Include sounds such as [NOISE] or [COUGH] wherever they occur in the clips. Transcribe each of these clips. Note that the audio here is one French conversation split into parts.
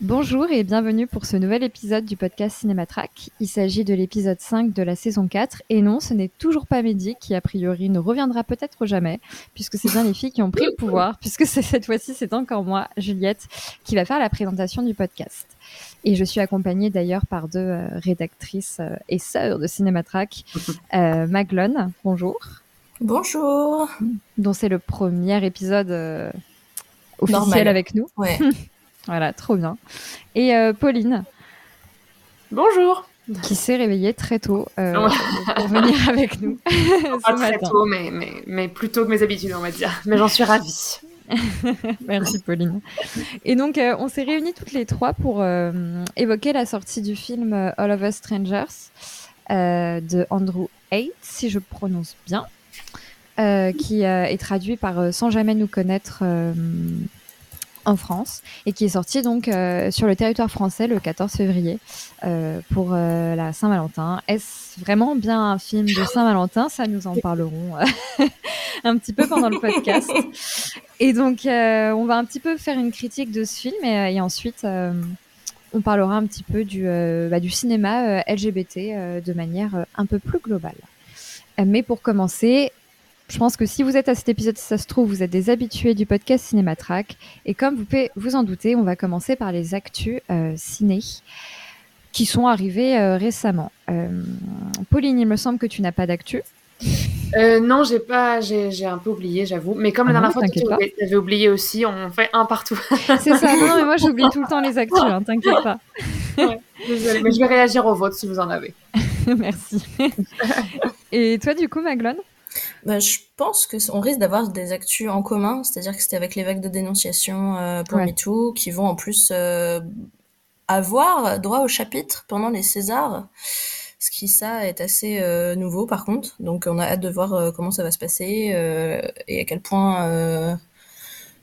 Bonjour et bienvenue pour ce nouvel épisode du podcast Cinématrack. Il s'agit de l'épisode 5 de la saison 4 et non, ce n'est toujours pas Mehdi qui a priori ne reviendra peut-être jamais puisque c'est bien les filles qui ont pris le pouvoir [LAUGHS] puisque c'est cette fois-ci c'est encore moi, Juliette, qui va faire la présentation du podcast. Et je suis accompagnée d'ailleurs par deux euh, rédactrices euh, et sœurs de Cinématrack, [LAUGHS] euh, Maglone, bonjour, Bonjour. dont c'est le premier épisode euh, officiel Normal. avec nous. Ouais. [LAUGHS] Voilà, trop bien. Et euh, Pauline, Bonjour. qui s'est réveillée très tôt euh, Ouais. pour venir avec nous [LAUGHS] Pas très matin. tôt, mais, mais, mais plus tôt que mes habitudes, on va dire. Mais j'en suis ravie. [LAUGHS] Merci Pauline. Et donc, euh, on s'est réunis toutes les trois pour euh, évoquer la sortie du film All of Us Strangers de Andrew Tate, si je prononce bien, qui est traduit par Sans jamais nous connaître en France et qui est sorti donc euh, sur le territoire français le 14 février euh, pour euh, la Saint-Valentin. Est-ce vraiment bien un film de Saint-Valentin? Ça, nous en parlerons [LAUGHS] un petit peu pendant le podcast. Et donc, on va un petit peu faire une critique de ce film et, ensuite, on parlera un petit peu du, bah, cinéma LGBT de manière un peu plus globale. Mais pour commencer, je pense que si vous êtes à cet épisode, si ça se trouve, vous êtes des habitués du podcast Cinématrack. Et comme vous pouvez vous en douter, on va commencer par les actus euh, ciné qui sont arrivés euh, récemment. Euh, Pauline, il me semble que tu n'as pas d'actu. Euh, non, j'ai pas, j'ai un peu oublié, j'avoue. Mais comme la Ah dernière non, fois, tu avais oublié aussi, on fait un partout. C'est ça, non, mais moi j'oublie tout le temps les actus, hein, t'inquiète pas. Désolée, mais je vais réagir au vote si vous en avez. [LAUGHS] Merci. Et toi, du coup, Maglone? Bah, je pense que c- on risque d'avoir des actus en commun, c'est-à-dire que c'était avec les vagues de dénonciation euh, pour Ouais. MeToo qui vont en plus euh, avoir droit au chapitre pendant les Césars. Ce qui, ça, est assez euh, nouveau par contre. Donc, on a hâte de voir euh, comment ça va se passer euh, et à quel point, euh,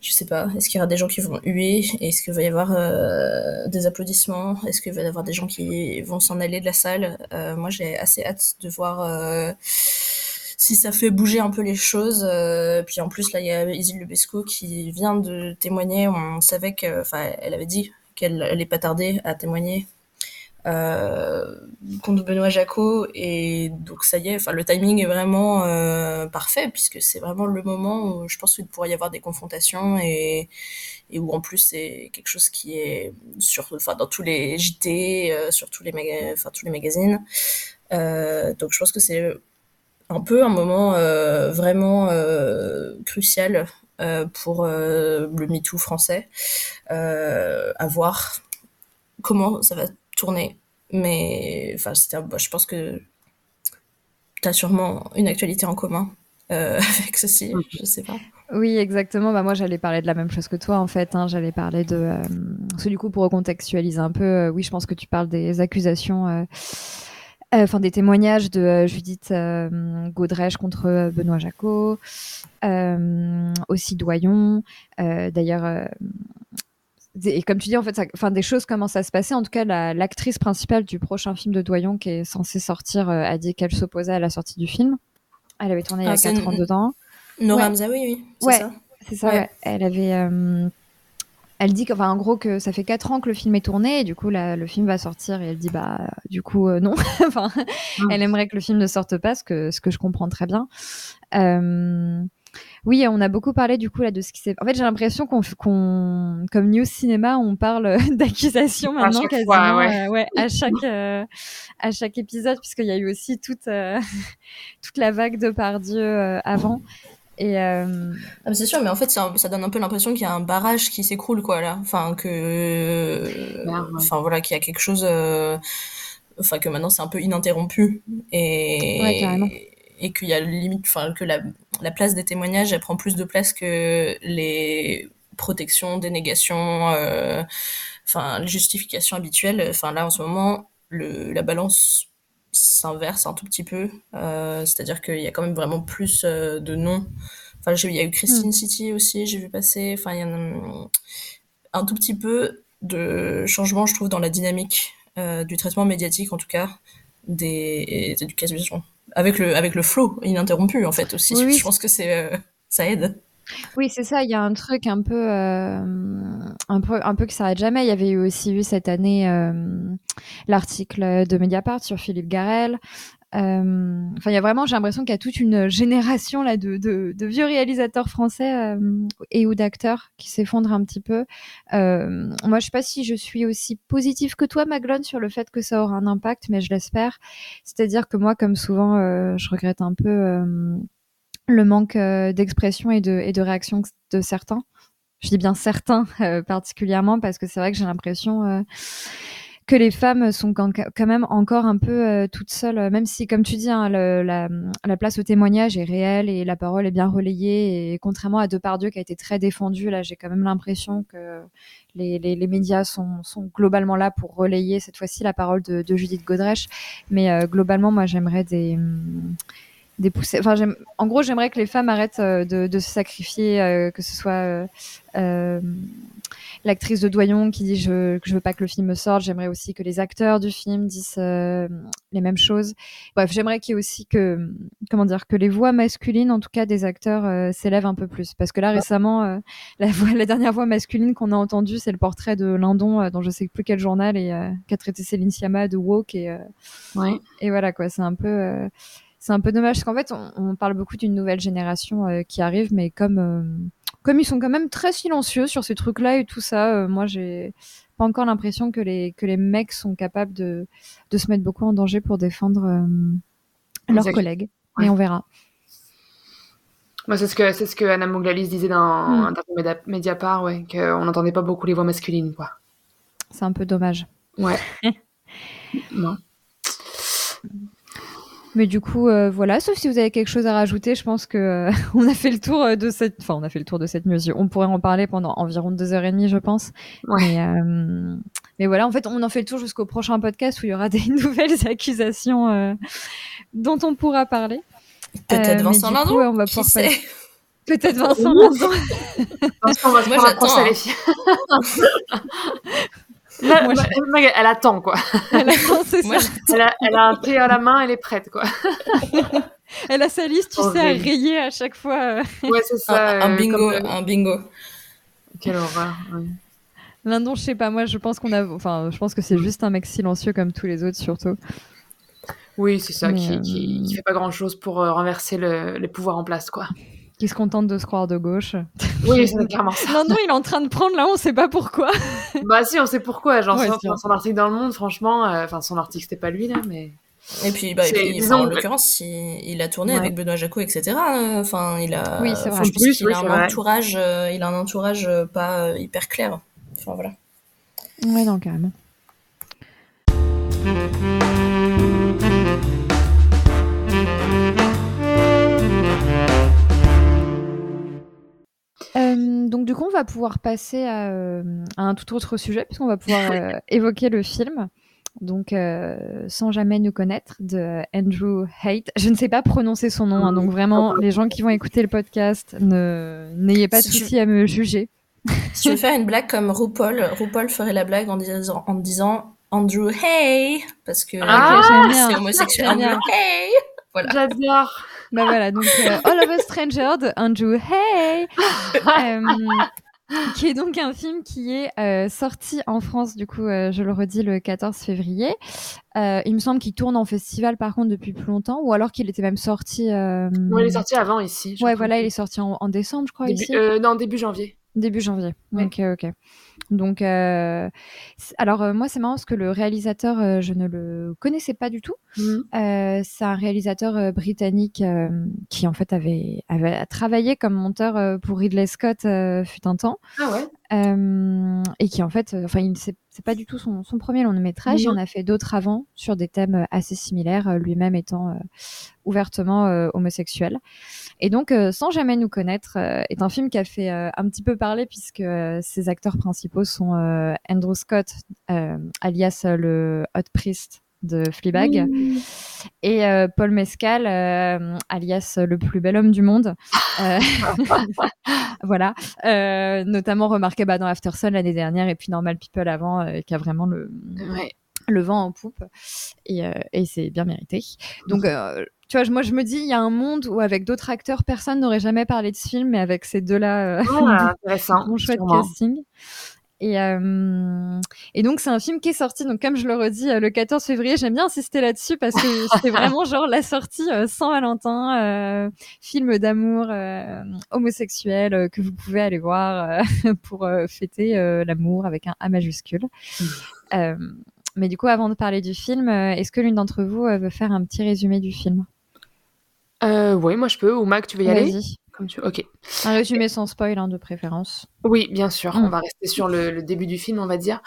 je sais pas, est-ce qu'il y aura des gens qui vont huer Est-ce qu'il va y avoir euh, des applaudissements Est-ce qu'il va y avoir des gens qui vont s'en aller de la salle Euh, Moi, j'ai assez hâte de voir euh, si ça fait bouger un peu les choses. Euh, puis en plus, là, il y a Isil Lebesco qui vient de témoigner. On savait que, elle avait dit qu'elle allait pas tarder à témoigner euh, contre Benoît Jacot. Et donc, ça y est, enfin, le timing est vraiment euh, parfait puisque c'est vraiment le moment où je pense qu'il pourrait y avoir des confrontations et, où en plus c'est quelque chose qui est sur, enfin, dans tous les JT, sur tous les, enfin, tous les magazines. Donc, je pense que c'est un peu un moment euh, vraiment euh, crucial euh, pour le MeToo français. À voir comment ça va tourner. Mais enfin, bah, je pense que tu as sûrement une actualité en commun [LAUGHS] avec ceci, je sais pas. Oui, exactement. Bah, moi, j'allais parler de la même chose que toi, en fait. hein. J'allais parler de... Parce que du coup, pour recontextualiser un peu, oui, je pense que tu parles des accusations... euh, Enfin, des témoignages de euh, Judith euh, Godrèche contre Benoît Jacot, aussi Doyon. D'ailleurs, et comme tu dis, en fait, ça, enfin, des choses commencent à se passer. En tout cas, la- l'actrice principale du prochain film de Doyon, qui est censé sortir, euh, a dit qu'elle s'opposait à la sortie du film. Elle avait tourné il y Ah, a c'est 4 ans une- dedans. Nora Ouais. Hamzaoui, oui, c'est Ouais, ça c'est ça. Ouais. Elle avait, euh, elle dit qu'enfin, en gros, que ça fait 4 ans que le film est tourné et du coup, là, le film va sortir et elle dit, bah, du coup, euh, non. [LAUGHS] enfin, Mm. elle aimerait que le film ne sorte pas, ce que, ce que je comprends très bien. Euh, oui, on a beaucoup parlé du coup là de ce qui s'est. En fait, j'ai l'impression qu'on, qu'on, comme News Cinéma, on parle [LAUGHS] d'accusations À maintenant chaque quasiment, fois, ouais. euh, ouais, à chaque, euh, à chaque épisode, puisqu'il y a eu aussi toute, [LAUGHS] toute la vague de Pardieu avant. Et euh, Ah, c'est sûr, mais en fait, ça donne un peu l'impression qu'il y a un barrage qui s'écroule, quoi, là. Enfin, que. Ouais. Enfin, voilà, qu'il y a quelque chose. euh, Enfin, que maintenant, c'est un peu ininterrompu. Et. Ouais, carrément. Et qu'il y a limite. Enfin, que la, la place des témoignages, elle prend plus de place que les protection, dénégation, euh, enfin les justifications habituelles. Enfin là en ce moment, le, la balance s'inverse un tout petit peu. Euh, C'est-à-dire qu'il y a quand même vraiment plus euh, de noms. Enfin, il y a eu Christine City aussi, j'ai vu passer. Enfin, il y a un, un, tout petit peu de changement, je trouve, dans la dynamique euh, du traitement médiatique, en tout cas, des, des éducations. Avec le, avec le flow ininterrompu, en fait, aussi. Oui. Je pense que c'est, ça aide. Oui, c'est ça. Il y a un truc un peu, euh, un peu, un peu qui s'arrête jamais. Il y avait aussi eu cette année euh, l'article de Mediapart sur Philippe Garel. Euh, Enfin, il y a vraiment, j'ai l'impression qu'il y a toute une génération là de, de, de vieux réalisateurs français euh, et ou d'acteurs qui s'effondrent un petit peu. Euh, moi, je sais pas si je suis aussi positive que toi, Maglone, sur le fait que ça aura un impact, mais je l'espère. C'est-à-dire que moi, comme souvent, euh, je regrette un peu le manque euh, d'expression et de, et de réaction de certains. Je dis bien certains [LAUGHS] euh, particulièrement parce que c'est vrai que j'ai l'impression euh, que les femmes sont quand, même encore un peu toutes seules, même si, comme tu dis, hein, la, la, place au témoignage est réelle et la parole est bien relayée. Et contrairement à Depardieu qui a été très défendu, là, j'ai quand même l'impression que les, médias sont, globalement là pour relayer cette fois-ci la parole de, Judith Godrèche. Mais globalement, moi, j'aimerais des des poussées. Enfin, en gros, j'aimerais que les femmes arrêtent euh, de, de, se sacrifier, euh, que ce soit euh, euh l'actrice de Doyon qui dit je, que je veux pas que le film sorte. J'aimerais aussi que les acteurs du film disent euh, les mêmes choses. Bref, j'aimerais qu'il y ait aussi que, comment dire, que les voix masculines, en tout cas des acteurs, s'élèvent un peu plus. Parce que là, récemment, [LAUGHS] la, voix, la dernière voix masculine qu'on a entendue, c'est le portrait de Lindon, dont je sais plus quel journal, et qu'a traité Céline Sciamma de woke. Et, ouais. et voilà, quoi. C'est un peu c'est un peu dommage parce qu'en fait, on, on, parle beaucoup d'une nouvelle génération euh, qui arrive, mais comme euh, comme ils sont quand même très silencieux sur ces trucs-là et tout ça, euh, moi j'ai pas encore l'impression que les que les mecs sont capables de de se mettre beaucoup en danger pour défendre leurs exact. collègues. Ouais. Et on verra. Moi, c'est ce que c'est ce que Anna Mouglalis disait dans, mm. dans Mediapart, ouais, qu'on n'entendait pas beaucoup les voix masculines, quoi. C'est un peu dommage. Ouais. [LAUGHS] non. Mais du coup, euh, voilà. Sauf si vous avez quelque chose à rajouter, je pense que euh, [LAUGHS] on a fait le tour de cette. Enfin, on a fait le tour de cette news. On pourrait en parler pendant environ deux heures et demie, je pense. Ouais. Mais, euh... mais, voilà, en fait, on en fait le tour jusqu'au prochain podcast où il y aura [LAUGHS] des nouvelles accusations euh, dont on pourra parler. Peut-être Vincent Lindon. On va pouvoir Peut-être [LAUGHS] Vincent Lindon. Vincent, on va se Moi, prendre un Là, Moi, ma- ma- elle attend, quoi. Elle attend, c'est ça. Elle a, elle a un thé à la main, elle est prête, quoi. [LAUGHS] Elle a sa liste, tu sais, à rayer à chaque fois. euh. Ouais, c'est ça. un, un euh, bingo, comme, euh, un bingo. Quelle horreur. ouais. Lindon, je sais pas, moi, je pense qu'on a. Enfin, je pense que c'est juste un mec silencieux comme tous les autres, surtout. Oui, c'est ça, Mais, qui, euh, qui, qui fait pas grand chose pour euh, renverser le, les pouvoirs en place, quoi. Qui se contente de se croire de gauche. Oui, c'est clairement ça. Lindon, il est en train de prendre là, on sait pas pourquoi. [LAUGHS] Bah si, on sait pourquoi. Genre, Ouais, son, article dans Le Monde, franchement, euh, enfin, son article, c'était pas lui, là, mais... Et puis, bah, et C'est- puis, disons enfin, en l'occurrence, il, il a tourné Ouais. avec Benoît Jacot, etc. euh, Enfin, il a. Oui, c'est vrai. enfin, je En pense plus, qu'il oui, a c'est un entourage, euh, il a un entourage euh, pas euh, hyper clair. Enfin voilà. Ouais, non, carrément. Euh, donc du coup, on va pouvoir passer à, euh, à un tout autre sujet, puisqu'on va pouvoir [LAUGHS] euh, évoquer le film. Donc, sans jamais nous connaître, de Andrew Haight. Je ne sais pas prononcer son nom, hein, donc vraiment, les gens qui vont écouter le podcast, ne n'ayez pas de Si tu- souci à me juger. Si tu veux faire une blague comme RuPaul, RuPaul ferait la blague en disant, en disant Andrew Hey parce que Ah, c'est homosexuel. Andrew Hey Voilà. J'adore. Bah voilà, donc euh, All of a Stranger de Andrew Hay, euh, qui est donc un film qui est euh, sorti en France, du coup, je le redis, le 14 février. Il me semble qu'il tourne en festival, par contre, depuis plus longtemps, ou alors qu'il était même sorti... Ouais, il est sorti avant, ici. Ouais, crois. voilà, il est sorti en, en décembre, je crois, Début, ici. non, début janvier. Début janvier. Ouais. Ok, ok. Donc, euh, alors euh, moi, c'est marrant parce que le réalisateur, euh, je ne le connaissais pas du tout. Mhm. Euh, c'est un réalisateur euh, britannique euh, qui en fait avait, avait travaillé comme monteur euh, pour Ridley Scott euh, fut un temps. Ah ouais euh, et qui en fait, enfin, c'est pas du tout son, son premier long métrage. Il en a fait d'autres avant sur des thèmes assez similaires, lui-même étant euh, ouvertement euh, homosexuel. Et donc, euh, sans jamais nous connaître, euh, est un film qui a fait euh, un petit peu parler puisque euh, ses acteurs principaux sont euh, Andrew Scott, euh, alias le Hot Priest de Fleabag, et euh, Paul Mescal, euh, alias le plus bel homme du monde. [LAUGHS] Euh, [LAUGHS] voilà, Euh, notamment remarqué bah, dans After Sun l'année dernière et puis Normal People avant, euh, qui a vraiment le, Ouais. Le vent en poupe et, euh, et c'est bien mérité. Donc, euh, tu vois, moi je me dis, il y a un monde où avec d'autres acteurs, personne n'aurait jamais parlé de ce film, mais avec ces deux-là, Ah, [LAUGHS] intéressant. mon chouette sûrement. casting. Et, euh, et donc c'est un film qui est sorti, donc comme je le redis, le 14 février. J'aime bien insister là-dessus parce que [LAUGHS] c'était vraiment genre la sortie euh, sans Valentin, euh, film d'amour homosexuel que vous pouvez aller voir [LAUGHS] pour fêter l'amour avec un A majuscule. Mais du coup, avant de parler du film, euh, est-ce que l'une d'entre vous euh, veut faire un petit résumé du film? Euh, oui, moi je peux. Ou Mac, tu veux y aller? Vas-y. Comme tu... Ok. Un résumé sans spoil, hein, de préférence. Oui, bien sûr. Mm. On va rester sur le, le début du film, on va dire.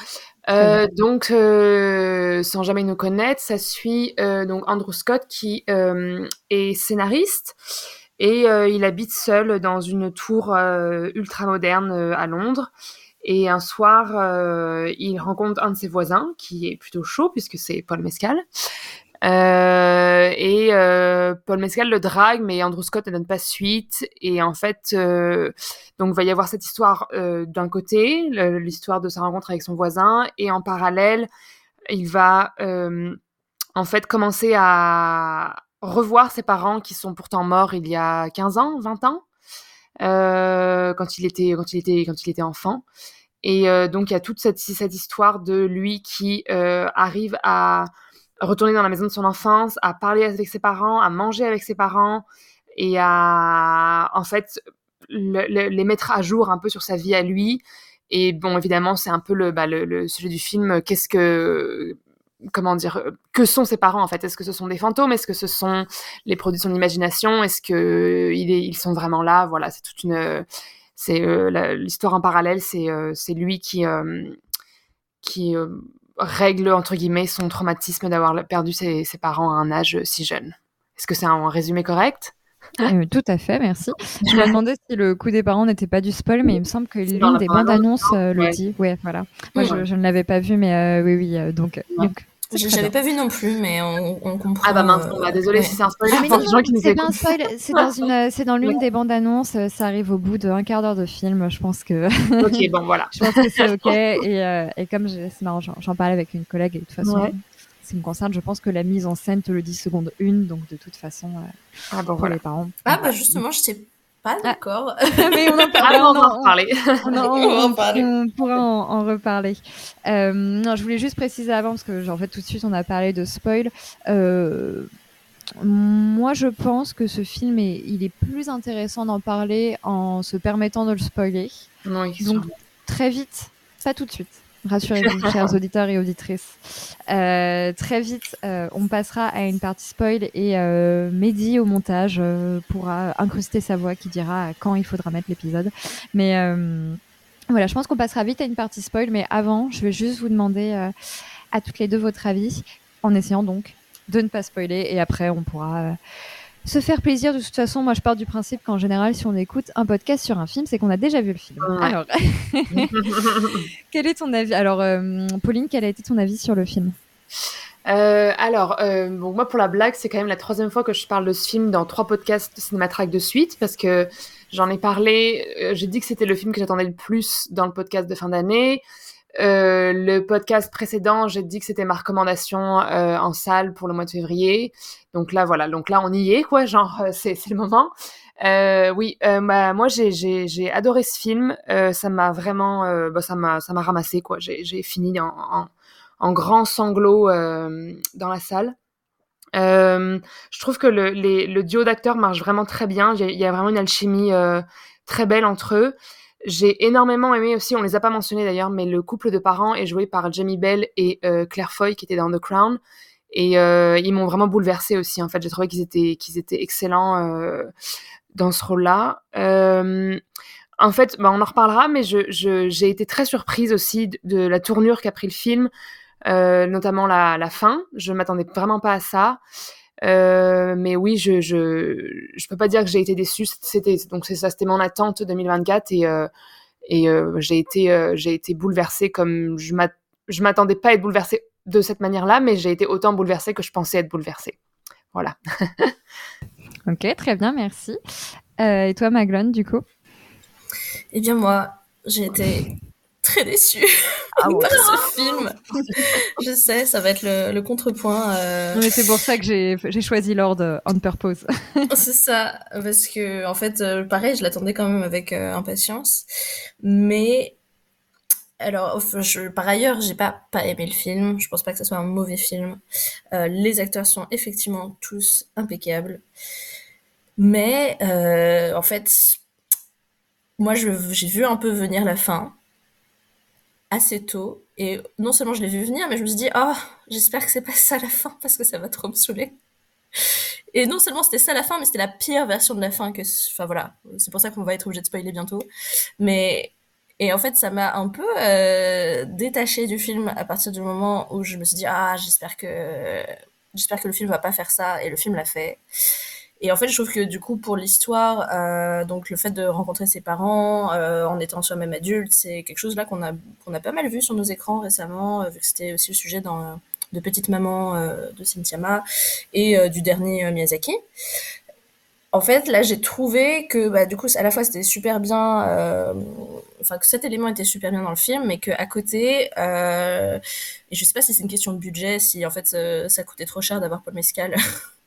Euh, donc, euh, sans jamais nous connaître, ça suit euh, donc Andrew Scott qui est scénariste et il habite seul dans une tour ultra moderne à Londres. Et un soir, euh, il rencontre un de ses voisins qui est plutôt chaud puisque c'est Paul Mescal. Euh, et euh, Paul Mescal le drague, mais Andrew Scott ne donne pas suite. Et en fait, donc va y avoir cette histoire d'un côté, l'histoire de sa rencontre avec son voisin, et en parallèle, il va en fait commencer à revoir ses parents qui sont pourtant morts il y a 15 ans, 20 ans, quand il était quand il était quand il était enfant. Et euh, donc il y a toute cette, histoire de lui qui euh, arrive à retourner dans la maison de son enfance, à parler avec ses parents, à manger avec ses parents et à en fait le- le- les mettre à jour un peu sur sa vie à lui. Et bon, évidemment, c'est un peu le, bah, le sujet du film. Qu'est-ce que comment dire euh, que sont ses parents en fait? Est-ce que ce sont des fantômes? Est-ce que ce sont les produits de son imagination? Est-ce que il est, ils sont vraiment là? Voilà, c'est toute une c'est euh, l'histoire en parallèle. C'est euh, c'est lui qui euh, qui règle entre guillemets son traumatisme d'avoir perdu ses, ses parents à un âge si jeune. Est-ce que c'est un résumé correct? Euh, tout à fait, merci. Je me demandais si le coup des parents n'était pas du spoil, mais il me semble que l'une des bandes annonces le Ouais. dit. Ouais, voilà. Moi, je, Ouais. je ne l'avais pas vu, mais oui, oui. donc, J'avais pas vu non plus, mais on, on comprend. Ah bah mince, euh, bon, bah, désolé ouais. si c'est un spoil Ah, pour les gens qui nous c'est un spoil, c'est dans une, euh, c'est dans l'une des bandes annonces. euh, Ça arrive au bout d'un quart d'heure de film. Je pense que, [LAUGHS] Ok, bon voilà. [LAUGHS] je pense que c'est ok. [LAUGHS] Et, euh, et comme je- c'est marrant, j'en j'en parlais avec une collègue et de toute façon, Ouais. ce qui me concerne, je pense que la mise en scène te le dit seconde une, donc de toute façon, euh, Ah bon pour voilà. les parents. Ah bah justement, je sais pas d'accord. [LAUGHS] mais on en Ah, parle. on en- reparler. On, en- [LAUGHS] On va en on- parler. on pourra en, en reparler. Euh, non, je voulais juste préciser avant, parce que genre, en fait, tout de suite, on a parlé de spoil. Euh, moi, je pense que ce film, est, il est plus intéressant d'en parler en se permettant de le spoiler. Oui, Donc, très vite, pas tout de suite. Rassurez-vous, [LAUGHS] chers auditeurs et auditrices. Euh, très vite, euh, on passera à une partie spoil et euh, Mehdi au montage euh, pourra incruster sa voix qui dira quand il faudra mettre l'épisode. Mais euh, voilà, je pense qu'on passera vite à une partie spoil. Mais avant, je vais juste vous demander euh, à toutes les deux votre avis, en essayant donc de ne pas spoiler. Et après, on pourra euh, se faire plaisir. De toute façon, moi, je pars du principe qu'en général, si on écoute un podcast sur un film, c'est qu'on a déjà vu le film. Ouais. Alors, [LAUGHS] quel est ton avis? Alors, euh, Pauline, quel a été ton avis sur le film? Euh, alors, euh, bon, moi pour la blague, c'est quand même la troisième fois que je parle de ce film dans trois podcasts Cinématrack de suite parce que j'en ai parlé. J'ai dit que c'était le film que j'attendais le plus dans le podcast de fin d'année. Euh, le podcast précédent, j'ai dit que c'était ma recommandation euh, en salle pour le mois de février. Donc là, voilà. Donc là, on y est, quoi. Genre, euh, c'est le moment. Euh, oui, bah, moi j'ai adoré ce film. Ça m'a vraiment, bah, ça m'a ça m'a ramassé, quoi. J'ai fini en, en grand sanglot dans la salle. Je trouve que le, les- le duo d'acteurs marche vraiment très bien. Il y y a vraiment une alchimie très belle entre eux. J'ai énormément aimé aussi, on les a pas mentionnés d'ailleurs, mais le couple de parents est joué par Jamie Bell et euh, Claire Foy qui étaient dans The Crown. Et euh, ils m'ont vraiment bouleversée aussi. En fait, j'ai trouvé qu'ils étaient, qu'ils étaient excellents euh, dans ce rôle-là. En fait, bah, on en reparlera, mais j'ai été très surprise aussi de, la tournure qu'a pris le film, notamment la, la fin. Je m'attendais vraiment pas à ça. Euh, mais oui, je, je, je peux pas dire que j'ai été déçue. C'était donc c'est ça, c'était mon attente 2024 et euh, et euh, j'ai été euh, j'ai été bouleversée comme je je m'attendais pas à être bouleversée de cette manière-là, mais j'ai été autant bouleversée que je pensais être bouleversée. Voilà. [LAUGHS] ok, très bien, merci. Euh, et toi, Maglone, du coup? Eh bien, moi, j'ai été très déçue ah [LAUGHS] par ce film. [LAUGHS] je sais, ça va être le, le contrepoint. Euh... Non, mais c'est pour ça que j'ai choisi Lord on purpose. [LAUGHS] c'est ça, parce que en fait, euh, pareil, je l'attendais quand même avec euh, impatience, mais alors, je, par ailleurs, j'ai pas pas aimé le film. Je pense pas que ce soit un mauvais film. Euh, les acteurs sont effectivement tous impeccables, mais euh, en fait, moi, j'ai vu un peu venir la fin assez tôt. Et non seulement je l'ai vu venir, mais je me suis dit, oh, j'espère que c'est pas ça la fin parce que ça va trop me saouler. Et non seulement c'était ça la fin, mais c'était la pire version de la fin que, enfin voilà, c'est pour ça qu'on va être obligé de spoiler bientôt. Mais et en fait, ça m'a un peu euh, détaché du film à partir du moment où je me suis dit ah j'espère que j'espère que le film va pas faire ça et le film l'a fait. Et en fait, je trouve que du coup, pour l'histoire, euh, donc le fait de rencontrer ses parents euh, en étant soi-même adulte, c'est quelque chose là qu'on a qu'on a pas mal vu sur nos écrans récemment, euh, vu que c'était aussi le sujet dans de Petite Maman euh, de Cynthia et euh, du dernier Miyazaki. En fait, là, j'ai trouvé que bah, du coup, à la fois c'était super bien, enfin que cet élément était super bien dans le film, mais que à côté, et je sais pas si c'est une question de budget, si en fait ça coûtait trop cher d'avoir Paul Mescal [LAUGHS]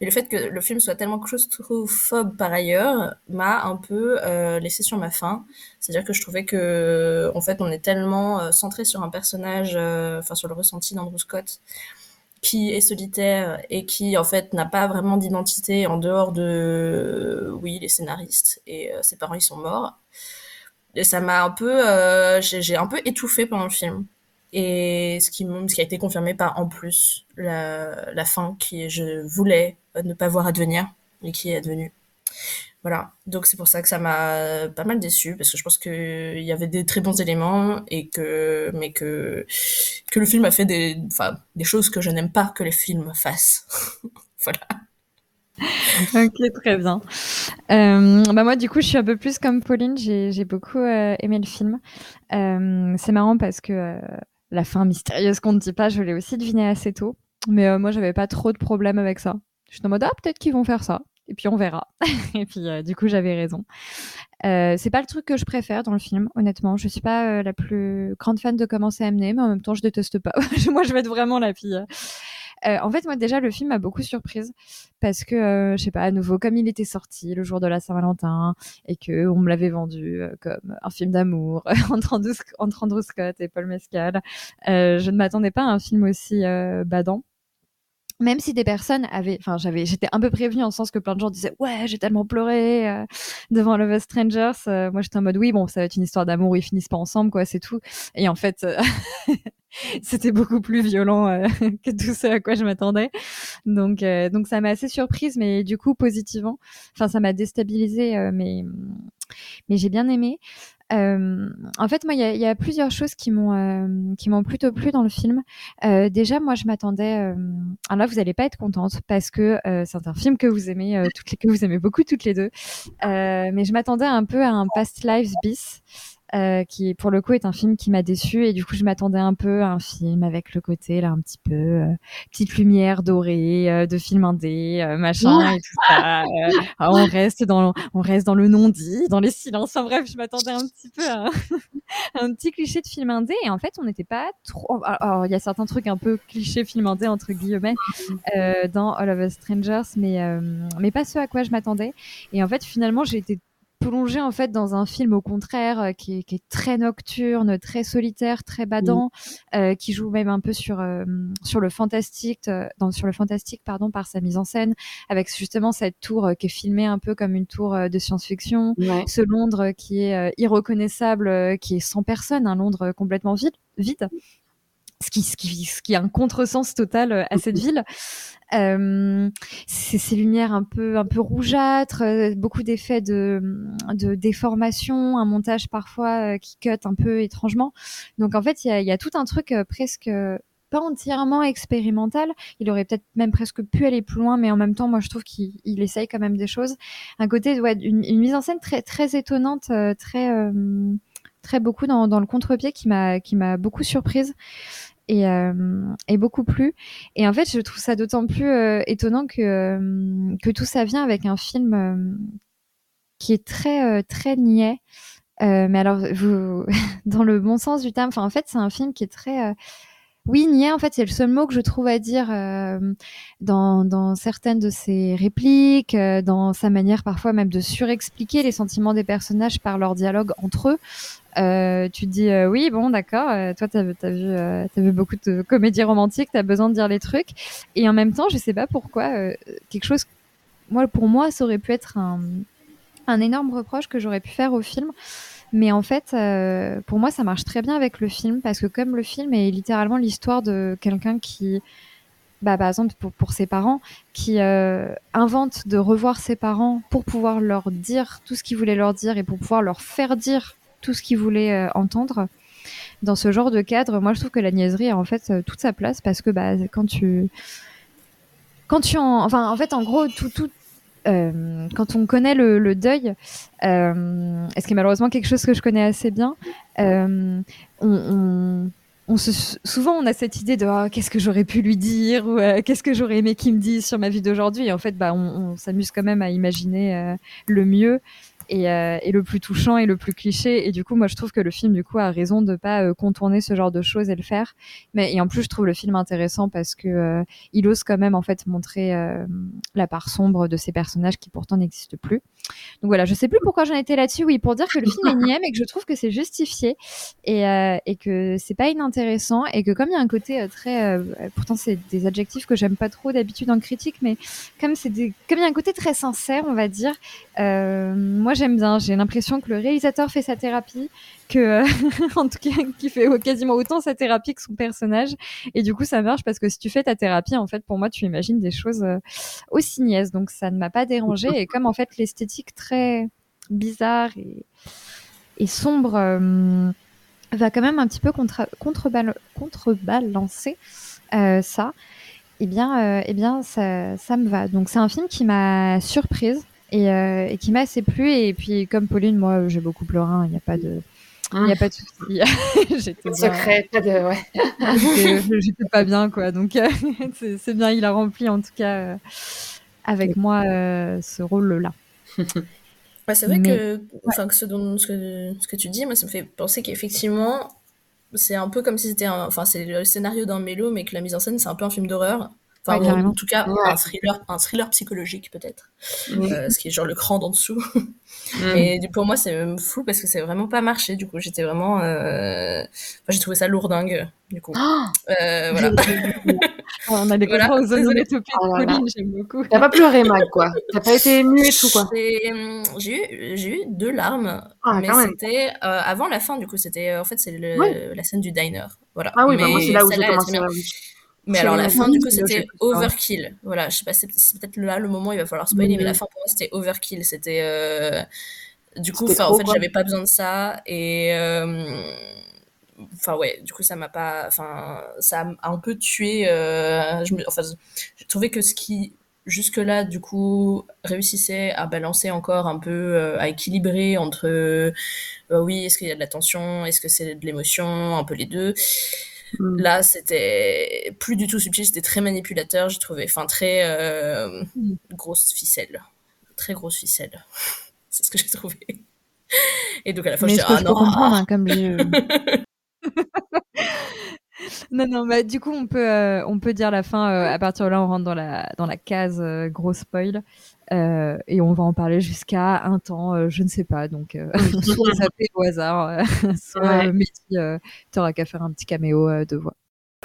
Mais le fait que le film soit tellement claustrophobe par ailleurs m'a un peu euh, laissé sur ma faim. C'est-à-dire que je trouvais que, en fait, on est tellement euh, centré sur un personnage, euh, enfin sur le ressenti d'Andrew Scott, qui est solitaire et qui en fait n'a pas vraiment d'identité en dehors de, oui, les scénaristes et ses parents ils sont morts. Et ça m'a un peu, j'ai un peu étouffé pendant le film et ce qui, a été confirmé par en plus la, fin qui je voulais ne pas voir advenir et qui est advenue. Voilà, donc c'est pour ça que ça m'a pas mal déçu parce que je pense qu'il y avait des très bons éléments et que mais que que le film a fait des enfin des choses que je n'aime pas que les films fassent. [LAUGHS] voilà. ok, très bien. Euh, bah moi, du coup, je suis un peu plus comme Pauline. J'ai beaucoup euh, aimé le film. Euh, c'est marrant parce que la fin mystérieuse qu'on ne dit pas, je l'ai aussi deviné assez tôt. Mais euh, moi, j'avais pas trop de problèmes avec ça. Je suis en mode, ah, peut-être qu'ils vont faire ça. Et puis on verra. [LAUGHS] et puis euh, du coup, j'avais raison. Euh, c'est pas le truc que je préfère dans le film, honnêtement. Je suis pas la plus grande fan de comment c'est amené, mais en même temps, je déteste pas. [LAUGHS] moi, je vais être vraiment la fille. Euh, en fait, moi déjà, le film m'a beaucoup surprise parce que, euh, je sais pas, à nouveau, comme il était sorti le jour de la Saint-Valentin et que on me l'avait vendu euh, comme un film d'amour [LAUGHS] entre, Andrew, Scott et Paul Mescal, je ne m'attendais pas à un film aussi badant même si des personnes avaient, enfin, j'avais, j'étais un peu prévenue en sens que plein de gens disaient, ouais, j'ai tellement pleuré euh, devant Love Strangers. Euh, moi, j'étais en mode, oui, bon, ça va être une histoire d'amour où ils finissent pas ensemble, quoi, c'est tout. Et en fait, euh, [LAUGHS] c'était beaucoup plus violent [LAUGHS] que tout ce à quoi je m'attendais. Donc, donc ça m'a assez surprise, mais du coup, positivement. Enfin, ça m'a déstabilisée, mais, mais j'ai bien aimé. Euh, en fait, moi, il y, y a, plusieurs choses qui m'ont euh, qui m'ont plutôt plu dans le film. Euh, déjà, moi, je m'attendais. Euh, alors là, vous allez pas être contente parce que c'est un film que vous aimez toutes les que vous aimez beaucoup toutes les deux. mais je m'attendais un peu à un Past Lives bis. Euh, qui pour le coup est un film qui m'a déçu et du coup je m'attendais un peu à un film avec le côté là un petit peu euh, petite lumière dorée euh, de film indé machin et tout ça. On reste dans on reste dans le non dit dans les silences. Enfin bref je m'attendais un petit peu à [LAUGHS] un, petit cliché de film indé. Et en fait on n'était pas trop alors il y a certains trucs un peu cliché film indé entre guillemets dans All of Us Strangers mais mais pas ce à quoi je m'attendais. Et en fait finalement j'ai été plonger en fait dans un film au contraire euh, qui, est, qui, est, très nocturne, très solitaire, très badant, mmh. euh, qui joue même un peu sur euh, sur le fantastique, euh, dans, sur le fantastique pardon par sa mise en scène, avec justement cette tour qui est filmée un peu comme une tour de science-fiction, ouais. ce Londres qui est irreconnaissable, qui est sans personne, un Londres complètement vide, vide. Ce qui, ce, qui, ce qui a un contresens total euh, à cette [LAUGHS] ville. Euh, ces lumières un peu un peu rougeâtres, euh, beaucoup d'effets de, de déformation, un montage parfois qui cut un peu étrangement. Donc en fait, il y a, y a, tout un truc presque pas entièrement expérimental. Il aurait peut-être même presque pu aller plus loin, mais en même temps, moi, je trouve qu'il essaye quand même des choses. Un côté, ouais, une, une mise en scène très très étonnante, très très beaucoup dans, dans le contre-pied qui m'a qui m'a beaucoup surprise et, euh, et, beaucoup plu. Et en fait, je trouve ça d'autant plus euh, étonnant que, euh, que tout ça vient avec un film qui est très, très niais. mais alors, vous, [LAUGHS] dans le bon sens du terme, en fait, c'est un film qui est très oui, niais, en fait, c'est le seul mot que je trouve à dire euh, dans, dans, certaines de ses répliques, euh, dans sa manière parfois même de surexpliquer les sentiments des personnages par leur dialogue entre eux. Euh, tu te dis oui, bon, d'accord, toi, tu as, as, vu, as vu beaucoup de comédies romantiques, tu as besoin de dire les trucs. Et en même temps, je sais pas pourquoi, quelque chose, moi, pour moi, ça aurait pu être un, un énorme reproche que j'aurais pu faire au film. Mais en fait, euh, pour moi, ça marche très bien avec le film parce que comme le film est littéralement l'histoire de quelqu'un qui, bah, par exemple pour, ses parents, qui euh, invente de revoir ses parents pour pouvoir leur dire tout ce qu'il voulait leur dire et pour pouvoir leur faire dire tout ce qu'ils voulaient euh, entendre. Dans ce genre de cadre, moi je trouve que la niaiserie a en fait toute sa place parce que bah, quand tu quand tu en, enfin en fait en gros tout, tout, euh, quand on connaît le, deuil, euh, ce qui est malheureusement quelque chose que je connais assez bien, euh, on, se, souvent on a cette idée de oh, qu'est-ce que j'aurais pu lui dire ou qu'est-ce que j'aurais aimé qu'il me dise sur ma vie d'aujourd'hui. En fait, bah, on s'amuse quand même à imaginer le mieux et, euh, et, le plus touchant et le plus cliché. Et du coup, moi, je trouve que le film, du coup, a raison de pas euh, contourner ce genre de choses et le faire. Mais et en plus, je trouve le film intéressant parce que euh, il ose quand même en fait montrer euh, la part sombre de ces personnages qui pourtant n'existent plus. Donc voilà, je sais plus pourquoi j'en étais là-dessus. Oui, pour dire que le film est niais, mais que je trouve que c'est justifié et, et que c'est pas inintéressant et que comme il y a un côté très, pourtant c'est des adjectifs que j'aime pas trop d'habitude en critique, mais comme c'est comme il y a un côté très sincère, on va dire. moi, j'aime bien. J'ai l'impression que le réalisateur fait sa thérapie, que euh, [LAUGHS] en tout cas qui fait quasiment autant sa thérapie que son personnage. Et du coup, ça marche parce que si tu fais ta thérapie, en fait, pour moi, tu imagines des choses euh, aussi niaises. Donc ça ne m'a pas dérangé. Et comme en fait l'esthétique très bizarre et, sombre euh, va quand même un petit peu contre contrebalancer ça. Eh bien, eh bien, ça, ça me va. Donc, c'est un film qui m'a surprise euh, et, qui m'a assez plu. Et puis, comme Pauline, moi, j'ai beaucoup pleuré. Il n'y a pas de. Il n'y a pas de souci. [LAUGHS] J'étais secret, pas de. Ouais. [LAUGHS] J'étais pas bien, quoi. Donc, euh, [LAUGHS] c'est bien, il a rempli, en tout cas, euh, avec moi, ce rôle-là. Ouais, c'est vrai que, enfin, que, ce, dont, ce, que, ce que tu dis, moi, ça me fait penser qu'effectivement, c'est un peu comme si c'était enfin c'est le scénario d'un mélo mais que la mise en scène c'est un peu un film d'horreur Enfin, en tout cas, un thriller, un thriller psychologique peut-être, euh, ce qui est genre le cran d'en dessous. Mm. Et pour moi, c'est fou parce que c'est vraiment pas marché. Du coup, j'étais vraiment, euh... enfin, j'ai trouvé ça lourdingue. Du coup, oh euh, voilà. [LAUGHS] on a des voilà. aux onomatopées oh Pauline, j'aime beaucoup. T'as pas pleuré, Mag, quoi. T'as pas été ému et tout, quoi. Hum, j'ai eu, j'ai eu deux larmes, ah, mais c'était euh, avant la fin. Du coup, c'était en fait c'est la scène du diner. Voilà. Ah oui, bah, moi c'est là où j'ai commencé à mais alors la fin du coup c'était overkill. Voilà, je sais pas, c'est peut-être là le moment il va falloir spoiler, mais la fin pour moi c'était overkill. C'était euh... du coup, en fait j'avais pas besoin de ça et euh... enfin ouais, du coup ça m'a pas, enfin ça a un peu tué. Euh... Je me... Enfin, j'ai trouvé que ce qui jusque là du coup réussissait à balancer encore un peu, euh, à équilibrer entre euh, oui est-ce qu'il y a de la tension, est-ce que c'est de l'émotion, un peu les deux Mm. Là, c'était plus du tout subtil, c'était très manipulateur, j'ai trouvé. Enfin, très euh, mm. grosse ficelle. Très grosse ficelle. [LAUGHS] C'est ce que j'ai trouvé. Et donc, à la fois, je, je ah, non. comprendre, hein, comme [LAUGHS] [LAUGHS] non, non, bah, du coup, on peut, euh, on peut dire la fin. Euh, à partir de là, on rentre dans la, dans la case gros spoil. Euh, et on va en parler jusqu'à un temps, euh, je ne sais pas. Donc, euh, [LAUGHS] soit [LAUGHS] zapper au hasard, [LAUGHS] soit ouais. tu n'auras qu'à faire un petit caméo de voix.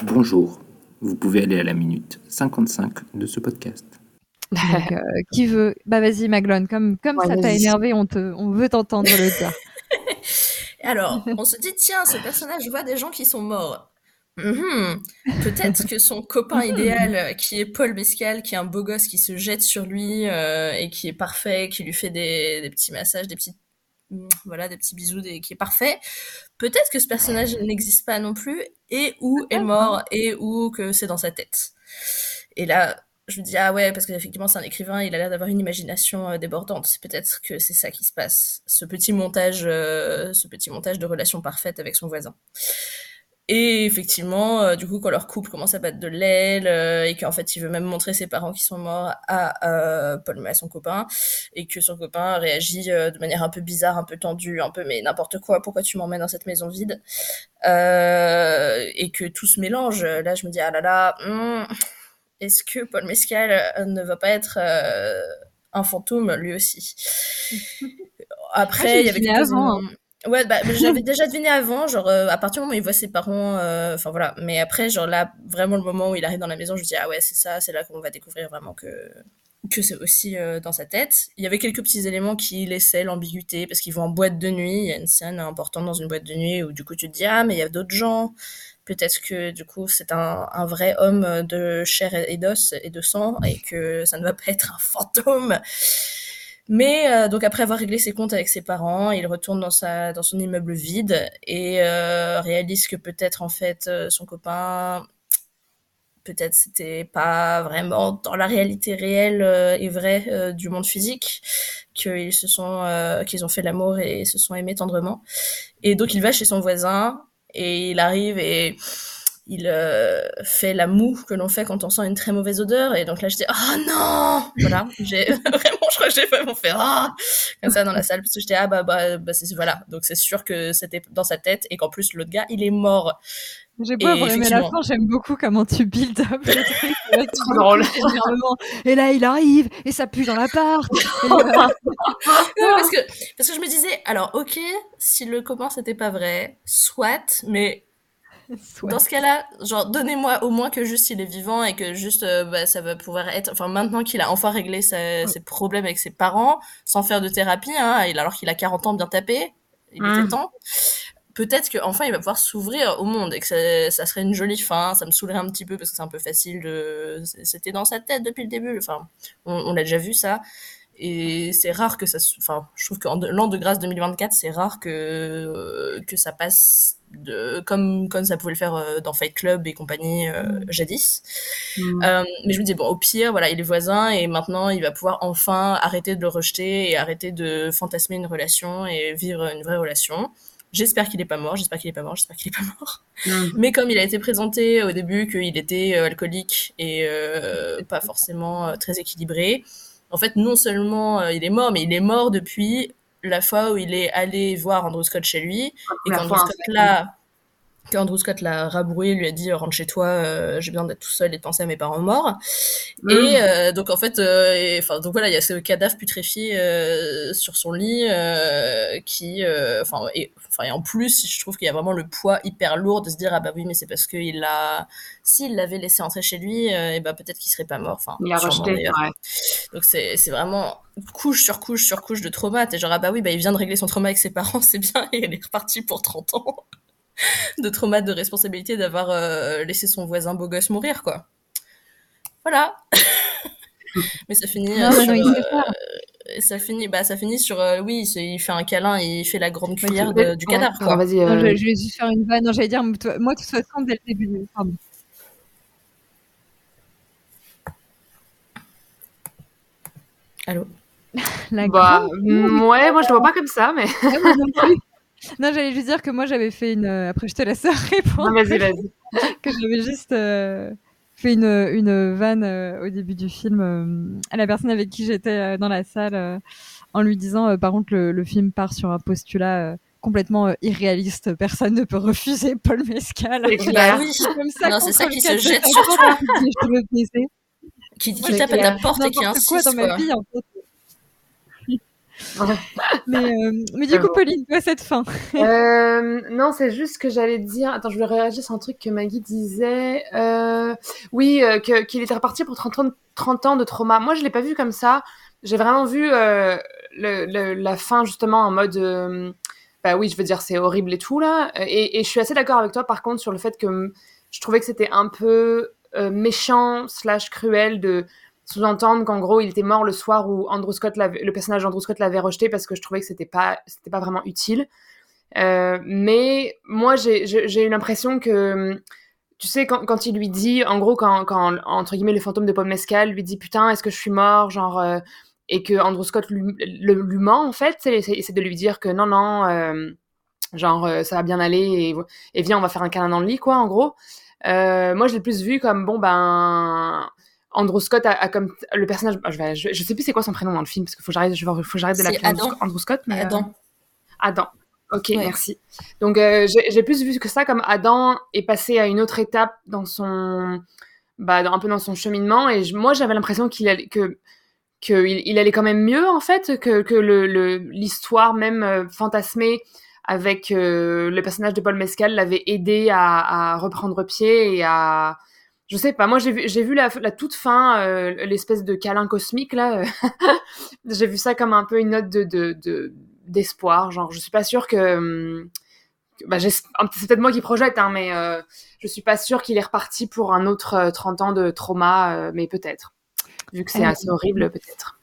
Bonjour, vous pouvez aller à la minute 55 de ce podcast. Donc, qui veut? Bah vas-y Maglone, comme, comme ouais, ça t'a énervé, on, te, on veut t'entendre le dire. Alors, on se dit, tiens, ce personnage voit des gens qui sont morts. Mhm. Peut-être que son copain idéal, euh, qui est Paul Mescal, qui est un beau gosse qui se jette sur lui euh, et qui est parfait, qui lui fait des, des petits massages, des petits, mm, voilà, des petits bisous, des, qui est parfait. Peut-être que ce personnage n'existe pas non plus et ou est mort et ou que c'est dans sa tête. Et là, je me dis ah ouais parce qu'effectivement c'est un écrivain, il a l'air d'avoir une imagination euh, débordante. C'est peut-être que c'est ça qui se passe, ce petit montage, euh, ce petit montage de relation parfaite avec son voisin. Et effectivement, euh, du coup, quand leur couple commence à battre de l'aile euh, et qu'en fait, il veut même montrer ses parents qui sont morts à euh, Paul, à son copain, et que son copain réagit euh, de manière un peu bizarre, un peu tendue, un peu mais n'importe quoi, pourquoi tu m'emmènes dans cette maison vide? Euh, Et que tout se mélange. Là, je me dis ah là là, hmm, est-ce que Paul Mescal euh, ne va pas être euh, un fantôme lui aussi? [LAUGHS] Après, Ah, il y avait quelques avant, hein. Ouais, bah, [LAUGHS] j'avais déjà deviné avant, genre, euh, à partir du moment où il voit ses parents, euh, enfin voilà. Mais après, genre là, vraiment le moment où il arrive dans la maison, je me dis, ah ouais, c'est ça, c'est là qu'on va découvrir vraiment que, que c'est aussi euh, dans sa tête. Il y avait quelques petits éléments qui laissaient l'ambiguïté, parce qu'ils vont en boîte de nuit, il y a une scène importante dans une boîte de nuit où du coup tu te dis, ah, mais il y a d'autres gens. Peut-être que du coup c'est un, un vrai homme de chair et d'os et de sang, et que ça ne va pas être un fantôme. Mais euh, donc après avoir réglé ses comptes avec ses parents, il retourne dans sa dans son immeuble vide et euh, réalise que peut-être en fait euh, son copain peut-être c'était pas vraiment dans la réalité réelle euh, et vraie euh, du monde physique qu'ils se sont euh, qu'ils ont fait l'amour et se sont aimés tendrement. Et donc il va chez son voisin et il arrive et il euh, fait la moue que l'on fait quand on sent une très mauvaise odeur et donc là j'étais oh non voilà j'ai [LAUGHS] vraiment je crois que j'ai vraiment fait ah comme ça dans la salle parce que j'étais ah bah bah, bah c'est voilà donc c'est sûr que c'était dans sa tête et qu'en plus l'autre gars il est mort J'ai beau avoir aimé la fin, j'aime beaucoup comment tu build up le truc. [LAUGHS] avec trop drôle. Et là, il arrive, et ça pue dans l'appart. [LAUGHS] Non, là- parce que parce que je me disais alors ok si le copain c'était pas vrai soit mais [LAUGHS] Soit. Dans ce cas-là, genre donnez-moi au moins que juste il est vivant et que juste euh, bah, ça va pouvoir être. Enfin maintenant qu'il a enfin réglé sa- ses problèmes avec ses parents sans faire de thérapie, hein, alors qu'il a 40 ans bien tapé, il Mm. était temps. Peut-être qu'enfin il va pouvoir s'ouvrir au monde et que ça, ça serait une jolie fin. Ça me saoulerait un petit peu parce que c'est un peu facile de. C'était dans sa tête depuis le début. Enfin, on, on l'a déjà vu ça. Et c'est rare que ça. Enfin, je trouve qu'en l'an de grâce 2024, c'est rare que euh, que ça passe de comme comme ça pouvait le faire euh, dans Fight Club et compagnie euh, jadis. Mm. Euh, mais je me dis bon, au pire, voilà, il est voisin et maintenant il va pouvoir enfin arrêter de le rejeter et arrêter de fantasmer une relation et vivre une vraie relation. J'espère qu'il est pas mort, j'espère qu'il est pas mort, j'espère qu'il est pas mort. Mm. Mais comme il a été présenté au début qu'il était euh, alcoolique et euh, pas forcément euh, très équilibré, en fait, non seulement il est mort, mais il est mort depuis la fois où il est allé voir Andrew Scott chez lui et qu'Andrew Scott l'a qu'Andrew Scott l'a rabroué, lui a dit rentre chez toi, euh, j'ai besoin d'être tout seul et de penser à mes parents morts. Mm. Et euh, donc en fait, euh, enfin donc voilà, il y a ce cadavre putréfié sur son lit qui, enfin et, en plus, je trouve qu'il y a vraiment le poids hyper lourd de se dire ah bah oui mais c'est parce que il l'a, s'il l'avait laissé entrer chez lui, et bah peut-être qu'il serait pas mort. Enfin, Il a rejeté, ouais. Donc c'est c'est vraiment couche sur couche sur couche de trauma. T'es genre ah bah oui bah il vient de régler son trauma avec ses parents, [LAUGHS] c'est bien et il est reparti pour 30 ans [LAUGHS] de trauma de responsabilité d'avoir euh, laissé son voisin beau gosse mourir quoi. Voilà. [LAUGHS] Mais ça finit Non, euh, sur, non, euh, ça finit bah ça finit sur euh, oui il fait un câlin et il fait la grande cuillère de- du cadavre quoi. vas-y. Non, je, je vais juste faire une vanne. Non, j'allais dire, toi- moi, de toute façon, dès le début. Pardon. Allô? La Bah, grande- ouais, moi je le vois pas comme ça, mais. Non j'allais juste dire que moi, j'avais fait une. euh, Après, je te laisse [LAUGHS] répondre. Non, vas-y, vas-y. [LAUGHS] que j'avais juste euh, fait une, une vanne euh, au début du film euh, à la personne avec qui j'étais euh, dans la salle euh, en lui disant euh, par contre le, le film part sur un postulat euh, complètement irréaliste personne ne peut refuser Paul Mescal C'est [LAUGHS] Bah clair. oui. C'est comme ça Non, c'est ça qui se jette je sur toi. Qui, qui tape à ta clair. porte et qui N'importe quoi insiste dans ma vie en fait. [LAUGHS] mais, euh, mais du coup bon. Pauline toi cette fin Euh, non, c'est juste que j'allais dire. Attends, je voulais réagir sur un truc que Maggie disait. Euh, oui, euh, qu'il était reparti pour 30 ans, de- 30 ans de trauma. Moi, je l'ai pas vu comme ça. J'ai vraiment vu euh, le, le- la fin justement en mode. euh, bah oui, je veux dire, c'est horrible et tout là. Et, et je suis assez d'accord avec toi par contre sur le fait que je trouvais que c'était un peu méchant slash cruel de sous-entendre qu'en gros il était mort le soir où Andrew Scott le personnage d'Andrew Scott l'avait rejeté parce que je trouvais que c'était pas c'était pas vraiment utile. Euh, mais moi j'ai eu l'impression que tu sais quand, quand, il lui dit en gros quand, quand entre guillemets le fantôme de Paul Mescal lui dit putain est-ce que je suis mort genre euh, et que Andrew Scott lui, lui ment en fait c'est de lui dire que non non genre ça va bien aller et, et viens on va faire un câlin dans le lit quoi en gros. Euh, moi, je l'ai plus vu comme, bon, ben, Andrew Scott a, comme le personnage. Je, vais, je, sais plus c'est quoi son prénom dans le film parce qu'il faut que j'arrête, faut que j'arrête de l'appeler Andrew Scott. Mais, Adam. Euh, Adam. Ok, merci. Donc euh, j'ai plus vu que ça comme Adam est passé à une autre étape dans son, bah, un peu dans son cheminement et moi j'avais l'impression qu'il allait que qu'il il allait quand même mieux en fait que que le l'histoire même fantasmée avec euh, le personnage de Paul Mescal l'avait aidé à, reprendre pied et à je sais pas moi j'ai vu j'ai vu la, toute fin euh, l'espèce de câlin cosmique là [LAUGHS] j'ai vu ça comme un peu une note de d'espoir genre je suis pas sûre que, bah, c'est peut-être moi qui projette hein, mais euh, je suis pas sûre qu'il est reparti pour un autre 30 ans de trauma mais peut-être. Vu que c'est assez horrible peut-être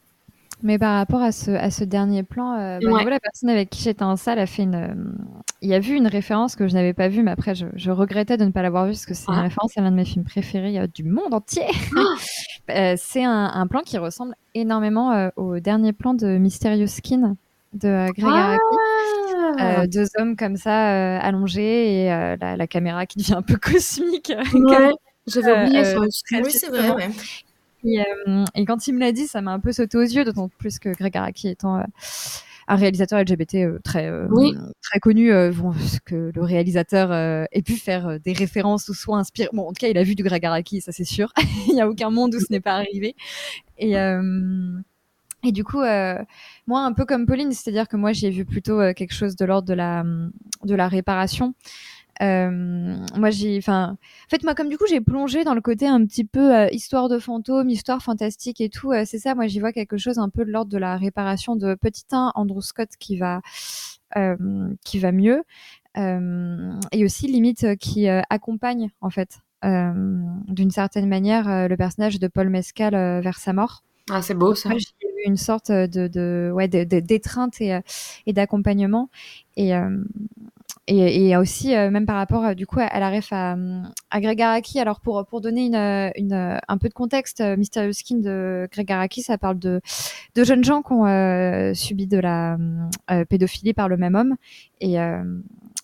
mais par rapport à ce, à ce dernier plan, euh, bah, la personne avec qui j'étais en salle a fait une. Euh, il y a vu une référence que je n'avais pas vue, mais après, je, je, regrettais de ne pas l'avoir vue parce que c'est une ah. référence à l'un de mes films préférés euh, du monde entier. Ah. [LAUGHS] c'est un, un, plan qui ressemble énormément au dernier plan de Mysterious Skin de Greg ah. deux hommes comme ça allongés et la, la, caméra qui devient un peu [LAUGHS] cosmique. Ouais, j'avais oublié ça. oui, c'est vrai. Ouais. Euh, et, quand il me l'a dit, ça m'a un peu sauté aux yeux, d'autant plus que Greg Araki étant euh, un réalisateur LGBT euh, très très connu, que le réalisateur ait pu faire des références ou soit inspiré. Bon, en tout cas, il a vu du Greg Araki, ça c'est sûr. [LAUGHS] il n'y a aucun monde où ce n'est pas arrivé. Et et du coup, moi, un peu comme Pauline, c'est-à-dire que moi, j'ai vu plutôt quelque chose de l'ordre de la de la réparation. Euh, moi, j'ai, enfin, en fait, moi, comme du coup, j'ai plongé dans le côté un petit peu euh, histoire de fantôme, histoire fantastique et tout. Euh, c'est ça, moi, j'y vois quelque chose un peu de l'ordre de la réparation de Petit 1, Andrew Scott qui va, qui va mieux, et aussi limite qui accompagne en fait, d'une certaine manière, le personnage de Paul Mescal vers sa mort. Ah, c'est beau ça. j'ai eu une sorte de, de ouais, d'étreinte et, et d'accompagnement. Et, et, et aussi euh, même par rapport euh, du coup à, la ref à, à Greg Araki. Alors pour pour donner une, une un peu de contexte euh, Mysterious Skin de Greg Araki ça parle de de jeunes gens qui ont subi de la pédophilie par le même homme. Et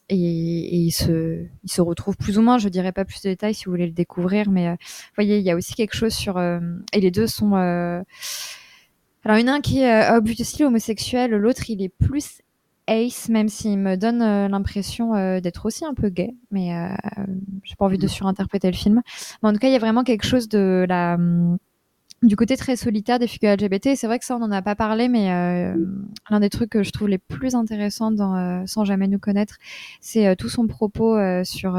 et, et ils se ils se retrouvent plus ou moins. Je dirais pas plus de détails si vous voulez le découvrir mais vous voyez il y a aussi quelque chose sur et les deux sont alors, une un qui est euh, aussi homosexuel, l'autre il est plus Ace, même s'il me donne euh, l'impression euh, d'être aussi un peu gay, mais euh, j'ai pas envie de mm. surinterpréter le film. Mais en tout cas, il y a vraiment quelque chose de la hum, du côté très solitaire des figures LGBT. C'est vrai que ça, on n'en a pas parlé, mais l'un des trucs que je trouve les plus intéressants dans Sans jamais nous connaître, c'est tout son propos sur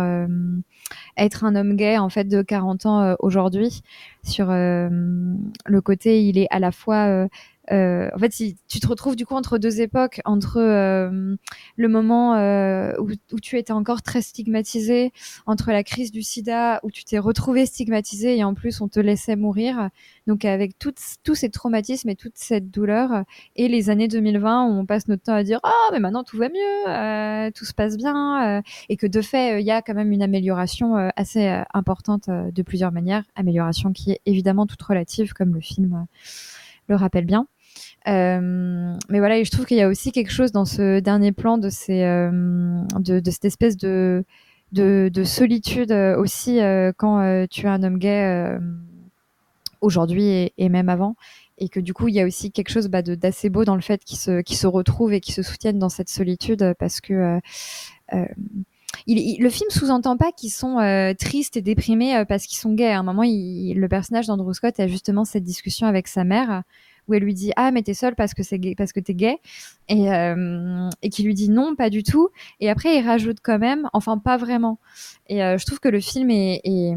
être un homme gay en fait de 40 ans aujourd'hui, sur le côté il est à la fois euh, en fait, si tu te retrouves du coup entre deux époques, entre euh, le moment euh, où, où, tu étais encore très stigmatisé, entre la crise du sida où tu t'es retrouvé stigmatisé et en plus on te laissait mourir, donc avec tous ces traumatismes et toute cette douleur, et les années 2020 où on passe notre temps à dire ah mais maintenant tout va mieux, euh, tout se passe bien, euh, et que de fait il y a quand même une amélioration assez importante de plusieurs manières, amélioration qui est évidemment toute relative comme le film le rappelle bien. Euh, mais voilà, et je trouve qu'il y a aussi quelque chose dans ce dernier plan de, ces, euh, de, de, cette espèce de, de, de solitude euh, aussi quand tu es un homme gay aujourd'hui et, et, même avant. Et que du coup, il y a aussi quelque chose bah, d'assez beau dans le fait qu'ils se, qu se retrouvent et qu'ils se soutiennent dans cette solitude parce que le film sous-entend pas qu'ils sont tristes et déprimés parce qu'ils sont gays. À un moment, le personnage d'Andrew Scott a justement cette discussion avec sa mère où elle lui dit ah mais t'es seule parce que t'es gay et euh, et qui lui dit non pas du tout et après il rajoute quand même enfin pas vraiment Et je trouve que le film est, est,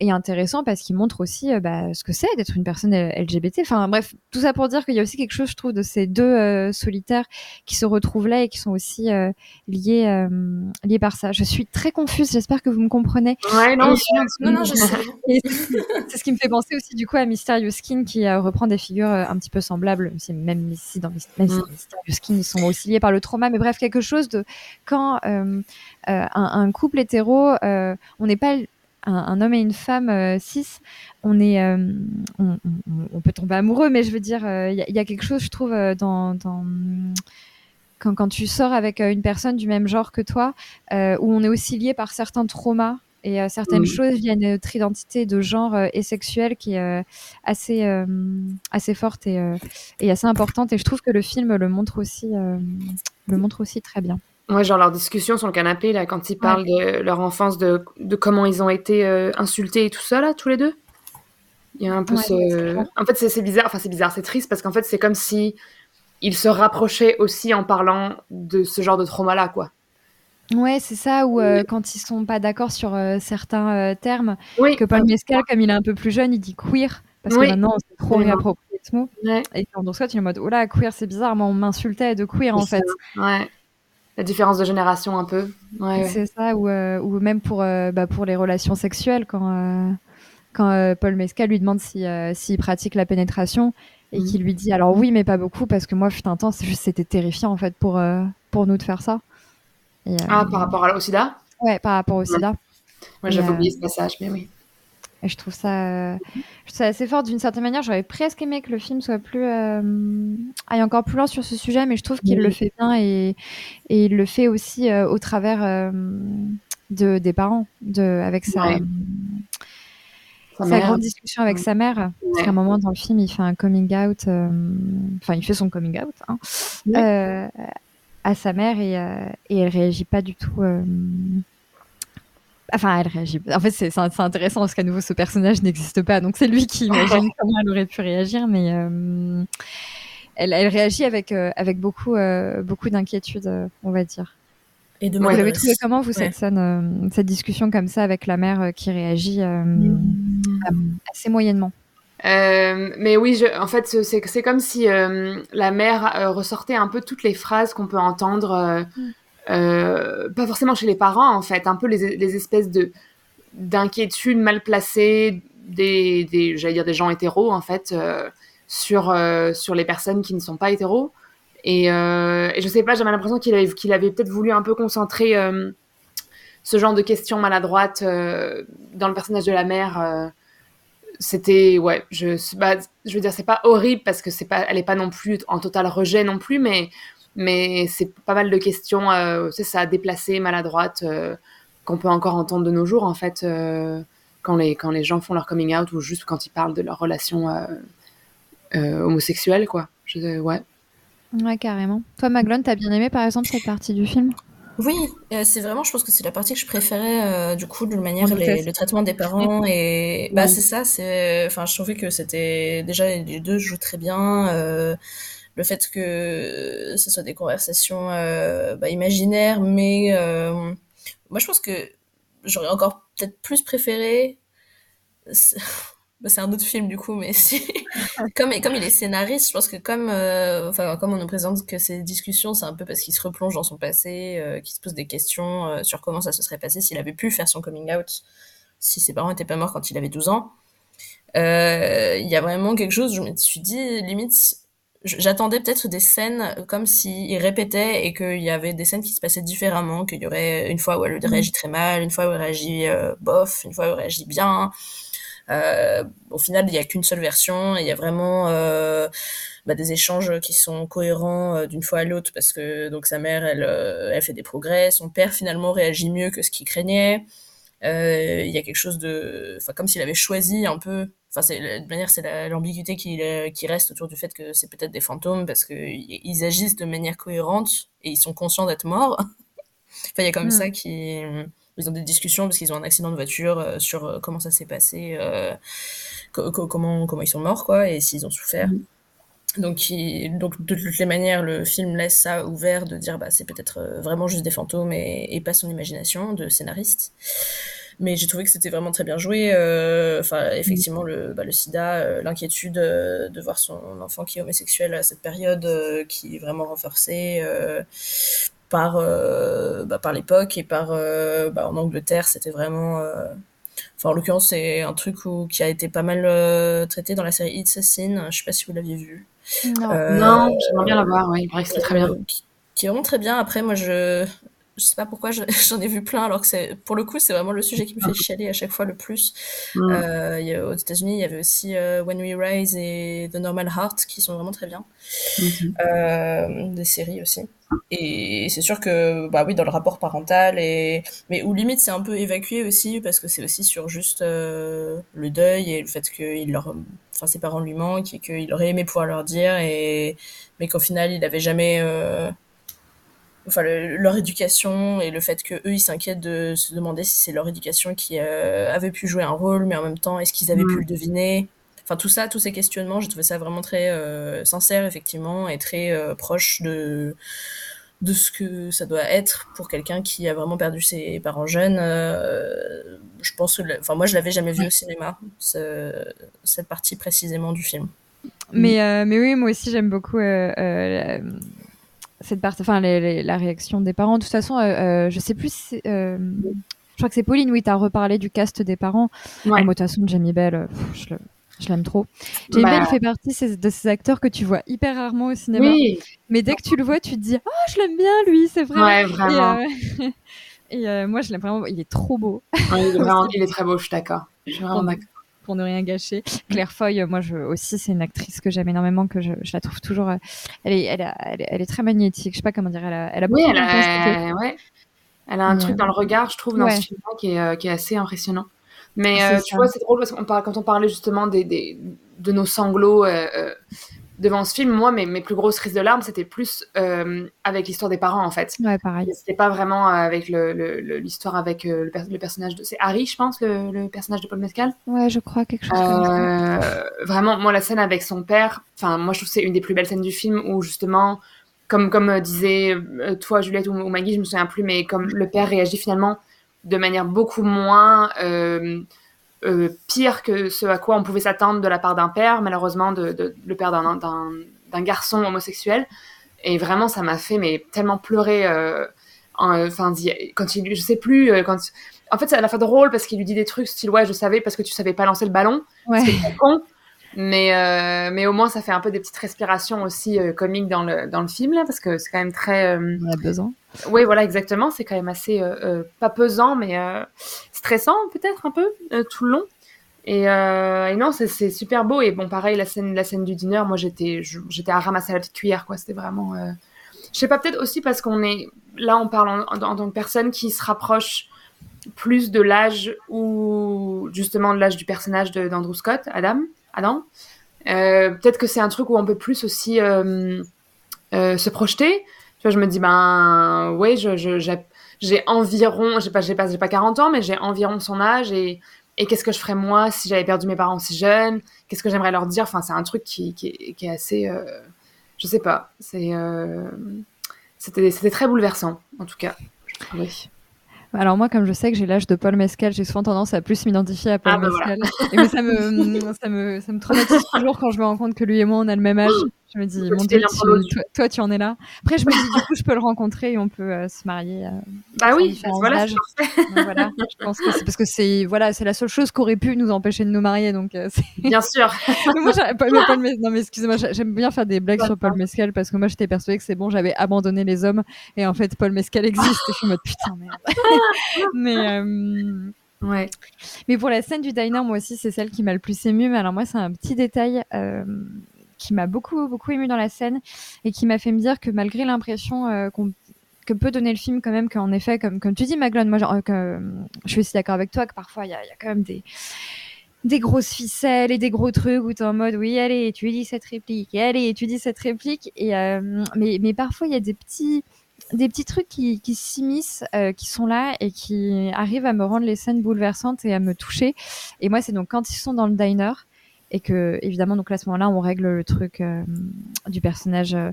est intéressant parce qu'il montre aussi bah, ce que c'est d'être une personne LGBT. Enfin bref, tout ça pour dire qu'il y a aussi quelque chose, je trouve, de ces deux solitaires qui se retrouvent là et qui sont aussi liés, liés par ça. Je suis très confuse, j'espère que vous me comprenez. Ouais, non, [LAUGHS] non, non, je sais. c'est ce qui me fait penser aussi du coup à Mysterious Skin qui reprend des figures un petit peu semblables, même ici dans si Mysterious Skin ils sont aussi liés par le trauma, mais bref quelque chose de quand un, un, couple hétéro, euh, on n'est pas un, homme et une femme euh, cis, on est, euh, on, peut tomber amoureux, mais je veux dire, il y, a quelque chose, je trouve, dans, quand, quand, tu sors avec une personne du même genre que toi, où on est aussi lié par certains traumas et certaines choses viennent notre identité de genre et sexuelle qui est assez assez forte et, et, assez importante et je trouve que le film le montre aussi le montre aussi très bien. Ouais, genre leur discussion sur le canapé, là, quand ils parlent de leur enfance, de, de comment ils ont été euh, insultés et tout ça, là, tous les deux? Il y a un peu ce... En fait, c'est bizarre, enfin, c'est bizarre, c'est triste, parce qu'en fait, c'est comme si ils se rapprochaient aussi en parlant de ce genre de trauma-là, quoi. Ouais, c'est ça, ou euh, quand ils sont pas d'accord sur euh, certains termes, que Paul Mescal, comme il est un peu plus jeune, il dit queer, parce que maintenant, c'est trop réapproprié ce mot. Et quand on Scott, il est en mode, oh là, queer, c'est bizarre, moi, on m'insultait de queer, en fait. Ouais la différence de génération un peu. Ouais, c'est ça, ou, euh, ou même pour, euh, bah, pour les relations sexuelles, quand, euh, quand Paul Mescal lui demande s'il si, pratique la pénétration et mhm. qu'il lui dit alors oui, mais pas beaucoup, parce que moi, fut un temps, c'était terrifiant en fait pour, pour nous de faire ça. Ah, par rapport au sida Ouais, par rapport au sida. Moi, j'avais oublié ce passage, mais oui. Et je trouve ça, je assez fort d'une certaine manière. J'aurais presque aimé que le film soit plus euh, aille encore plus loin sur ce sujet, mais je trouve qu'il le fait bien et, et, il le fait aussi euh, au travers euh, de des parents, de avec sa, sa, grande discussion avec sa mère. Parce qu'à un moment dans le film, il fait un coming out, enfin il fait son coming out hein, à sa mère et, et elle réagit pas du tout Enfin, elle réagit. En fait, c'est intéressant parce qu'à nouveau, ce personnage n'existe pas. Donc, c'est lui qui imagine [LAUGHS] comment elle aurait pu réagir. Mais euh, elle, elle, réagit avec, euh, avec beaucoup, euh, beaucoup d'inquiétude, on va dire. Et de Vous avez trouvé comment, vous, cette scène, cette discussion comme ça avec la mère qui réagit mmh. assez moyennement? Mais oui, en fait, c'est comme si la mère ressortait un peu toutes les phrases qu'on peut entendre. Euh, pas forcément chez les parents en fait, un peu les, espèces de d'inquiétudes mal placées des, j'allais dire des gens hétéros en fait euh, sur euh, sur les personnes qui ne sont pas hétéros et, et je sais pas j'avais l'impression qu'il avait peut-être voulu un peu concentrer ce genre de questions maladroites dans le personnage de la mère c'était ouais je bah, veux dire c'est pas horrible parce que c'est pas pas non plus en total rejet non plus mais mais c'est pas mal de questions, euh, c'est ça, déplacées, maladroites, euh, qu'on peut encore entendre de nos jours, en fait, euh, quand, les, gens font leur coming out ou juste quand ils parlent de leur relation homosexuelle, quoi. Je, ouais. Ouais, carrément. Toi, Maglone, t'as bien aimé, par exemple, cette partie du film? Oui, c'est vraiment, je pense que c'est la partie que je préférais, du coup, de manière, le traitement des parents. Et bah, c'est ça, c'est. Enfin, je trouvais que c'était. Déjà, les deux jouent très bien le fait que ce soit des conversations euh, bah, imaginaires, mais euh, moi je pense que j'aurais encore peut-être plus préféré. Bah, c'est un autre film du coup, mais [LAUGHS] comme comme il est scénariste, je pense que comme euh, enfin comme on nous présente que ces discussions, c'est un peu parce qu'il se replonge dans son passé, qu'il se pose des questions sur comment ça se serait passé s'il avait pu faire son coming out, si ses parents n'étaient pas morts quand il avait 12 ans. Il y a vraiment quelque chose, je me suis dit limite j'attendais peut-être des scènes comme s'il répétait et qu'il y avait des scènes qui se passaient différemment, qu'il y aurait une fois où elle mm. réagit très mal, une fois où elle réagit euh, bof, une fois où elle réagit bien. Euh, au final, il n'y a qu'une seule version et il y a vraiment euh, bah, des échanges qui sont cohérents euh, d'une fois à l'autre parce que donc sa mère, elle, elle fait des progrès, son père finalement réagit mieux que ce qu'il craignait. Il y a quelque chose de, enfin comme s'il avait choisi un peu Enfin, c'est, de manière, c'est l'ambiguïté qui, qui reste autour du fait que c'est peut-être des fantômes parce qu'ils agissent de manière cohérente et ils sont conscients d'être morts. [LAUGHS] enfin, il y a comme mm. ça qui. Ils ont des discussions parce qu'ils ont un accident de voiture euh, sur euh, comment ça s'est passé, euh, comment, comment ils sont morts, quoi, et s'ils ont souffert. Mm. Donc, donc de toutes les manières, le film laisse ça ouvert de dire bah c'est peut-être vraiment juste des fantômes et, et pas son imagination de scénariste. Mais j'ai trouvé que c'était vraiment très bien joué. euh, Enfin, effectivement, le, bah, le sida, euh, l'inquiétude euh, de voir son enfant qui est homosexuel à cette période qui est vraiment renforcée par, euh, bah, par l'époque et par euh, bah, en Angleterre, c'était vraiment. euh, Enfin, en l'occurrence, c'est un truc où, qui a été pas mal euh, traité dans la série It's a Sin. Je sais pas si vous l'aviez vu. Non. Euh, Non, j'aimerais bien la voir, ouais, il paraît que c'était très bien. euh, qui, qui est vraiment très bien. Après, moi, je je sais pas pourquoi je- [LAUGHS] j'en ai vu plein, alors que c'est pour le coup, c'est vraiment le sujet qui me fait chialer à chaque fois le plus. Mm. Euh, il y a- aux États-Unis, il y avait aussi euh, When We Rise et The Normal Heart qui sont vraiment très bien. Mhm. Euh, des séries aussi. Et c'est sûr que, bah oui, dans le rapport parental, et... mais où limite c'est un peu évacué aussi, parce que c'est aussi sur juste euh, le deuil et le fait que il leur... enfin, ses parents lui manquent et qu'il aurait aimé pouvoir leur dire, et... mais qu'au final il avait jamais. euh, Enfin, le- leur éducation et le fait que eux ils s'inquiètent de se demander si c'est leur éducation qui euh, avait pu jouer un rôle, mais en même temps, est-ce qu'ils avaient pu le deviner? Enfin, tout ça, tous ces questionnements, j'ai trouvé ça vraiment très euh, sincère, effectivement, et très euh, proche de, de ce que ça doit être pour quelqu'un qui a vraiment perdu ses parents jeunes. Euh, je pense que, enfin, moi, je l'avais jamais vu au cinéma, ce- cette partie précisément du film. Mais, euh, mais oui, moi aussi, j'aime beaucoup euh, euh, la- cette partie, enfin, les- les- la réaction des parents. De toute façon, je sais plus si c'est, euh, je crois que c'est Pauline, oui, t'as reparlé du cast des parents. Ouais. Ah, moi, de toute façon, Jamie Bell, pff, je le- je l'aime trop. Jamie Bah. Bell fait partie ces- de ces acteurs que tu vois hyper rarement au cinéma. Oui. Mais dès que tu le vois, tu te dis, oh, je l'aime bien, lui, c'est vrai. Ouais, Et, vraiment. euh, [LAUGHS] Et euh, moi, je l'aime vraiment. Il est trop beau. Ouais, il, est [LAUGHS] vraiment, il est très beau, je suis d'accord. Je suis vraiment pour, d'accord. pour ne rien gâcher. Claire Foy, euh, moi je, aussi, c'est une actrice que j'aime énormément, que je, je la trouve toujours. euh, elle, est, elle, a- elle, est, elle est très magnétique. Je sais pas comment dire. Elle a, elle a Oui, beaucoup elle d'intensité. a, ouais. elle a un truc euh, dans le regard, je trouve, dans ouais. ce film qui est, euh, qui est assez impressionnant. Mais C'est euh, tu vois, c'est drôle parce qu'on parle, quand on parlait justement des, des, de nos sanglots euh, euh, devant ce film, moi, mes, mes plus grosses crises de larmes, c'était plus euh, avec l'histoire des parents, en fait. Ouais, pareil. C'était pas vraiment avec le- le- le- l'histoire avec le, per- le personnage de. C'est Harry, je pense, le, le personnage de Paul Mescal? Ouais, je crois quelque chose comme ça. Vraiment, moi, la scène avec son père, enfin, moi, je trouve que c'est une des plus belles scènes du film où, justement, comme, comme disait toi, Juliette ou, ou Maggie, je me souviens plus, mais comme le père réagit finalement de manière beaucoup moins euh, euh, pire que ce à quoi on pouvait s'attendre de la part d'un père, malheureusement, de, de- le père d'un- garçon homosexuel. Et vraiment, ça m'a fait mais tellement pleurer. euh, en- Enfin, quand il, je sais plus, quand. En fait, ça l'a fait drôle parce qu'il lui dit des trucs style ouais, je savais parce que tu savais pas lancer le ballon. Ouais. C'est con. Mais, euh, mais au moins, ça fait un peu des petites respirations aussi euh, comiques dans le, dans le film, là, parce que c'est quand même très. euh, On a besoin. Oui, voilà, exactement. C'est quand même assez. euh, euh, pas pesant, mais euh, stressant, peut-être un peu, tout le long. Et, non, c'est super beau. Et bon, pareil, la scène, la scène du dîner, moi, j'étais j'étais à ramasser la petite cuillère, quoi. C'était vraiment. euh, Je sais pas, peut-être aussi parce qu'on est. Là, on parle en, en- tant que personne qui se rapproche plus de l'âge ou justement de l'âge du personnage d'Andrew Scott, Adam. Adam. Peut-être que c'est un truc où on peut plus aussi se projeter. Tu vois, je me dis, ben, ouais, je, je- j'ai j'ai environ, j'ai pas, j'ai pas, j'ai pas 40 ans, mais j'ai environ son âge et, et qu'est-ce que je ferais moi si j'avais perdu mes parents si jeunes Qu'est-ce que j'aimerais leur dire? Enfin, c'est un truc qui, qui, est- qui est assez, euh, je sais pas, c'est, euh, c'était, c'était très bouleversant, en tout cas. je trouvais. Alors moi, comme je sais que j'ai l'âge de Paul Mescal, j'ai souvent tendance à plus m'identifier à Paul Ah, bah voilà. Mescal. Et mais ça me, ça me, ça me traumatise toujours quand je me rends compte que lui et moi on a le même âge. Je me dis, mon Dieu, tu- toi, toi, tu en es là. Après, je me dis, du coup, je peux le rencontrer et on peut euh, se marier. euh, Bah oui, différents voilà. Donc voilà, je pense que c'est parce que c'est voilà, c'est la seule chose qui aurait pu nous empêcher de nous marier. Donc euh, [LAUGHS] Bien sûr. Moi, mais Paul non mais excusez-moi, j'ai- j'aime bien faire des blagues sur Paul Mescal parce que moi j'étais persuadée que c'est bon, j'avais abandonné les hommes et en fait Paul Mescal existe et je suis en mode putain merde. [LAUGHS] mais ouais. Mais pour la scène du diner, moi aussi c'est celle qui m'a le plus ému. Mais alors moi c'est un petit détail euh, qui m'a beaucoup beaucoup ému dans la scène et qui m'a fait me dire que malgré l'impression euh, que peut donner le film quand même qu'en effet comme comme tu dis Maglone moi euh, je suis aussi d'accord avec toi que parfois il y a, quand même des des grosses ficelles et des gros trucs où t'es en mode oui allez tu dis cette réplique allez tu dis cette réplique et euh, mais mais parfois il y a des petits des petits trucs qui, qui s'immiscent, qui sont là et qui arrivent à me rendre les scènes bouleversantes et à me toucher. Et moi, c'est donc quand ils sont dans le diner et que évidemment donc là, à ce moment-là on règle le truc euh, du personnage euh,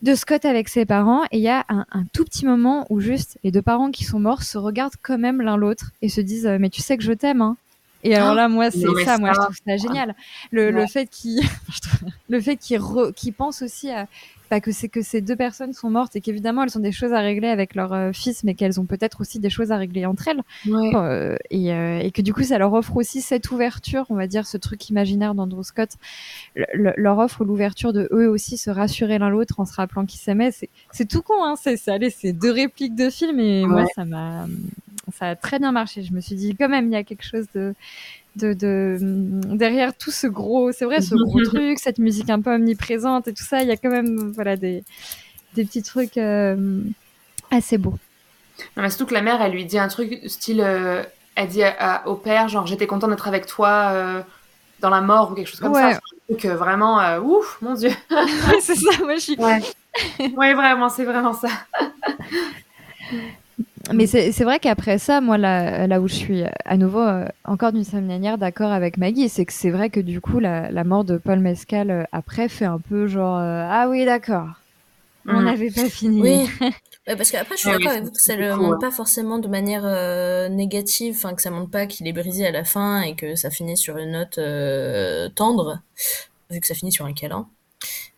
de Scott avec ses parents. Et il y a un, un tout petit moment où juste les deux parents qui sont morts se regardent quand même l'un l'autre et se disent euh, mais tu sais que je t'aime hein et alors là, moi, c'est ça, moi, je trouve ça génial. [LAUGHS] Le, fait qu'il, le fait qu'il pense aussi à, bah, que c'est que ces deux personnes sont mortes et qu'évidemment elles ont des choses à régler avec leur euh, fils, mais qu'elles ont peut-être aussi des choses à régler entre elles. Ouais. Euh, et, euh, et que du coup, ça leur offre aussi cette ouverture, on va dire, ce truc imaginaire d'Andrew Scott, le- le- leur offre l'ouverture de eux aussi se rassurer l'un l'autre en se rappelant qu'ils s'aimaient. C'est, c'est tout con, hein. C'est, allez, c'est deux répliques de film et moi, ça m'a, ça a très bien marché. Je me suis dit, quand même, il y a quelque chose de, de, de derrière tout ce gros, c'est vrai, ce gros [LAUGHS] truc, cette musique un peu omniprésente et tout ça, il y a quand même, voilà, des, des petits trucs euh, assez beaux. Non, mais surtout que la mère, elle lui dit un truc style. euh, elle dit à- à- au père, genre, j'étais content d'être avec toi euh, dans la mort ou quelque chose comme Ouais. ça. Un truc euh, vraiment, euh, ouf, mon dieu. [LAUGHS] [LAUGHS] C'est ça, moi je suis. Ouais. ouais, vraiment, c'est vraiment ça. Mais c'est vrai qu'après ça, moi, là, là où je suis à nouveau, euh, encore d'une certaine manière, d'accord avec Maggie, c'est que c'est vrai que du coup, la, la mort de Paul Mescal euh, après fait un peu genre euh, Ah oui, d'accord, on Mhm. n'avait pas fini. Oui. [LAUGHS] Ouais, parce qu'après, je suis Ouais, d'accord avec vous que c'est ça le beaucoup, montre pas forcément de manière euh, négative, enfin que ça montre pas qu'il est brisé à la fin et que ça finit sur une note euh, tendre, vu que ça finit sur un câlin.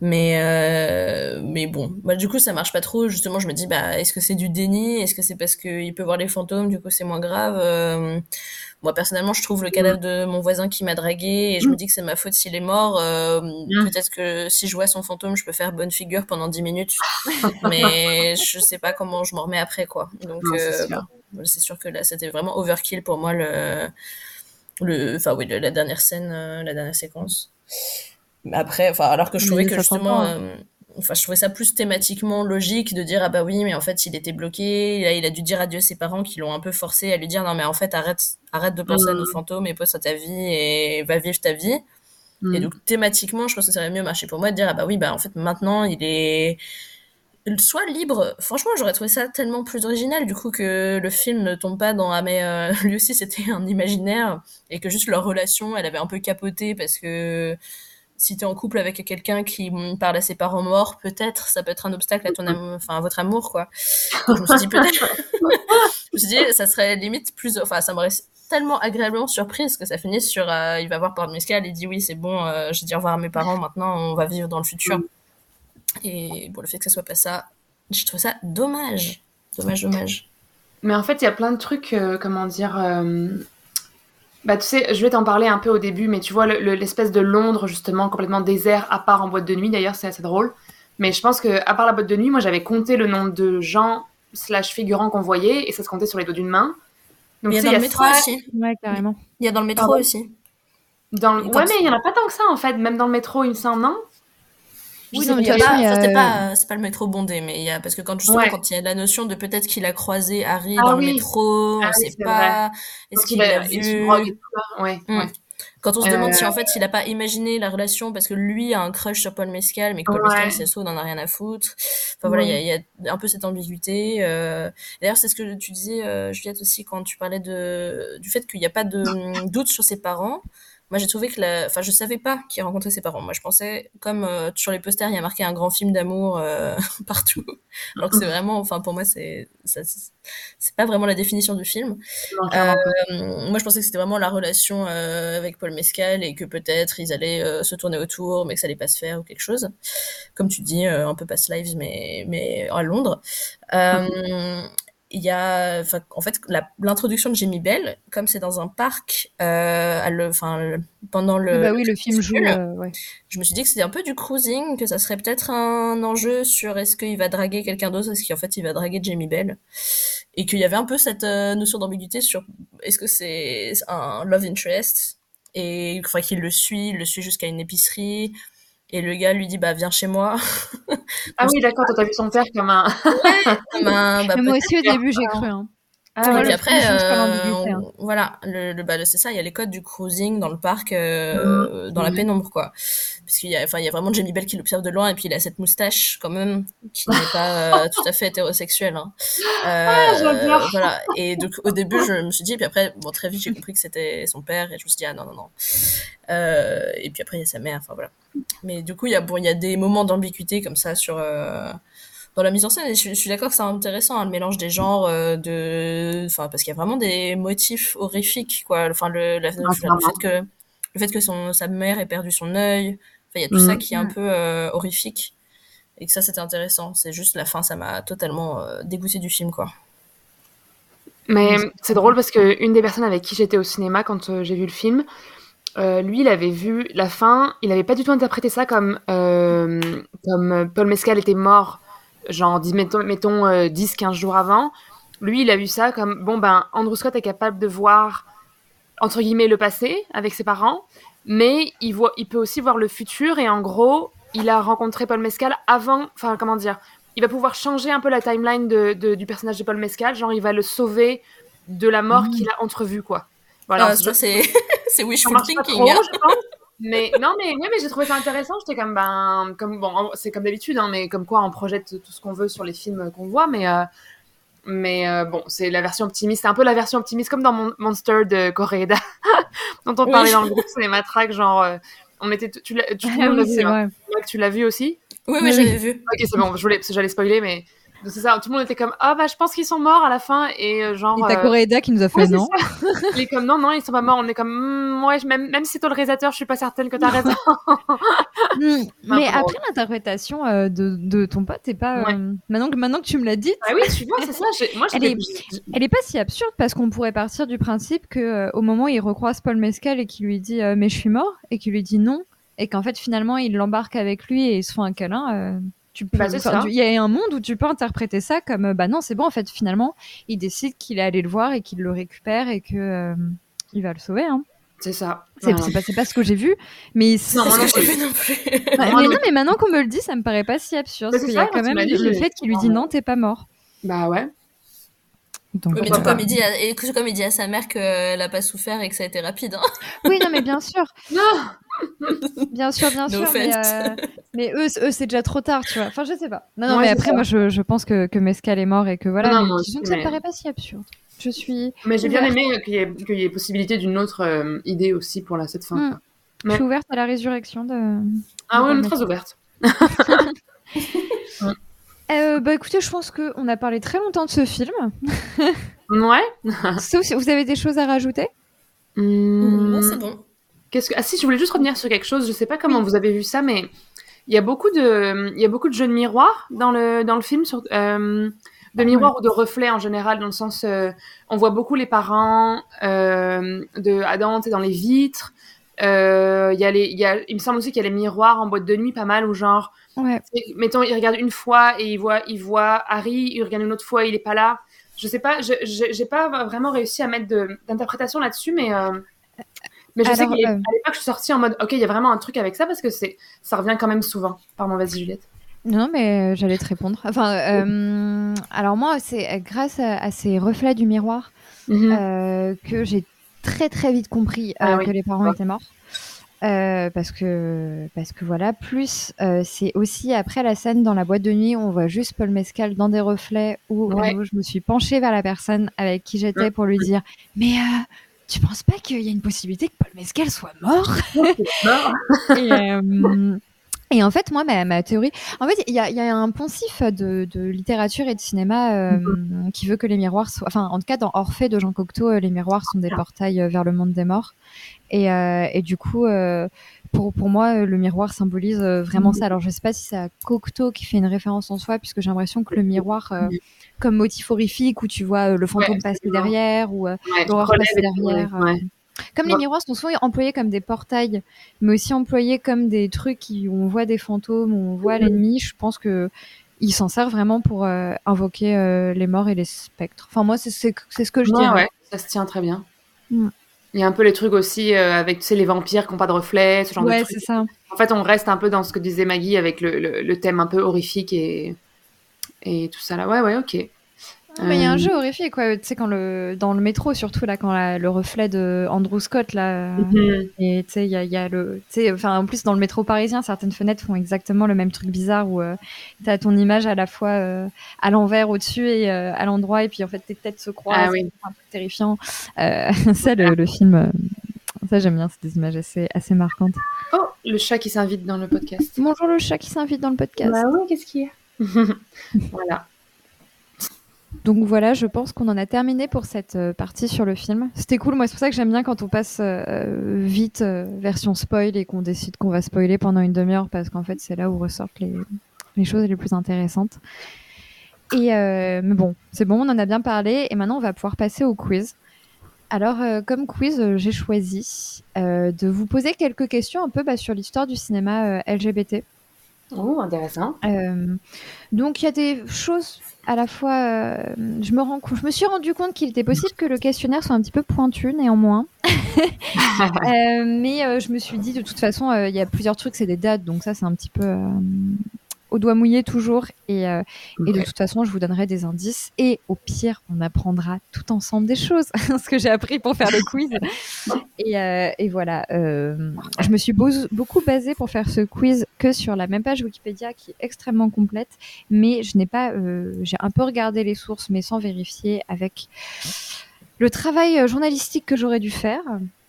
Mais euh, mais bon, bah, du coup ça marche pas trop. Justement, je me dis bah est-ce que c'est du déni? Est-ce que c'est parce qu'il peut voir les fantômes, du coup c'est moins grave? Euh, Moi personnellement, je trouve le cadavre de mon voisin qui m'a dragué et je me dis que c'est ma faute s'il est mort. Euh, Peut-être que si je vois son fantôme, je peux faire bonne figure pendant 10 minutes, [LAUGHS] mais je sais pas comment je m'en remets après quoi. Donc c'est euh, sûr. sûr que là c'était vraiment overkill pour moi le le enfin oui la dernière scène, euh, la dernière séquence. Après, enfin, alors que je Mais trouvais que justement, euh, enfin, je trouvais ça plus thématiquement logique de dire ah bah oui, mais en fait il était bloqué, là il a dû dire adieu à ses parents qui l'ont un peu forcé à lui dire non mais en fait arrête, arrête de penser à nos fantômes et pose à ta vie et va vivre ta vie. Mm. Et donc thématiquement, je pense que ça aurait mieux marché pour moi de dire ah bah oui bah en fait maintenant il est soit libre. Franchement, j'aurais trouvé ça tellement plus original du coup que le film ne tombe pas dans ah mais euh, [LAUGHS] lui aussi c'était un imaginaire et que juste leur relation, elle avait un peu capoté parce que si t'es en couple avec quelqu'un qui mm, parle à ses parents morts, peut-être ça peut être un obstacle à ton amour, enfin à votre amour quoi. Donc, je me suis dit peut-être, [LAUGHS] je me suis dit ça serait limite plus, enfin ça m'aurait tellement agréablement surprise que ça finisse sur euh, il va voir Paul Mescal, il dit oui c'est bon, euh, j'ai dit au revoir à mes parents, maintenant on va vivre dans le futur. Et bon le fait que ça soit pas ça, je trouve ça dommage, dommage dommage. Mais en fait, il y a plein de trucs, euh, comment dire. Bah, tu sais, je vais t'en parler un peu au début, mais tu vois, le- le- l'espèce de Londres, justement, complètement désert, à part en boîte de nuit, d'ailleurs, c'est assez drôle. Mais je pense que, à part la boîte de nuit, moi, j'avais compté le nombre de gens slash figurants qu'on voyait, et ça se comptait sur les doigts d'une main. Donc, il y a dans le métro ça- aussi. Ouais, carrément. Il y a dans le métro Pardon aussi. Dans le- Ouais, mais il y en a pas tant que ça, en fait. Même dans le métro, il me semble, non? Oui, non, mais pas, a- pas, c'est pas le métro bondé, mais il y a, parce que quand justement, Ouais. quand il y a la notion de peut-être qu'il a croisé Harry Ah dans oui. le métro, Ah on oui, sait pas, est-ce qu'il l'a vu? Ouais, ouais. Quand on se demande si Euh, en fait il a pas imaginé la relation parce que lui a un crush sur Paul Mescal, mais que Paul Ouais. Mescal c'est ça n'en a rien à foutre. Enfin voilà, il y a- y, un peu cette ambiguïté. euh. D'ailleurs, c'est ce que tu disais, euh, Juliette aussi, quand tu parlais de du fait qu'il n'y a pas de hum, doute sur ses parents. Moi, j'ai trouvé que la... Enfin, je savais pas qui rencontrait ses parents. Moi, je pensais, comme euh, sur les posters, il y a marqué un grand film d'amour euh, [LAUGHS] partout. Alors que c'est vraiment... Enfin, pour moi, c'est ça- c'est pas vraiment la définition du film. Non. Euh, moi, je pensais que c'était vraiment la relation avec Paul Mescal et que peut-être ils allaient se tourner autour, mais que ça allait pas se faire ou quelque chose. Comme tu dis, un peu past lives, mais, mais à Londres. Il y a, enfin, en fait, l'introduction de Jamie Bell, comme c'est dans un parc, euh, à le, enfin, le- pendant le, bah oui, le film joue. euh, ouais. je me suis dit que c'était un peu du cruising, que ça serait peut-être un enjeu sur est-ce qu'il va draguer quelqu'un d'autre, est-ce qu'en fait il va draguer Jamie Bell, et qu'il y avait un peu cette euh, notion d'ambiguïté sur est-ce que c'est un love interest, et enfin qu'il le suit, il le suit jusqu'à une épicerie, et le gars lui dit bah viens chez moi. [LAUGHS] Ah oui, d'accord, t'as vu son père comme un. Comme un- bah, Mais moi aussi, au début, j'ai cru. hein. Ah, et puis après, euh, hein. on- voilà, le, le- bah, c'est ça, il y a les codes du cruising dans le parc, euh, dans la Mhm. pénombre, quoi. Parce qu'il y a, enfin, il y a vraiment Jamie Bell qui l'observe de loin, et puis il a cette moustache, quand même, qui n'est pas euh, [LAUGHS] tout à fait hétérosexuelle. Hein. Ah, j'adore. Voilà. Et donc, au début, je me suis dit, puis après, bon, très vite, j'ai compris que c'était son père, et je me suis dit, ah non, non, non. Euh, et puis après, il y a sa mère, enfin voilà. Mais du coup, il y a, bon, il y a des moments d'ambiguïté comme ça sur, euh, dans la mise en scène. Et je, je suis d'accord que c'est intéressant, hein, le mélange des genres, euh, de, enfin, parce qu'il y a vraiment des motifs horrifiques, quoi. Enfin, le, la- le, Ah, fait que, le fait que son, sa mère ait perdu son œil. Enfin, il y a tout Mhm. ça qui est un peu euh, horrifique. Et que ça, c'était intéressant. C'est juste la fin, ça m'a totalement euh, dégoûté du film, quoi. Mais c'est drôle parce que une des personnes avec qui j'étais au cinéma quand euh, j'ai vu le film, euh, lui, il avait vu la fin, il n'avait pas du tout interprété ça comme, euh, comme Paul Mescal était mort, genre, dis- mettons, mettons euh, 10-15 jours avant. Lui, il a vu ça comme, bon, ben, Andrew Scott est capable de voir, entre guillemets, le passé avec ses parents, mais il, voit, il peut aussi voir le futur et en gros, il a rencontré Paul Mescal avant, enfin, comment dire, il va pouvoir changer un peu la timeline de, de- du personnage de Paul Mescal, genre, il va le sauver de la mort qu'il a entrevue, quoi. Voilà, ça, c'est [LAUGHS] wishful thinking. trop, hein. je pense. Mais non, mais ouais, mais j'ai trouvé ça intéressant. J'étais comme ben, comme bon, c'est comme d'habitude, hein, mais comme quoi on projette tout ce qu'on veut sur les films qu'on voit, mais euh, mais euh, bon, c'est la version optimiste. C'est un peu la version optimiste, comme dans Mon- Monster de Koreeda, [LAUGHS] dont on Oui. parlait dans le groupe Cinéma Track, genre euh, on était, tu, tu l'as, tu, Ah oui, vu, c'est hein. vrai. Mac, tu l'as vu aussi? Oui, Oui, oui, j'avais vu. Ok, c'est bon. Je voulais, parce que j'allais spoiler, mais donc c'est ça. Tout le monde était comme ah bah je pense qu'ils sont morts à la fin et euh, genre. Et t'as euh, Coréda qui nous a fait Ouais, c'est non. Il est comme non, non, ils sont pas morts. On est comme hmm, ouais, même, même si c'est toi le réalisateur, je suis pas certaine que t'as raison. [LAUGHS] Hmm, Mais après l'interprétation euh, de, de ton pote, est pas. euh, Maintenant, que, maintenant que tu me l'as dit, ah oui, tu vois, c'est ça. Moi, elle est, elle est pas si absurde parce qu'on pourrait partir du principe que euh, au moment où il recroise Paul Mescal et qu'il lui dit mais je suis mort et qu'il lui dit non et qu'en fait finalement il l'embarque avec lui et ils se font un câlin. Tu peux, Bah, ça. il y a un monde où tu peux interpréter ça comme bah non c'est bon en fait finalement il décide qu'il est allé le voir et qu'il le récupère et que euh, il va le sauver. Hein. C'est ça. C'est Voilà. c'est pas, c'est pas ce que j'ai vu, mais c'est- Non, moi non Parce que l'ai vu non plus. Moi mais non mais maintenant qu'on me le dit, ça me paraît pas si absurde. Mais Parce c'est qu'il y a quand même dit, le j'ai- fait qu'il lui dit non, t'es pas mort. Bah ouais. Donc, Oui, mais tout comme il dit à, et tout comme il dit à sa mère qu'elle a pas souffert et que ça a été rapide. Hein. Oui, non, mais bien sûr. Non. Bien sûr, bien [LAUGHS] No sûr. Mais, euh, mais eux, eux c'est déjà trop tard, tu vois. Enfin, je sais pas. Non, non, Ouais, mais après, ça. moi, je, je pense que, que Mescal est mort et que voilà. Non, mais que ça me paraît pas si absurde. Je suis, Mais j'ai bien aimé qu'il y, ait- qu'il y ait possibilité d'une autre euh, idée aussi pour la, cette fin. Hmm. je suis ouverte à la résurrection de. Ah de oui, on est très ouverte. [LAUGHS] Euh, bah écoutez, je pense qu'on a parlé très longtemps de ce film. Ouais. [LAUGHS] Sauf si vous avez des choses à rajouter? Hmm. Là, c'est bon. Qu'est-ce que... Ah si, je voulais juste revenir sur quelque chose. Je sais pas comment vous avez vu ça, mais il y a beaucoup de, il y a beaucoup de jeux de miroirs dans le dans le film, sur, euh, de miroirs ou de reflets en général, dans le sens, euh, on voit beaucoup les parents euh, de Adam, dans les vitres. Euh, Il y a les, y a, il me semble aussi qu'il y a les miroirs en boîte de nuit, pas mal, où genre, Ouais. Mettons, il regarde une fois et il voit, il voit Harry, il regarde une autre fois, il est pas là. Je sais pas, j'ai pas vraiment réussi à mettre d'interprétation là-dessus, mais, euh, mais je sais qu'à euh, l'époque, je suis sortie en mode, ok, il y a vraiment un truc avec ça parce que c'est, ça revient quand même souvent. Pardon, vas-y, Juliette. Non, mais euh, j'allais te répondre. Enfin, [LAUGHS] euh, alors moi, c'est grâce à, à ces reflets du miroir Mhm. euh, que j'ai très très vite compris euh, Ah oui. que les parents Ouais. étaient morts. Parce que parce que voilà plus c'est aussi après la scène dans la boîte de nuit on voit juste Paul Mescal dans des reflets où Ouais. je me suis penchée vers la personne avec qui j'étais pour lui dire mais tu penses pas qu'il y a une possibilité que Paul Mescal soit mort? [LAUGHS] Et, euh, et en fait, moi, ma, ma théorie, en fait, il y a, il y a un poncif de, de littérature et de cinéma euh, qui veut que les miroirs soient, enfin, en tout cas, dans Orphée de Jean Cocteau, euh, les miroirs sont des portails euh, vers le monde des morts. Et, euh, et du coup, pour, pour moi, euh, le miroir symbolise euh, vraiment ça. Alors, je sais pas si c'est à Cocteau qui fait une référence en soi, puisque j'ai l'impression que le miroir, euh, comme motif horrifique, où tu vois le fantôme Ouais, passer derrière, ou Ouais, l'horreur passer derrière. ouais. comme les miroirs sont souvent employés comme des portails, mais aussi employés comme des trucs où on voit des fantômes, où on voit l'ennemi, je pense que ils s'en servent vraiment pour euh, invoquer euh, les morts et les spectres. Enfin, moi, c'est ce que je ouais, ça se tient très bien. Il y a un peu les trucs aussi euh, avec tu sais, les vampires qui n'ont pas de reflets, ce genre Ouais, de trucs. ça. En fait, on reste un peu dans ce que disait Maggie avec le, le, le thème un peu horrifique et, et tout ça là. Ouais, ouais, ok. Non, mais il y a un Euh, jeu horrifique, quoi. Tu sais, quand le, dans le métro, surtout, là, quand la- le reflet de Andrew Scott, là. Mhm. Et tu sais, il y a, il y a le. Tu sais, enfin, en plus, dans le métro parisien, certaines fenêtres font exactement le même truc bizarre où tu as ton image à la fois euh, à l'envers, au-dessus et euh, à l'endroit, et puis en fait, tes têtes se croisent. Ah oui. C'est un truc terrifiant. Euh, [LAUGHS] ça, le, le film. euh, ça, j'aime bien, c'est des images assez, assez marquantes. Oh, le chat qui s'invite dans le podcast. Bonjour le chat qui s'invite dans le podcast. Bah ouais, qu'est-ce qu'il y a? [LAUGHS] Voilà. Donc voilà, je pense qu'on en a terminé pour cette euh, partie sur le film. C'était cool, moi c'est pour ça que j'aime bien quand on passe euh, vite euh, version spoil et qu'on décide qu'on va spoiler pendant une demi-heure parce qu'en fait c'est là où ressortent les, les choses les plus intéressantes. Et euh, mais bon, c'est bon, on en a bien parlé et maintenant on va pouvoir passer au quiz. Alors comme quiz, j'ai choisi de vous poser quelques questions un peu bah, sur l'histoire du cinéma LGBT. Oh, intéressant. Donc il y a des choses à la fois. euh, je, me rends, je me suis rendu compte qu'il était possible que le questionnaire soit un petit peu pointu néanmoins. [LAUGHS] Euh, mais euh, je me suis dit de toute façon, il y a plusieurs trucs, c'est des dates, donc ça c'est un petit peu au doigt mouillé toujours. Et, euh, et de toute façon, je vous donnerai des indices. Et au pire, on apprendra tout ensemble des choses, [LAUGHS] ce que j'ai appris pour faire le quiz. [LAUGHS] Et, euh, et voilà, euh, je me suis beau- beaucoup basée pour faire ce quiz que sur la même page Wikipédia qui est extrêmement complète, mais je n'ai pas, j'ai un peu regardé les sources, mais sans vérifier avec le travail euh, journalistique que j'aurais dû faire.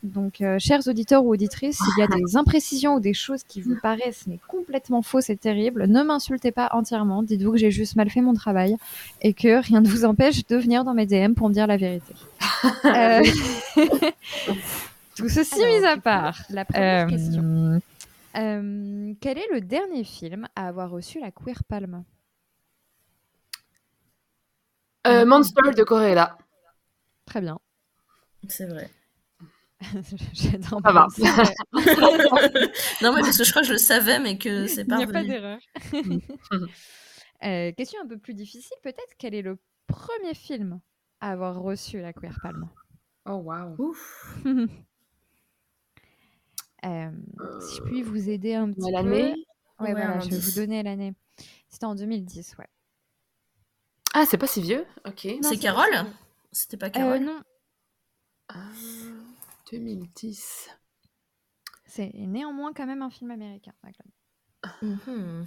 Donc, euh, chers auditeurs ou auditrices, s'il y a des imprécisions ou des choses qui vous paraissent mais complètement fausses et terribles, ne m'insultez pas entièrement. Dites-vous que j'ai juste mal fait mon travail et que rien ne vous empêche de venir dans mes DM pour me dire la vérité. [LAUGHS] Euh, [LAUGHS] Tout ceci mis à part, la première Euh, question. Euh, quel est le dernier film à avoir reçu la Queer Palm? Euh, Monster de Coréla. Très bien. C'est vrai. [LAUGHS] J'adore Ça va. balancer, ouais. non, mais parce que je crois que je le savais, mais que c'est Il pas n'y a pas d'erreur. [LAUGHS] Euh, question un peu plus difficile, peut-être. Quel est le premier film à avoir reçu la Queer Palm? Oh, waouh. Ouf. [LAUGHS] Euh, Si je puis vous aider un petit peu. l'année? Ouais, Ouais, voilà, je vais vous donner l'année. C'était en 2010, ouais. Ah, c'est pas si vieux? Ok. C'est Carole? C'était pas Euh, Carole non, Ah, 2010. c'est néanmoins quand même un film américain. Mhm.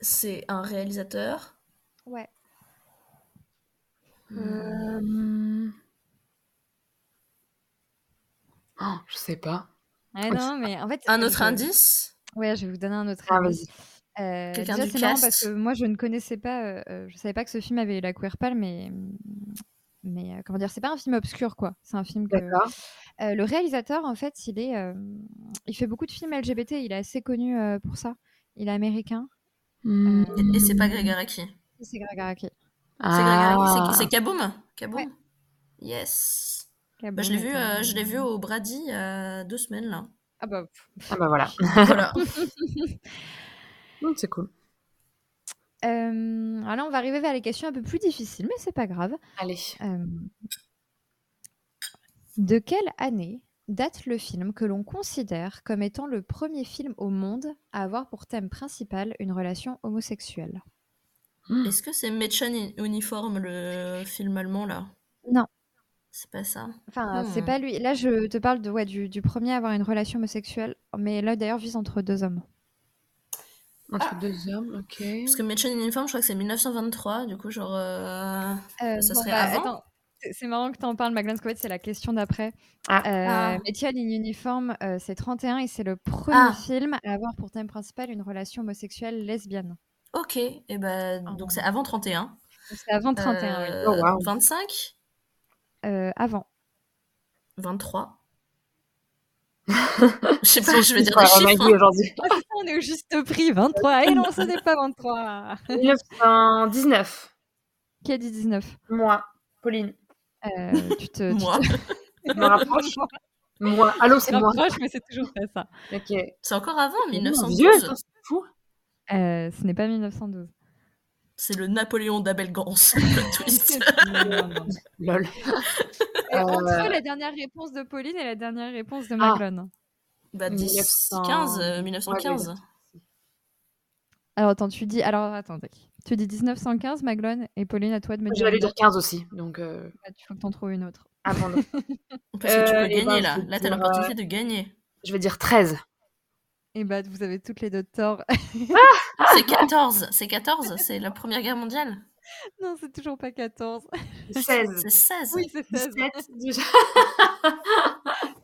C'est un réalisateur Ouais. Euh, Oh, je sais pas. Ah non, mais en fait. Un euh, autre je- indice? Ouais, je vais vous donner un autre Ah, indice. Euh, Quelqu'un du c'est marrant cast parce que moi, je ne connaissais pas, euh, euh, je savais pas que ce film avait eu la Queer Palm, mais, mais euh, comment dire, c'est pas un film obscur, quoi. C'est un film que. D'accord. Euh, le réalisateur, en fait, il est, euh, il fait beaucoup de films LGBT. Il est assez connu euh, pour ça. Il est américain. Hmm. Et, et c'est pas Greg Araki. C'est Greg Araki. C'est Greg Araki, Ah. c'est- Kaboom? Kaboom? Ouais. Yes. Qui a Bah, je l'ai vu, euh, je l'ai vu au Brady il y a deux semaines là. Ah bah. Ah bah voilà. Voilà. [LAUGHS] [LAUGHS] Hmm, c'est cool. Euh, alors là, on va arriver vers les questions un peu plus difficiles, mais c'est pas grave. Allez. Euh, de quelle année date le film que l'on considère comme étant le premier film au monde à avoir pour thème principal une relation homosexuelle? Est-ce que c'est Mädchen Uniform, le film allemand là? Non. C'est pas ça. Enfin, c'est Hmm. pas lui. Là, je te parle de, ouais, du, du premier à avoir une relation homosexuelle, mais là d'ailleurs vise entre deux hommes. Entre deux hommes, ok. Parce que Mädchen Uniform, je crois que c'est 1923, du coup, genre. euh, Euh, ça bon, serait bah, avant attends, c'est- marrant que tu en parles, Maglan, parce c'est la question d'après. Ah. Euh, Ah. Métier in Uniform, euh, c'est 31 et c'est le premier Ah. film à avoir pour thème principal une relation homosexuelle lesbienne. Ok, et ben donc c'est avant 31. Donc, C'est avant 31, oui. Oh, wow. 25 Euh, avant. 23 [LAUGHS] Je sais pas, je vais dire des chiffres. dit hein. aujourd'hui. [LAUGHS] On est au juste prix, 23. Et non, ce n'est pas 23. 1919. Qui a dit 19 Moi, Pauline. Euh, Tu te. tu Moi. te- Je me rapproche. [LAUGHS] Moi. Allô, c'est moi. rapproches, mais c'est toujours pas ça. Ok. C'est encore avant, Vieux, 1912. attends, c'est fou. Euh, ce n'est pas 1912. C'est le Napoléon d'Abel Gans. [LAUGHS] le twist. [LAUGHS] Lol. Euh, Entre Euh, la dernière réponse de Pauline et la dernière réponse de Ah. Maglone. Bah, 10, 15, euh, 1915. Alors attends, tu dis. Alors attendez. Tu dis 1915, Maglone, et Pauline, à toi de me dire. J'allais dire 15 aussi, donc. Euh... Bah, tu faut que t'en trouves une autre. Ah, [LAUGHS] pardon. Parce que tu Euh, peux eh gagner ben, là. je vais Là, t'as l'opportunité de gagner. Je vais dire 13. Et bah, vous avez toutes les deux tort. C'est 14. C'est 14. C'est la Première Guerre mondiale. [LAUGHS] non, c'est toujours pas 14. 16. C'est 16. Oui, c'est 16. 17 déjà. [LAUGHS]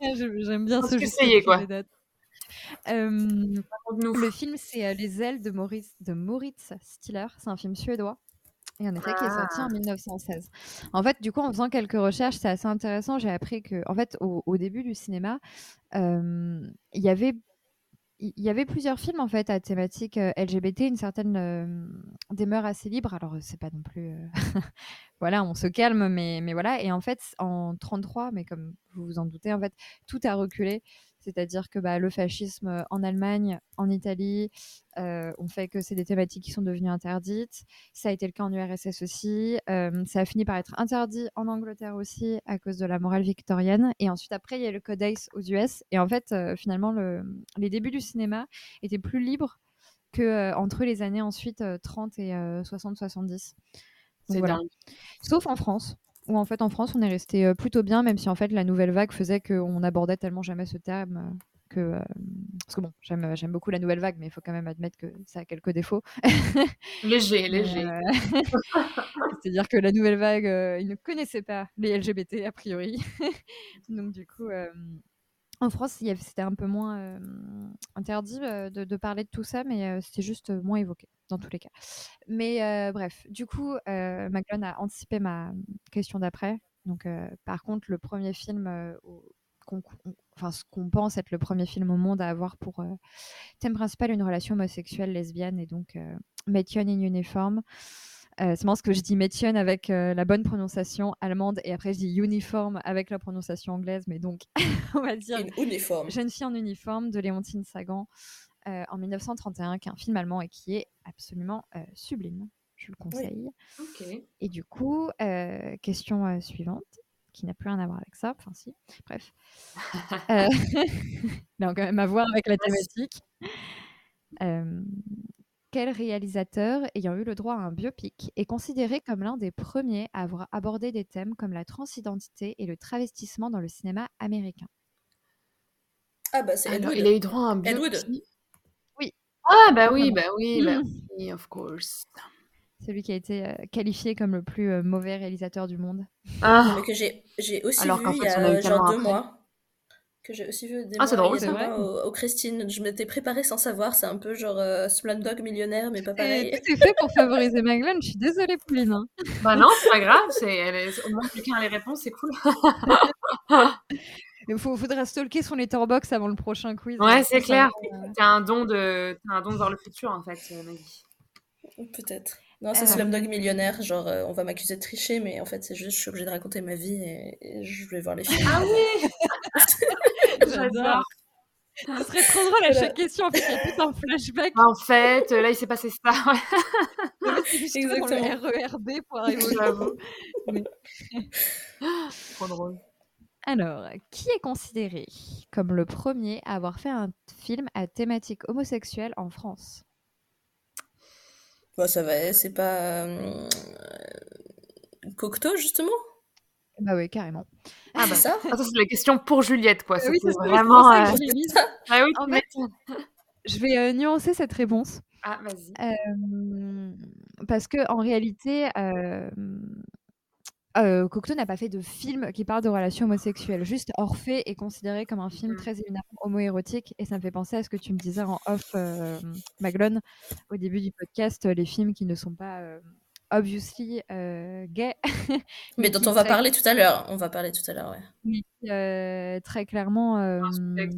Ah, J'aime bien ce que jeu quoi. Euh, le film, c'est euh, Les ailes de Maurice, de Moritz Stiller. C'est un film suédois. Et en effet, qui est sorti en 1916. En fait, du coup, en faisant quelques recherches, c'est assez intéressant. J'ai appris que, en fait, au, au début du cinéma, euh, il y avait il y avait plusieurs films en fait à thématique euh, LGBT, une certaine euh, des mœurs assez libres. Alors euh, c'est pas non plus, [LAUGHS] voilà, on se calme, mais mais voilà. Et en fait, en 33, mais comme vous vous en doutez, en fait, tout a reculé. C'est-à-dire que bah, le fascisme euh, en Allemagne, en Italie, euh, ont fait que c'est des thématiques qui sont devenues interdites. Ça a été le cas en URSS aussi. Euh, ça a fini par être interdit en Angleterre aussi à cause de la morale victorienne. Et ensuite, après, il y a le Code ACE aux US. Et en fait, euh, finalement, le- les débuts du cinéma étaient plus libres que entre les années ensuite euh, 30 et 60-70. C'est voilà. dingue. Sauf en France, où en fait en France on est resté euh, plutôt bien, même si en fait la nouvelle vague faisait qu'on abordait tellement jamais ce terme euh, que euh, parce que bon j'aime j'aime beaucoup la nouvelle vague, mais il faut quand même admettre que ça a quelques défauts. [LAUGHS] Léger, léger. euh, [LAUGHS] C'est-à-dire que la nouvelle vague, euh, ils ne connaissaient pas les LGBT a priori, [LAUGHS] donc du coup. En France, c'était un peu moins interdit de, parler de tout ça, mais c'était juste moins évoqué dans tous les cas. Mais bref, du coup, euh, Macron a anticipé ma question d'après. Donc, par contre, le premier film, qu'on, enfin, ce qu'on pense être le premier film au monde à avoir pour thème principal une relation homosexuelle lesbienne et donc Mädchen in Uniform. Euh, c'est marrant parce que je dis Mädchen avec euh, la bonne prononciation allemande et après je dis uniforme avec la prononciation anglaise, mais donc [LAUGHS] on va dire Une uniforme. Jeune fille en uniforme de Léontine Sagan euh, en 1931, qui est un film allemand et qui est absolument euh, sublime. Je le conseille. Et du coup, question suivante, qui n'a plus rien à voir avec ça, enfin si, bref. [LAUGHS] Euh, [LAUGHS] mais quand même à voir avec la thématique. Quel réalisateur ayant eu le droit à un biopic est considéré comme l'un des premiers à avoir abordé des thèmes comme la transidentité et le travestissement dans le cinéma américain? Ah bah c'est Alors, Edward. il a eu droit à un biopic. Wood. Ah, bah oui, bah oui, bah [LAUGHS] oui, of course. Celui qui a été euh, qualifié comme le plus euh, mauvais réalisateur du monde. Ah, Mais que j'ai j'ai aussi Alors vu qu'en il y a genre deux après. mois. Que j'ai aussi vu des Ah, c'est drôle, c'est vrai. au, au Christine. Je m'étais préparée sans savoir. C'est un peu genre euh, Slumdog millionnaire, mais pas Et pareil. tout est fait pour favoriser Maglen. Je suis désolée, Pauline. hein. [LAUGHS] bah non, c'est pas grave, c'est, elle est- au moins quelqu'un a les réponses, c'est cool. Il faut, faudra stalker son letterbox avant le prochain quiz. Ouais, hein, c'est clair. euh, T'as un don de, t'as un don de voir le futur, en fait, euh, Maggie. Peut-être. Non, c'est Euh. Slumdog millionnaire. Genre, euh, on va m'accuser de tricher, mais en fait, c'est juste, je suis obligée de raconter ma vie et, et je vais voir les films. Ah oui [LAUGHS] J'adore. Ce serait trop drôle à chaque question. En fait, il y a tout un flashback. En fait, euh, là, il s'est passé ça. C'est juste pour le Exactement. RERB pour arriver au J'avoue. Mais- [LAUGHS] Trop drôle. Alors, qui est considéré comme le premier à avoir fait un film à thématique homosexuelle en France? Bon, ça va, c'est pas. euh, Cocteau, justement? Bah oui, carrément. Ah bah C'est ça Attends, c'est la question pour Juliette, quoi. Ah oui, C'était c'est ça, vraiment. c'est pour ça euh, que je l'ai mise. [LAUGHS] Ah oui, En fait. Je vais euh, nuancer cette réponse. Ah, vas-y. Euh, parce que en réalité, euh, euh, Cocteau n'a pas fait de film qui parle de relations homosexuelles. Juste Orphée est considéré comme un film Mm. très éminemment homoérotique et ça me fait penser à ce que tu me disais en off, euh, Maglone, au début du podcast, euh, les films qui ne sont pas euh, obviously euh, gays, [LAUGHS] Mais dont on va très- parler tout à l'heure. On va parler tout à l'heure, ouais. mais euh, très clairement. euh, Texte,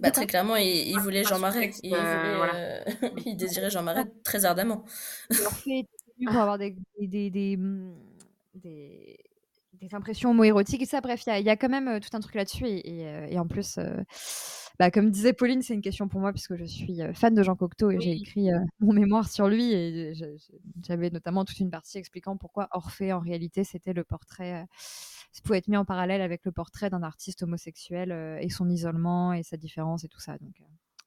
Bah, très clairement, il, il voulait Jean Marais. Il, voulait, voilà. [LAUGHS] il désirait Jean Marais très ardemment. Connu pour avoir des, des, des, des, mm, des- des impressions homoérotiques et ça. Bref, il y a, il y a quand même tout un truc là-dessus. Et, et, et en plus, euh, bah, comme disait Pauline, c'est une question pour moi puisque je suis euh, fan de Jean Cocteau et j'ai écrit euh, mon mémoire sur lui. Et j'avais notamment toute une partie expliquant pourquoi Orphée, en réalité, c'était le portrait. euh, ça pouvait être mis en parallèle avec le portrait d'un artiste homosexuel euh, et son isolement et sa différence et tout ça. Donc,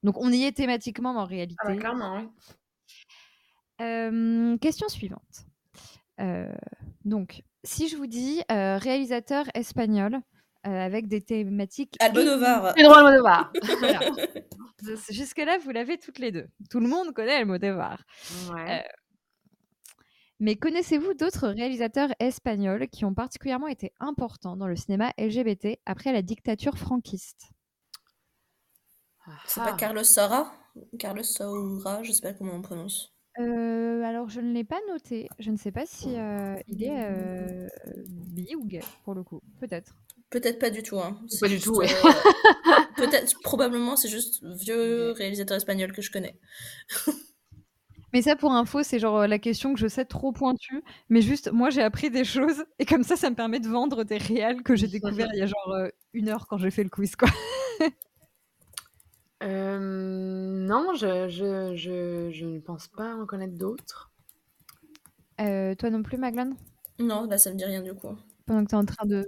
Donc on y est thématiquement en réalité. Ah bah, clairement, oui. Question suivante. Donc, si je vous dis réalisateur espagnol euh, avec des thématiques. Almodovar. Pedro Almodovar. Voilà. Jusque-là, vous l'avez toutes les deux. Tout le monde connaît Almodovar. Ouais. Euh, mais connaissez-vous d'autres réalisateurs espagnols qui ont particulièrement été importants dans le cinéma LGBT après la dictature franquiste? C'est pas Carlos Saura Carlos Saura, je sais pas comment on prononce. Euh, alors, je ne l'ai pas noté. Je ne sais pas si euh, il est euh, bi ou gay, pour le coup. Peut-être. Peut-être pas du tout. Hein. Pas du juste, tout, ouais. euh, [LAUGHS] Peut-être, probablement, c'est juste vieux réalisateur espagnol que je connais. [LAUGHS] Mais ça, pour info, c'est genre euh, la question que je sais trop pointue. Mais juste, moi, j'ai appris des choses. Et comme ça, ça me permet de vendre des réels que j'ai découvert il y a genre euh, une heure quand j'ai fait le quiz, quoi. [LAUGHS] Euh, non, je, je, je, je ne pense pas en connaître d'autres. Euh, toi non plus, Maglan Non, là, ça me dit rien du coup. Pendant que tu es en train de.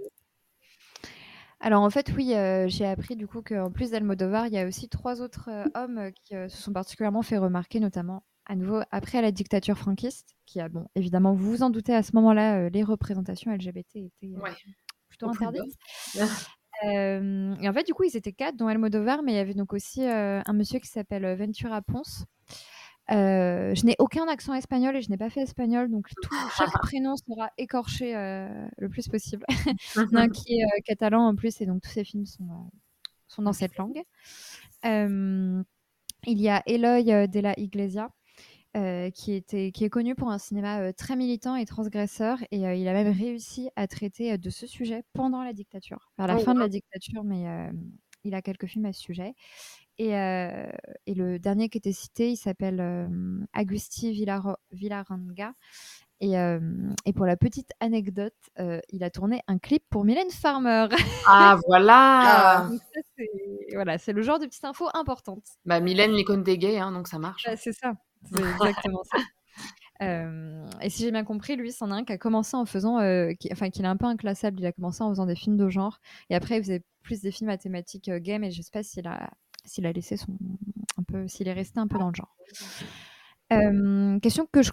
Alors en fait, oui, euh, j'ai appris du coup qu'en plus d'Almodovar, il y a aussi trois autres euh, hommes euh, qui euh, se sont particulièrement fait remarquer, notamment à nouveau après la dictature franquiste, qui a, bon, évidemment, vous vous en doutez, à ce moment-là, les représentations LGBT étaient Ouais. plutôt interdites. [LAUGHS] et en fait, du coup, ils étaient quatre, dont Almodovar, mais il y avait donc aussi un monsieur qui s'appelle Ventura Ponce. Euh, je n'ai aucun accent espagnol et je n'ai pas fait espagnol, donc tout, chaque [LAUGHS] prénom sera écorché euh, le plus possible. Il y en a un qui est euh, catalan en plus, et donc tous ces films sont, sont dans cette langue. Il y a Eloy de la Iglesia, qui, était, qui est connu pour un cinéma très militant et transgresseur, et il a même réussi à traiter de ce sujet pendant la dictature, vers la Oh, fin de la dictature, mais il a quelques films à ce sujet. Et, euh, et le dernier qui était cité, il s'appelle euh, Agusti Villaranga. Et, euh, et pour la petite anecdote, euh, il a tourné un clip pour Mylène Farmer. Ah, [LAUGHS] voilà c'est voilà, c'est le genre de petite info importante. Bah, Mylène, l'icône des gays, hein, donc ça marche. Bah, c'est ça, c'est [LAUGHS] exactement ça. Euh, et si j'ai bien compris, lui, c'en a un qui a commencé en faisant, euh, qui- enfin, qu'il est un peu inclassable. Il a commencé en faisant des films de genre, et après, il faisait plus des films à thématique euh, gay, mais je sais pas s'il a, s'il a laissé son, un peu, s'il est resté un peu dans le genre. Question que je,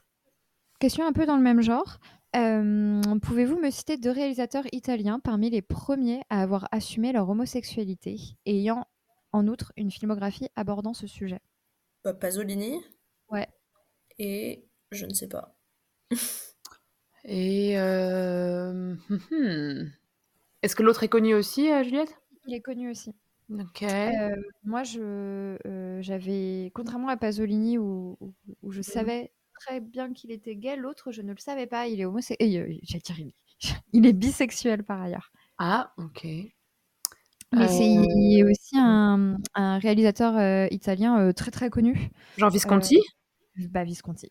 question un peu dans le même genre. Pouvez-vous me citer deux réalisateurs italiens parmi les premiers à avoir assumé leur homosexualité et ayant en outre une filmographie abordant ce sujet? Pasolini? Ouais. et je ne sais pas. [LAUGHS] Et euh, hum, hum. est-ce que l'autre est connu aussi, euh, Juliette? Il est connu aussi. Ok. Euh, moi, je, euh, j'avais, contrairement à Pasolini où, où- où je savais très bien qu'il était gay, l'autre, je ne le savais pas. Il est homosexuel. Il est- [LAUGHS] il est bisexuel par ailleurs. Ah, ok. Mais c'est, il est aussi un, un réalisateur euh, italien euh, très très connu. Jean Visconti? Euh, bah, Visconti.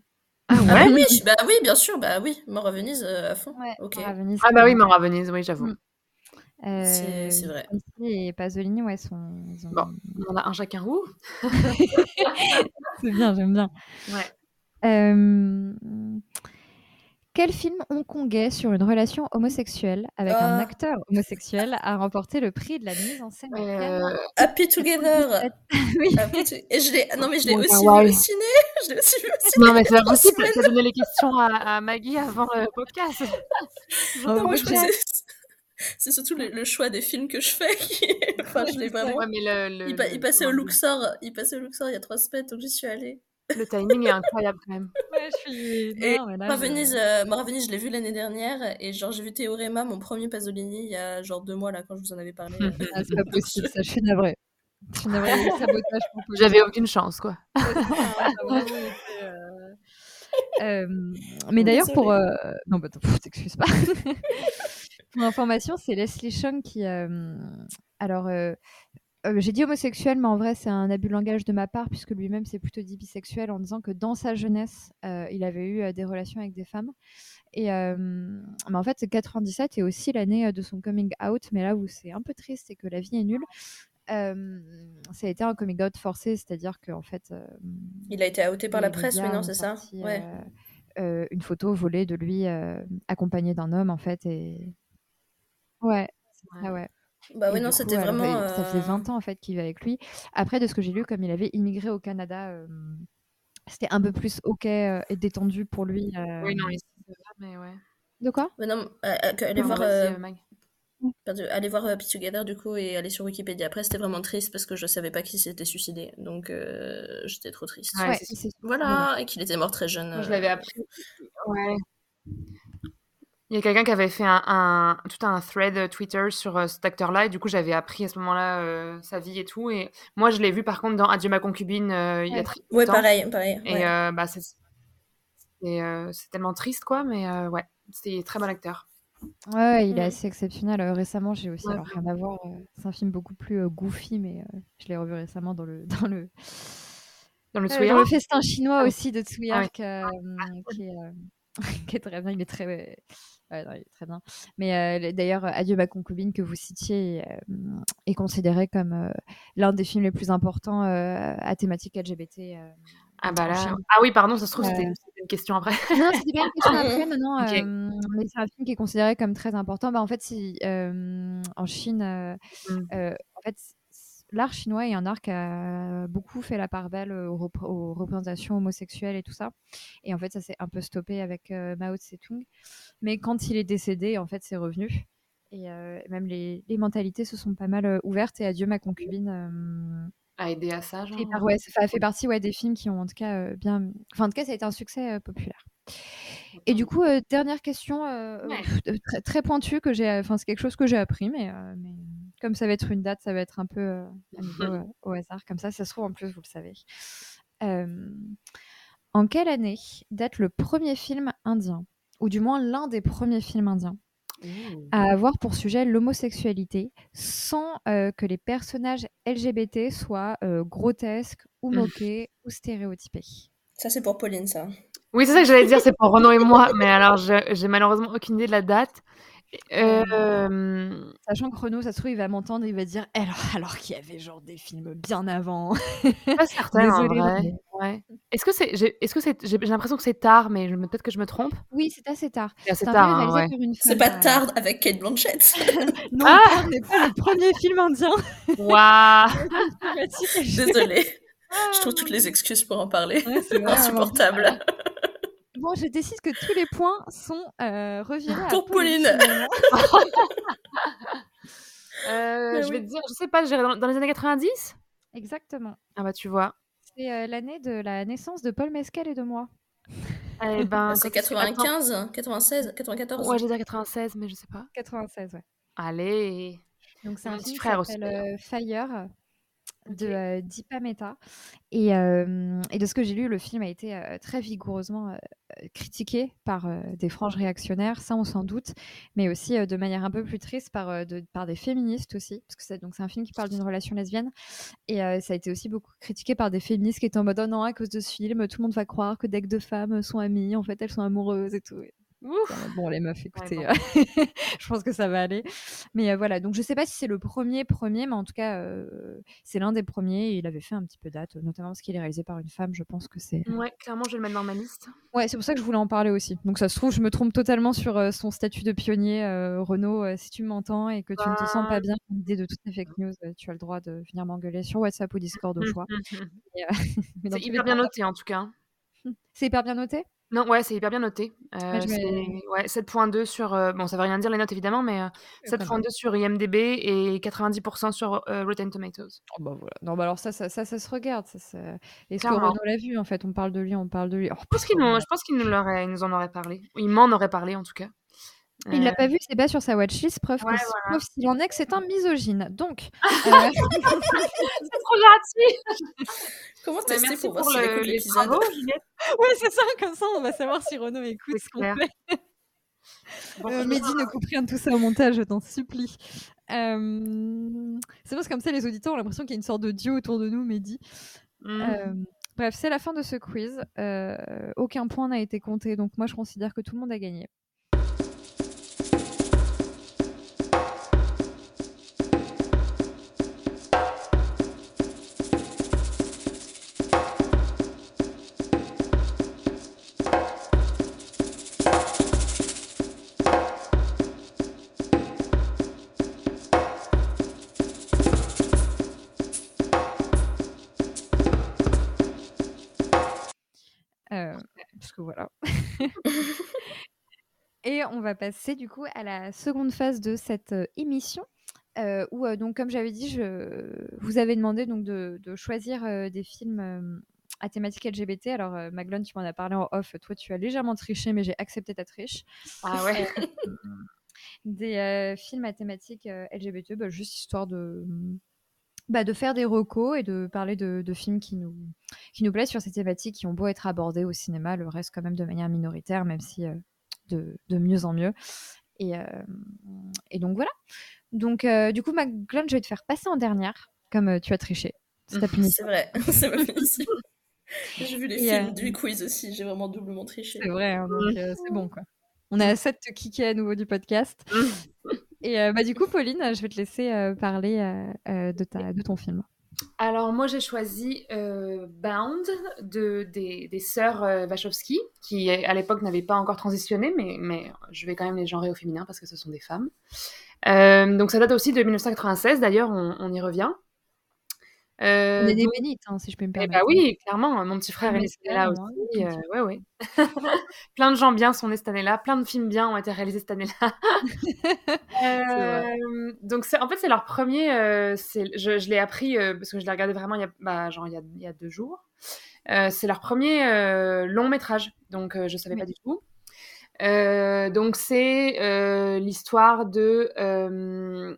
Ah Ah oui, bah oui, bien sûr, bah oui, Mort à Venise euh, à fond. Ouais, ok. Mort à Venise, Ah bah oui, Mort à Venise, oui, j'avoue. Mm. euh, C'est- vrai. Et Pasolini, ouais, sont. ils ont- Bon, on en a un chacun où? [LAUGHS] C'est bien, j'aime bien. Ouais. Euh, Quel film hongkongais sur une relation homosexuelle avec un Ah. acteur homosexuel a remporté le prix de la mise en scène Euh, Happy Together. [LAUGHS] Oui. Happy to- Et je l'ai, [LAUGHS] non mais je l'ai aussi vu ouais. au ciné. [LAUGHS] Je l'ai aussi vu au ciné. Non, mais c'est pas possible, semaines. t'as donné les questions à, à Maggie avant le podcast. Non, moi, je C'est surtout le, le choix des films que je fais. qui- enfin, je l'ai vraiment. Ouais, mais le, le, Il, pa- le- il passait au Luxor. Il passait au Luxor il y a trois semaines, donc j'y suis allée. Le timing est incroyable quand même. Ouais, je suis. Et non, mais là, Mort à je- Venise, euh, à Venise, je l'ai vu l'année dernière. Et genre, j'ai vu Théorema, mon premier Pasolini, il y a genre deux mois là, quand je vous en avais parlé. [LAUGHS] Ah, c'est pas possible, ça, je suis navrée. Je suis navrée, sabotage. J'avais aucune chance, quoi. Euh, euh, [LAUGHS] mais d'ailleurs, pour. Euh, Non, bah, t'excuses pas. [LAUGHS] pour information, c'est Leslie Chung qui. euh, Alors, euh, j'ai dit homosexuel, mais en vrai, c'est un abus de langage de ma part, puisque lui-même s'est plutôt dit bisexuel en disant que dans sa jeunesse, euh, il avait eu euh, des relations avec des femmes. Et mais en fait, c'est 97 et aussi l'année de son coming out, mais là où c'est un peu triste, c'est que la vie est nulle. Ça a été un coming out forcé, c'est-à-dire qu'en fait, Il a été outé par la presse, oui, médias non, c'est ça Ouais. une photo volée de lui accompagné d'un homme, en fait. Et... Ouais, Ouais. ça, ouais. Bah oui, non, c'était vraiment. avait- ça faisait euh, 20 ans en fait qu'il vivait avec lui. Après, de ce que j'ai lu, comme il avait immigré au Canada, euh, c'était un peu plus ok euh, et détendu pour lui. euh. Oui, non, mais ouais. De quoi? Mais non, euh, euh, Pardon, voir, euh, euh, pardon, aller voir euh, Together du coup et aller sur Wikipédia. Après, c'était vraiment triste parce que je savais pas qu'il s'était suicidé, donc euh, j'étais trop triste. Ouais, Ouais, Voilà, et qu'il était mort très jeune. Je euh, l'avais appris. Ouais. Il y a quelqu'un qui avait fait un, un- tout un thread Twitter sur euh, cet acteur-là, et du coup, j'avais appris à ce moment-là euh, sa vie et tout. Et moi, je l'ai vu par contre dans Adieu ma concubine euh, il y a Ouais. très Ouais, longtemps. pareil, pareil. Et ouais. euh, bah, c'est c'est euh, c'est tellement triste, quoi, mais euh, ouais, c'était très bon acteur. Ouais, ouais, il est assez exceptionnel. Récemment, j'ai aussi, Ouais, alors rien à voir, euh, c'est un film beaucoup plus euh, goofy, mais euh, je l'ai revu récemment dans le, [LAUGHS] dans le, Dans le euh, dans Tsuyark le festin chinois Ah aussi de Tsuyark, euh, qui, est, euh, [LAUGHS] qui est très bien. Il est très, ouais, non, il est très bien. Mais euh, d'ailleurs, Adieu ma concubine que vous citiez euh, est considéré comme euh, l'un des films les plus importants euh, à thématique LGBT. euh, Ah bah là. Ah oui, pardon, ça se trouve, c'était Euh, c'était une question après. non, c'était pas une question après, non, non. Euh, mais c'est un film qui est considéré comme très important. Bah, en fait, si, euh, en Chine, euh, Mm. euh, en fait, l'art chinois est un art qui a beaucoup fait la part belle aux, repr- aux représentations homosexuelles et tout ça. Et en fait, ça s'est un peu stoppé avec euh, Mao Tse-tung. Mais quand il est décédé, en fait, c'est revenu. Et euh, même les, les mentalités se sont pas mal euh, ouvertes. Et Adieu ma concubine. À aider à ça, genre. par- ouais, ça fait partie ouais, des films qui ont en tout cas bien. Enfin, en tout cas, ça a été un succès populaire. Et du coup, euh, dernière question euh, Ouais. euh, très, très pointue que j'ai. Enfin, c'est quelque chose que j'ai appris, mais, euh, mais comme ça va être une date, ça va être un peu euh, [LAUGHS] euh, au hasard. Comme ça, ça se trouve en plus, vous le savez. Euh, en quelle année date le premier film indien, ou du moins l'un des premiers films indiens, à avoir pour sujet l'homosexualité sans euh, que les personnages LGBT soient euh, grotesques ou Mm. moqués ou stéréotypés? Ça, c'est pour Pauline, ça. Oui, c'est ça que j'allais dire, c'est pour Renaud et moi, mais alors j'ai malheureusement aucune idée de la date. Euh, Sachant que Renaud, ça se trouve, il va m'entendre et il va dire alors, alors qu'il y avait genre des films bien avant. pas certaine en Désolée, vrai. mais- Ouais. Est-ce que c'est, j'ai- est-ce que c'est, j'ai j'ai l'impression que c'est tard, mais je me- peut-être que je me trompe. Oui, c'est assez tard. C'est C'est tard, film hein, ouais. C'est pas euh, tard avec Kate Blanchett. [LAUGHS] Non, Ah n'est pas le premier film indien. Waouh. [LAUGHS] Désolée. Je trouve toutes les excuses pour en parler. Ouais, c'est [LAUGHS] Insupportable. Bon, je décide que tous les points sont euh, revirés à Pour Pauline. [LAUGHS] Euh, je vais te dire, je sais pas, je dans, dans les années 90 Exactement. Ah bah tu vois. C'est euh, l'année de la naissance de Paul Mescal et de moi. Eh ben, C'est que- attends. 95, 96, 94. Ouais, j'ai dit 96, mais je sais pas. 96, ouais. Allez. Donc c'est un petit frère aussi, euh, Fire de Deepa Mehta. Et, et de ce que j'ai lu, le film a été très vigoureusement critiqué par des franges réactionnaires, ça on s'en doute, mais aussi de manière un peu plus triste par, de- par des féministes aussi, parce que c'est donc c'est un film qui parle d'une relation lesbienne. Et ça a été aussi beaucoup critiqué par des féministes qui étaient en mode oh non, à cause de ce film, tout le monde va croire que dès que deux femmes sont amies, en fait elles sont amoureuses et tout. Ouf. Bon, les meufs, écoutez, bon. euh, [LAUGHS] je pense que ça va aller. Mais euh, voilà, donc je sais pas si c'est le premier premier, mais en tout cas, euh, c'est l'un des premiers. Et il avait fait un petit peu date, notamment parce qu'il est réalisé par une femme. Je pense que c'est. Ouais, clairement, je vais le mettre dans ma liste. Ouais, c'est pour ça que je voulais en parler aussi. Donc ça se trouve, je me trompe totalement sur euh, son statut de pionnier. Renaud, si tu m'entends et que tu ne te sens pas bien à l'idée de toutes ces fake news, tu as le droit de venir m'engueuler sur WhatsApp ou Discord au choix. [LAUGHS] C'est les hyper bien noté en tout cas. [LAUGHS] C'est hyper bien noté? Non, ouais, c'est hyper bien noté. Euh, Ouais, je c'est vais- ouais, 7.2 sur. euh, bon, ça veut rien dire les notes évidemment, mais euh, pas mal. 7.2 sur IMDb et 90% sur euh, Rotten Tomatoes. Oh bah voilà. Non, bah alors ça, ça, ça, ça se regarde. Ça, ça- Est-ce que Clairement. Renaud l'a vu en fait? On parle de lui, on parle de lui. Oh, Je pense qu'il nous, je pense qu'il nous, l'aurait- il nous en aurait parlé. Il m'en aurait parlé en tout cas. Il l'a pas vu, c'est pas sur sa watchlist, preuve Ouais, que voilà. s'il en est que c'est un misogyne. Donc, [LAUGHS] euh, c'est trop gentil. Comment Bah, tester merci pour voir le- l'épisode [LAUGHS] ouais, c'est ça, comme ça on va savoir si Renaud écoute ce qu'on fait. Bon, Euh, Mehdi, ne coupe rien de tout ça au montage, je t'en supplie. Euh, C'est parce que comme ça, les auditeurs ont l'impression qu'il y a une sorte de dieu autour de nous, Mehdi. Mm. Euh, bref, c'est la fin de ce quiz. Euh, aucun point n'a été compté, donc moi je considère que tout le monde a gagné. On va passer du coup à la seconde phase de cette euh, émission. euh, où, euh, donc, comme j'avais dit, je vous avez demandé donc de, de choisir euh, des films à thématique LGBT. Alors, Maglone, tu m'en as parlé en off. Toi, tu as légèrement triché, mais j'ai accepté ta triche. Ah ouais. Des films à thématique LGBT, bah, juste histoire de, bah, de faire des recos et de parler de, de films qui nous, qui nous plaisent sur ces thématiques qui ont beau être abordés au cinéma, le reste quand même de manière minoritaire, même si de, de mieux en mieux. Et, euh, et donc voilà. Donc euh, du coup, McGlone, je vais te faire passer en dernière, comme euh, tu as triché. C'est ta [LAUGHS] punition. C'est vrai, [LAUGHS] c'est ma punition. [LAUGHS] J'ai vu les Et, films du quiz aussi, j'ai vraiment doublement triché. C'est vrai, hein, donc c'est bon quoi. On a de te kicker à nouveau du podcast. Et euh, bah, du coup, Pauline, je vais te laisser euh, parler euh, de, ta, de ton film. Alors moi j'ai choisi euh, Bound de, des, des sœurs euh, Wachowski, qui à l'époque n'avaient pas encore transitionné, mais, mais je vais quand même les genrer au féminin parce que ce sont des femmes. Euh, donc ça date aussi de 1996, d'ailleurs on, on y revient. Euh, On est des donc- bénites, hein, si je peux me eh permettre. bah oui, clairement, mon petit frère est né c'est cette année-là clair, hein, aussi. euh, ouais, ouais. [LAUGHS] plein de gens bien sont nés cette année-là, plein de films bien ont été réalisés cette année-là. [LAUGHS] [LAUGHS] Euh, donc en fait c'est leur premier, euh, je, je l'ai appris euh, parce que je l'ai regardé vraiment il y a, bah, genre, il y a, il y a deux jours. Euh, c'est leur premier euh, long métrage, donc euh, je savais Oui. pas du tout. Euh, donc c'est euh, l'histoire de euh,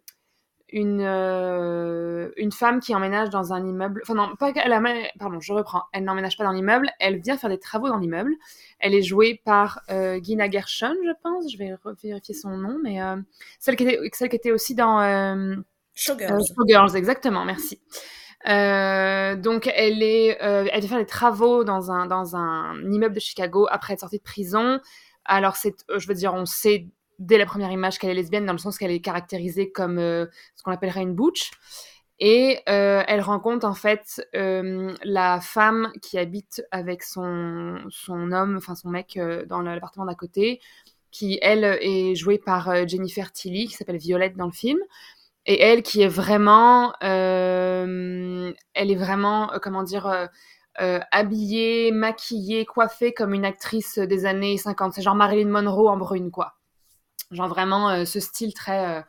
une, euh, une femme qui emménage dans un immeuble. Enfin, non, pas qu'elle amène- Pardon, je reprends. Elle n'emménage pas dans l'immeuble. Elle vient faire des travaux dans l'immeuble. Elle est jouée par euh, Gina Gershon, je pense. Je vais vérifier son nom, mais euh, celle, qui était, celle qui était aussi dans Showgirls. Showgirls, exactement, merci. Donc, elle, est, elle vient faire des travaux dans un, dans un immeuble de Chicago après être sortie de prison. Alors, c'est, je veux dire, on sait dès la première image qu'elle est lesbienne, dans le sens qu'elle est caractérisée comme euh, ce qu'on appellerait une butch. Et euh, elle rencontre en fait euh, la femme qui habite avec son, son homme, enfin son mec dans l'appartement d'à côté, qui elle est jouée par Jennifer Tilly, qui s'appelle Violette dans le film. Et elle qui est vraiment, elle est vraiment, comment dire, habillée, maquillée, coiffée comme une actrice des années 50. C'est genre Marilyn Monroe en brune, quoi. Genre vraiment euh, ce style très, euh,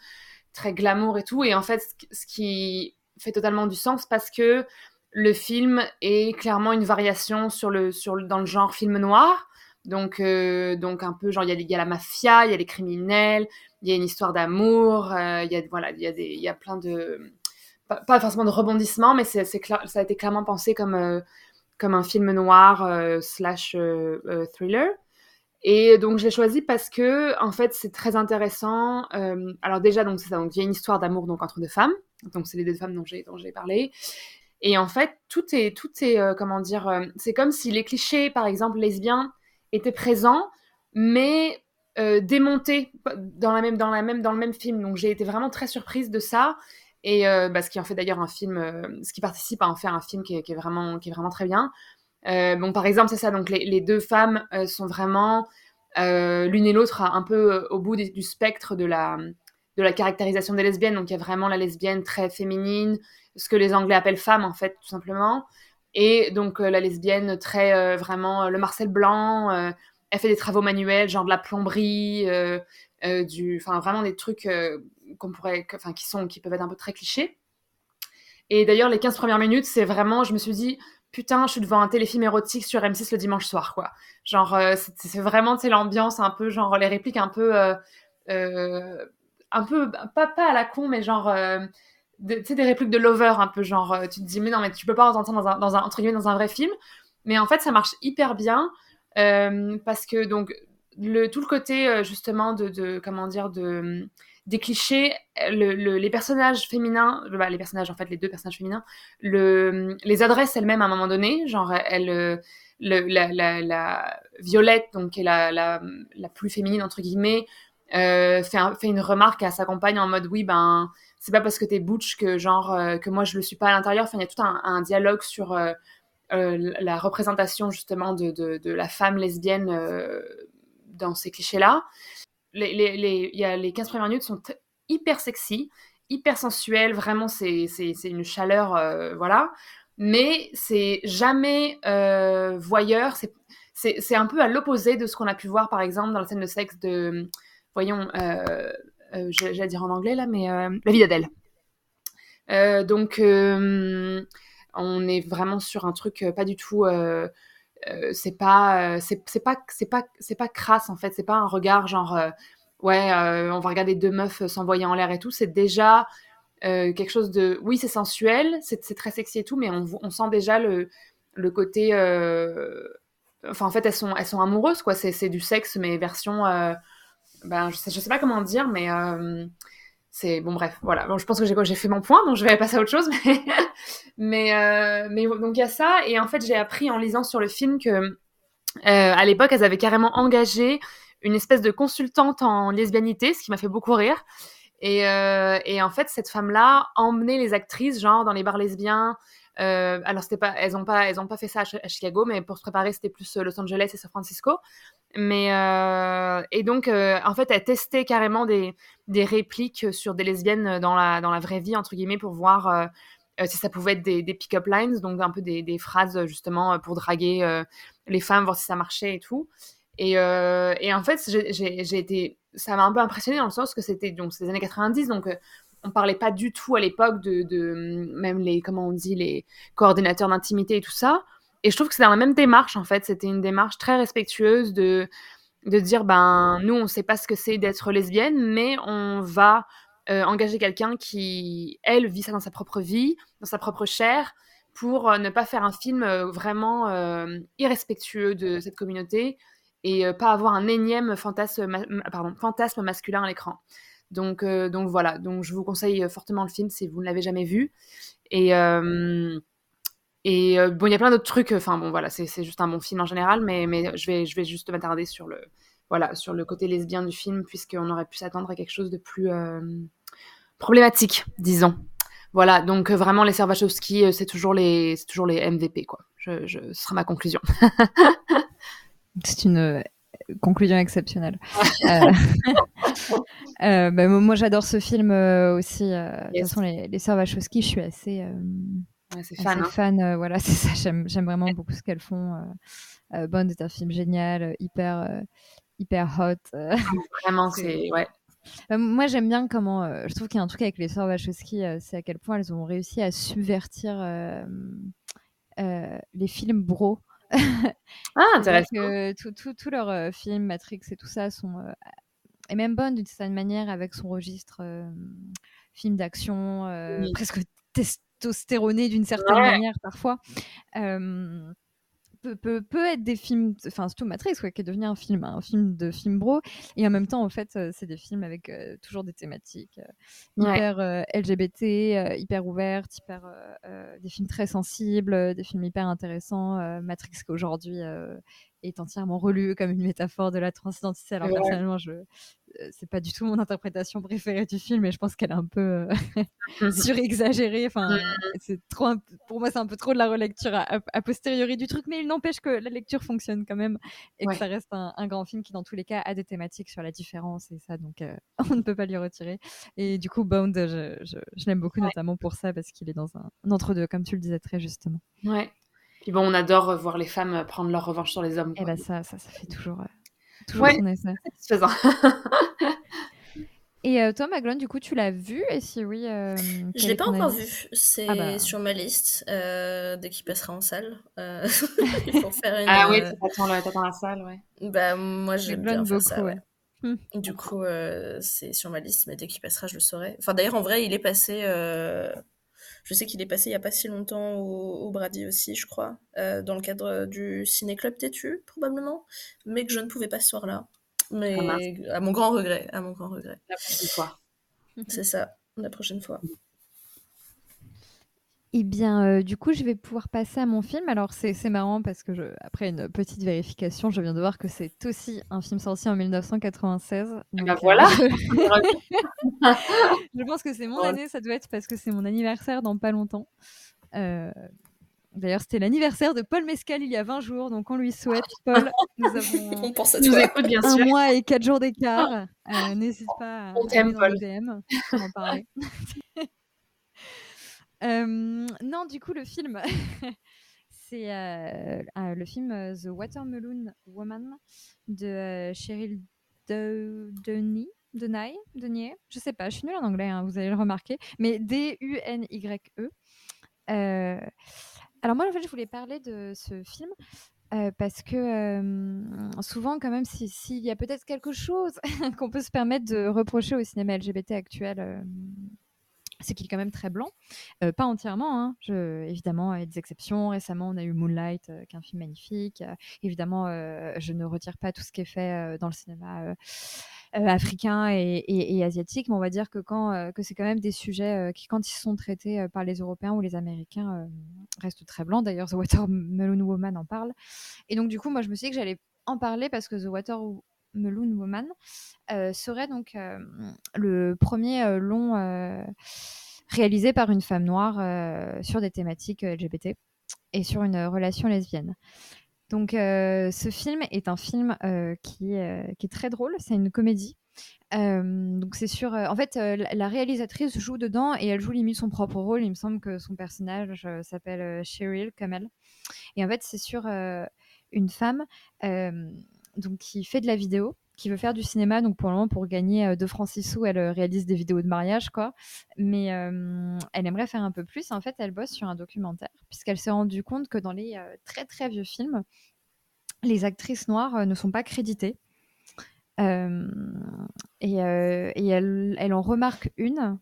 très glamour et tout. Et en fait, ce- qui fait totalement du sens parce que le film est clairement une variation sur le, sur dans le genre film noir. Donc, euh, donc un peu genre, il y, y a la mafia, il y a les criminels, il y a une histoire d'amour, il y a, voilà, il y a, des, y a plein de... Pas, forcément de rebondissements, mais ça a été clairement pensé comme, comme un film noir slash thriller. Et donc je l'ai choisi parce que en fait c'est très intéressant. Euh, alors déjà donc c'est ça, donc il y a une histoire d'amour donc entre deux femmes, donc c'est les deux femmes dont j'ai dont j'ai parlé. Et en fait tout est tout est euh, comment dire, euh, c'est comme si les clichés par exemple lesbiens étaient présents, mais démontés dans la même dans la même dans le même film. Donc j'ai été vraiment très surprise de ça. Et bah, ce qui en fait d'ailleurs un film, ce qui participe à en faire un film qui est, qui est vraiment qui est vraiment très bien. Euh, bon, par exemple, c'est ça. Donc, les, deux femmes euh, sont vraiment euh, l'une et l'autre un peu au bout du spectre de la, de la caractérisation des lesbiennes. Donc, il y a vraiment la lesbienne très féminine, ce que les Anglais appellent femme, en fait, tout simplement. Et donc, la lesbienne très vraiment le Marcel Blanc. elle fait des travaux manuels, genre de la plomberie, du, enfin, vraiment des trucs qu'on pourrait, enfin, qui sont, qui peuvent être un peu très clichés. Et d'ailleurs, les 15 premières minutes, c'est vraiment, je me suis dit, putain, je suis devant un téléfilm érotique sur M6 le dimanche soir, quoi. Genre, euh, c'est vraiment, tu sais, l'ambiance un peu, genre, les répliques un peu, euh, euh, un peu, pas, pas à la con, mais genre, tu sais, des répliques de lover, un peu, genre, tu te dis, mais non, mais tu peux pas entendre dans un, dans un, entre guillemets, dans un vrai film. Mais en fait, ça marche hyper bien, parce que, donc, le, tout le côté, justement, de, de, comment dire, de des clichés, le- le- les personnages féminins, bah, les personnages en fait, les deux personnages féminins, le, les adresses elles-mêmes à un moment donné, genre elle, euh, la, Violette, donc qui est la, plus féminine entre guillemets, euh, fait, un- fait une remarque à sa compagne en mode oui ben c'est pas parce que t'es butch que genre euh, que moi je le suis pas à l'intérieur. Enfin il y a tout un, dialogue sur la représentation justement de, la femme lesbienne dans ces clichés-là. Les, les, les, y a, les 15 premières minutes sont hyper sexy, hyper sensuelles, vraiment c'est, une chaleur, euh, voilà. Mais c'est jamais euh, voyeur, c'est, un peu à l'opposé de ce qu'on a pu voir, par exemple, dans la scène de sexe de, voyons, euh, euh, j'allais dire en anglais là, mais La vie d'Adèle. Donc, on est vraiment sur un truc pas du tout. Euh, c'est pas, euh, c'est pas, c'est pas, c'est pas crasse en fait. C'est pas un regard genre, euh, ouais, euh, on va regarder deux meufs s'envoyer en l'air et tout. C'est déjà quelque chose de, oui, c'est sensuel, c'est très sexy et tout, mais on, on sent déjà le, le côté. Enfin, en fait, elles sont, elles sont amoureuses, quoi. C'est du sexe, mais version. ben, je sais, pas comment dire, mais c'est bon. Bref, voilà. Je pense que j'ai fait mon point, donc je vais passer à autre chose. [LAUGHS] Mais euh, mais donc il y a ça, et en fait, j'ai appris en lisant sur le film que euh, à l'époque, elles avaient carrément engagé une espèce de consultante en lesbianité, ce qui m'a fait beaucoup rire. Et, euh, en fait, cette femme-là emmenait les actrices, genre dans les bars lesbiens. Alors, c'était pas, elles n'ont pas, elles ont pas fait ça à, à Chicago, mais pour se préparer, c'était plus Los Angeles et San Francisco. Mais euh, et donc, euh, en fait, elle testait carrément des, des répliques sur des lesbiennes dans la, dans la vraie vie, entre guillemets, pour voir euh, si ça pouvait être des, pick-up lines, donc un peu des, phrases justement pour draguer les femmes, voir si ça marchait et tout. Et, et en fait, j'ai- été, ça m'a un peu impressionné dans le sens que c'était donc les années 90, donc on parlait pas du tout à l'époque de, de même les comment on dit les coordinateurs d'intimité et tout ça. Et je trouve que c'est dans la même démarche en fait. C'était une démarche très respectueuse de de dire ben nous on sait pas ce que c'est d'être lesbienne, mais on va euh, engager quelqu'un qui elle vit ça dans sa propre vie, dans sa propre chair, pour euh, ne pas faire un film euh, vraiment irrespectueux de cette communauté et pas avoir un énième fantasme, masculin à l'écran. Donc, donc voilà, donc je vous conseille fortement le film si vous ne l'avez jamais vu. Et, et euh, bon, il y a plein d'autres trucs, enfin bon voilà, c'est juste un bon film en général, mais, mais je, vais, je vais juste m'attarder sur le, voilà, sur le côté lesbien du film, puisqu'on aurait pu s'attendre à quelque chose de plus euh, problématique, disons. Voilà, donc euh, vraiment les Servachowski, c'est toujours les, c'est toujours les MVP quoi. Je, je, ce sera ma conclusion. [LAUGHS] C'est une conclusion exceptionnelle. Euh, [LAUGHS] euh, bah, moi, j'adore ce film aussi. De toute façon, les, les sœurs Wachowski, je suis assez, Ouais, c'est fan. hein. fan. euh, voilà, [LAUGHS] c'est ça. J'aime, vraiment beaucoup ce qu'elles font. Euh, euh, Bond est un film génial, euh, hyper, hyper hot. euh. [LAUGHS] Vraiment, c'est ouais. Moi, j'aime bien comment. je trouve qu'il y a un truc avec les sœurs Wachowski, c'est à quel point elles ont réussi à subvertir les films bro. [LAUGHS] Ah, intéressant. que tout- tout- Tous leurs films, Matrix et tout ça, sont. et même Bond, d'une certaine manière, avec son registre euh, film d'action, euh, Oui. presque testostéroné d'une certaine Ouais. manière parfois. euh, peut, peut, peut être des films, enfin surtout Matrix, quoi, qui est devenu un film, un film de film bro, et en même temps, en fait, euh, c'est des films avec euh, toujours des thématiques euh, Ouais. hyper LGBT, hyper ouvertes, hyper, des films très sensibles, des films hyper intéressants. Matrix qui aujourd'hui euh, est entièrement relu comme une métaphore de la transidentité. Alors Ouais. personnellement, je euh, c'est pas du tout mon interprétation préférée du film, mais je pense qu'elle est un peu euh, [LAUGHS] [LAUGHS] surexagérée. Enfin, c'est trop. un- Pour moi, c'est un peu trop de la relecture a, posteriori du truc, mais il n'empêche que la lecture fonctionne quand même et Ouais. que ça reste un, un grand film qui, dans tous les cas, a des thématiques sur la différence et ça, donc euh, [LAUGHS] on ne peut pas lui retirer. Et du coup, Bound, je, je- je l'aime beaucoup, notamment pour ça, parce qu'il est dans un, un entre-deux, comme tu le disais très justement. Ouais. Puis bon, on adore euh, voir les femmes euh, prendre leur revanche sur les hommes. Et quoi. bah ça, ça, ça fait toujours, euh, toujours Ouais. son effet. [LAUGHS] Satisfaisant. Et euh, toi, Maglone, du coup, tu l'as vu? Et si oui, euh, Je l'ai pas encore vu. C'est Ah bah. sur ma liste euh, dès qu'il passera en salle. Euh, [LAUGHS] [LAUGHS] il faut faire une. Ah oui, euh, t'attends la, salle, ouais. Bah moi j'aime bien faire ça. ouais. ouais. Du coup, euh, c'est sur ma liste, mais dès qu'il passera, je le saurai. Enfin, d'ailleurs, en vrai, il est passé. Je sais qu'il est passé il y a pas si longtemps au, au Brady aussi, je crois, euh, dans le cadre du Ciné-Club Tétu, probablement, mais que je ne pouvais pas ce soir-là. Mais Ah à mon grand regret, à mon grand regret. La prochaine fois. C'est ça, la prochaine fois. Eh bien, euh, du coup, je vais pouvoir passer à mon film. Alors, c'est marrant parce que, je, après une petite vérification, je viens de voir que c'est aussi un film sorti en 1996. Donc, bah euh, voilà. [LAUGHS] je, je pense que c'est mon Ouais. année, ça doit être parce que c'est mon anniversaire dans pas longtemps. Euh, D'ailleurs, c'était l'anniversaire de Paul Mescal il y a 20 jours, donc on lui souhaite, [LAUGHS] Paul. Nous avons On pense à nous écoutes, bien un sûr. mois et quatre jours d'écart. Euh, N'hésite [LAUGHS] pas à On aller dans Paul. DM pour en parler. Non, du coup, le film, [LAUGHS] c'est le film The Watermelon Woman de Cheryl Denis. Denai, Denier, je sais pas, je suis nulle en anglais, hein, vous allez le remarquer, mais D-U-N-Y-E. alors moi, en fait, je voulais parler de ce film parce que souvent, quand même, s'il y a peut-être quelque chose [LAUGHS] qu'on peut se permettre de reprocher au cinéma LGBT actuel, c'est qu'il est quand même très blanc. pas entièrement, hein. évidemment, il y a des exceptions. Récemment, on a eu Moonlight, qui est un film magnifique. évidemment, je ne retire pas tout ce qui est fait dans le cinéma africain et, asiatique, mais on va dire que, quand, que c'est quand même des sujets qui, quand ils sont traités par les Européens ou les Américains, restent très blancs. D'ailleurs, The Watermelon Woman en parle. Et donc, du coup, moi, je me suis dit que j'allais en parler parce que The Watermelon Woman serait donc le premier long réalisé par une femme noire sur des thématiques LGBT et sur une relation lesbienne. Donc, ce film est un film qui, qui, est très drôle. C'est une comédie. donc, c'est sur. en fait, la réalisatrice joue dedans et elle joue limite son propre rôle. Il me semble que son personnage s'appelle Cheryl, comme elle. Et en fait, c'est sur une femme donc, qui fait de la vidéo qui veut faire du cinéma, donc pour le moment, pour gagner 2 francs 6 sous, elle réalise des vidéos de mariage, quoi. Mais elle aimerait faire un peu plus. En fait, elle bosse sur un documentaire, puisqu'elle s'est rendue compte que dans les très très vieux films, les actrices noires ne sont pas créditées. et, elle, en remarque une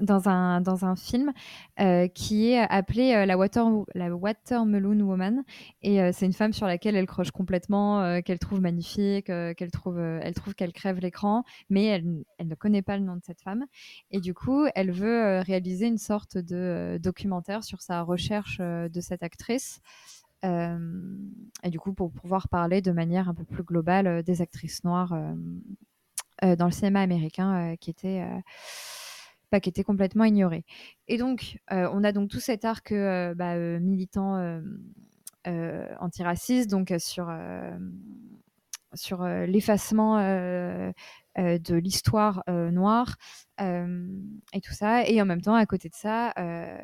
dans un, dans un film euh, qui est appelé euh, la, Water, la Watermelon Woman. Et euh, c'est une femme sur laquelle elle croche complètement, qu'elle trouve magnifique, qu'elle trouve, elle trouve qu'elle crève l'écran, mais elle, elle, ne connaît pas le nom de cette femme. Et du coup, elle veut réaliser une sorte de documentaire sur sa recherche de cette actrice. et du coup, pour pouvoir parler de manière un peu plus globale des actrices noires dans le cinéma américain qui était pas qui était complètement ignoré. Et donc, euh, on a donc tout cet arc euh, bah, euh, militant antiraciste, donc sur, sur l'effacement de l'histoire noire et tout ça. Et en même temps, à côté de ça,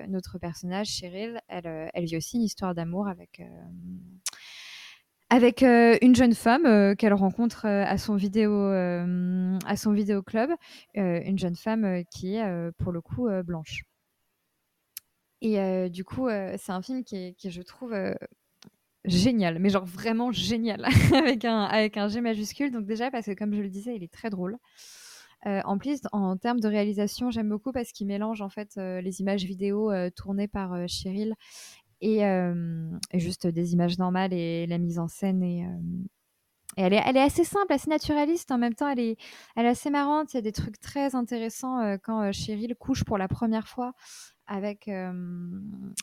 notre personnage, Cheryl, elle, elle vit aussi une histoire d'amour avec avec euh, une jeune femme euh, qu'elle rencontre euh, à son vidéo à son vidéo club, une jeune femme qui est pour le coup blanche. Et du coup, c'est un film qui, est, qui je trouve génial, mais genre vraiment génial, [LAUGHS] avec un avec un G majuscule. Donc déjà parce que comme je le disais, il est très drôle. en plus, en termes de réalisation, j'aime beaucoup parce qu'il mélange en fait les images vidéo tournées par Cheryl et, juste des images normales et la mise en scène et, elle, est, assez simple, assez naturaliste. En même temps, elle est, elle est assez marrante. Il y a des trucs très intéressants quand Cheryl couche pour la première fois avec,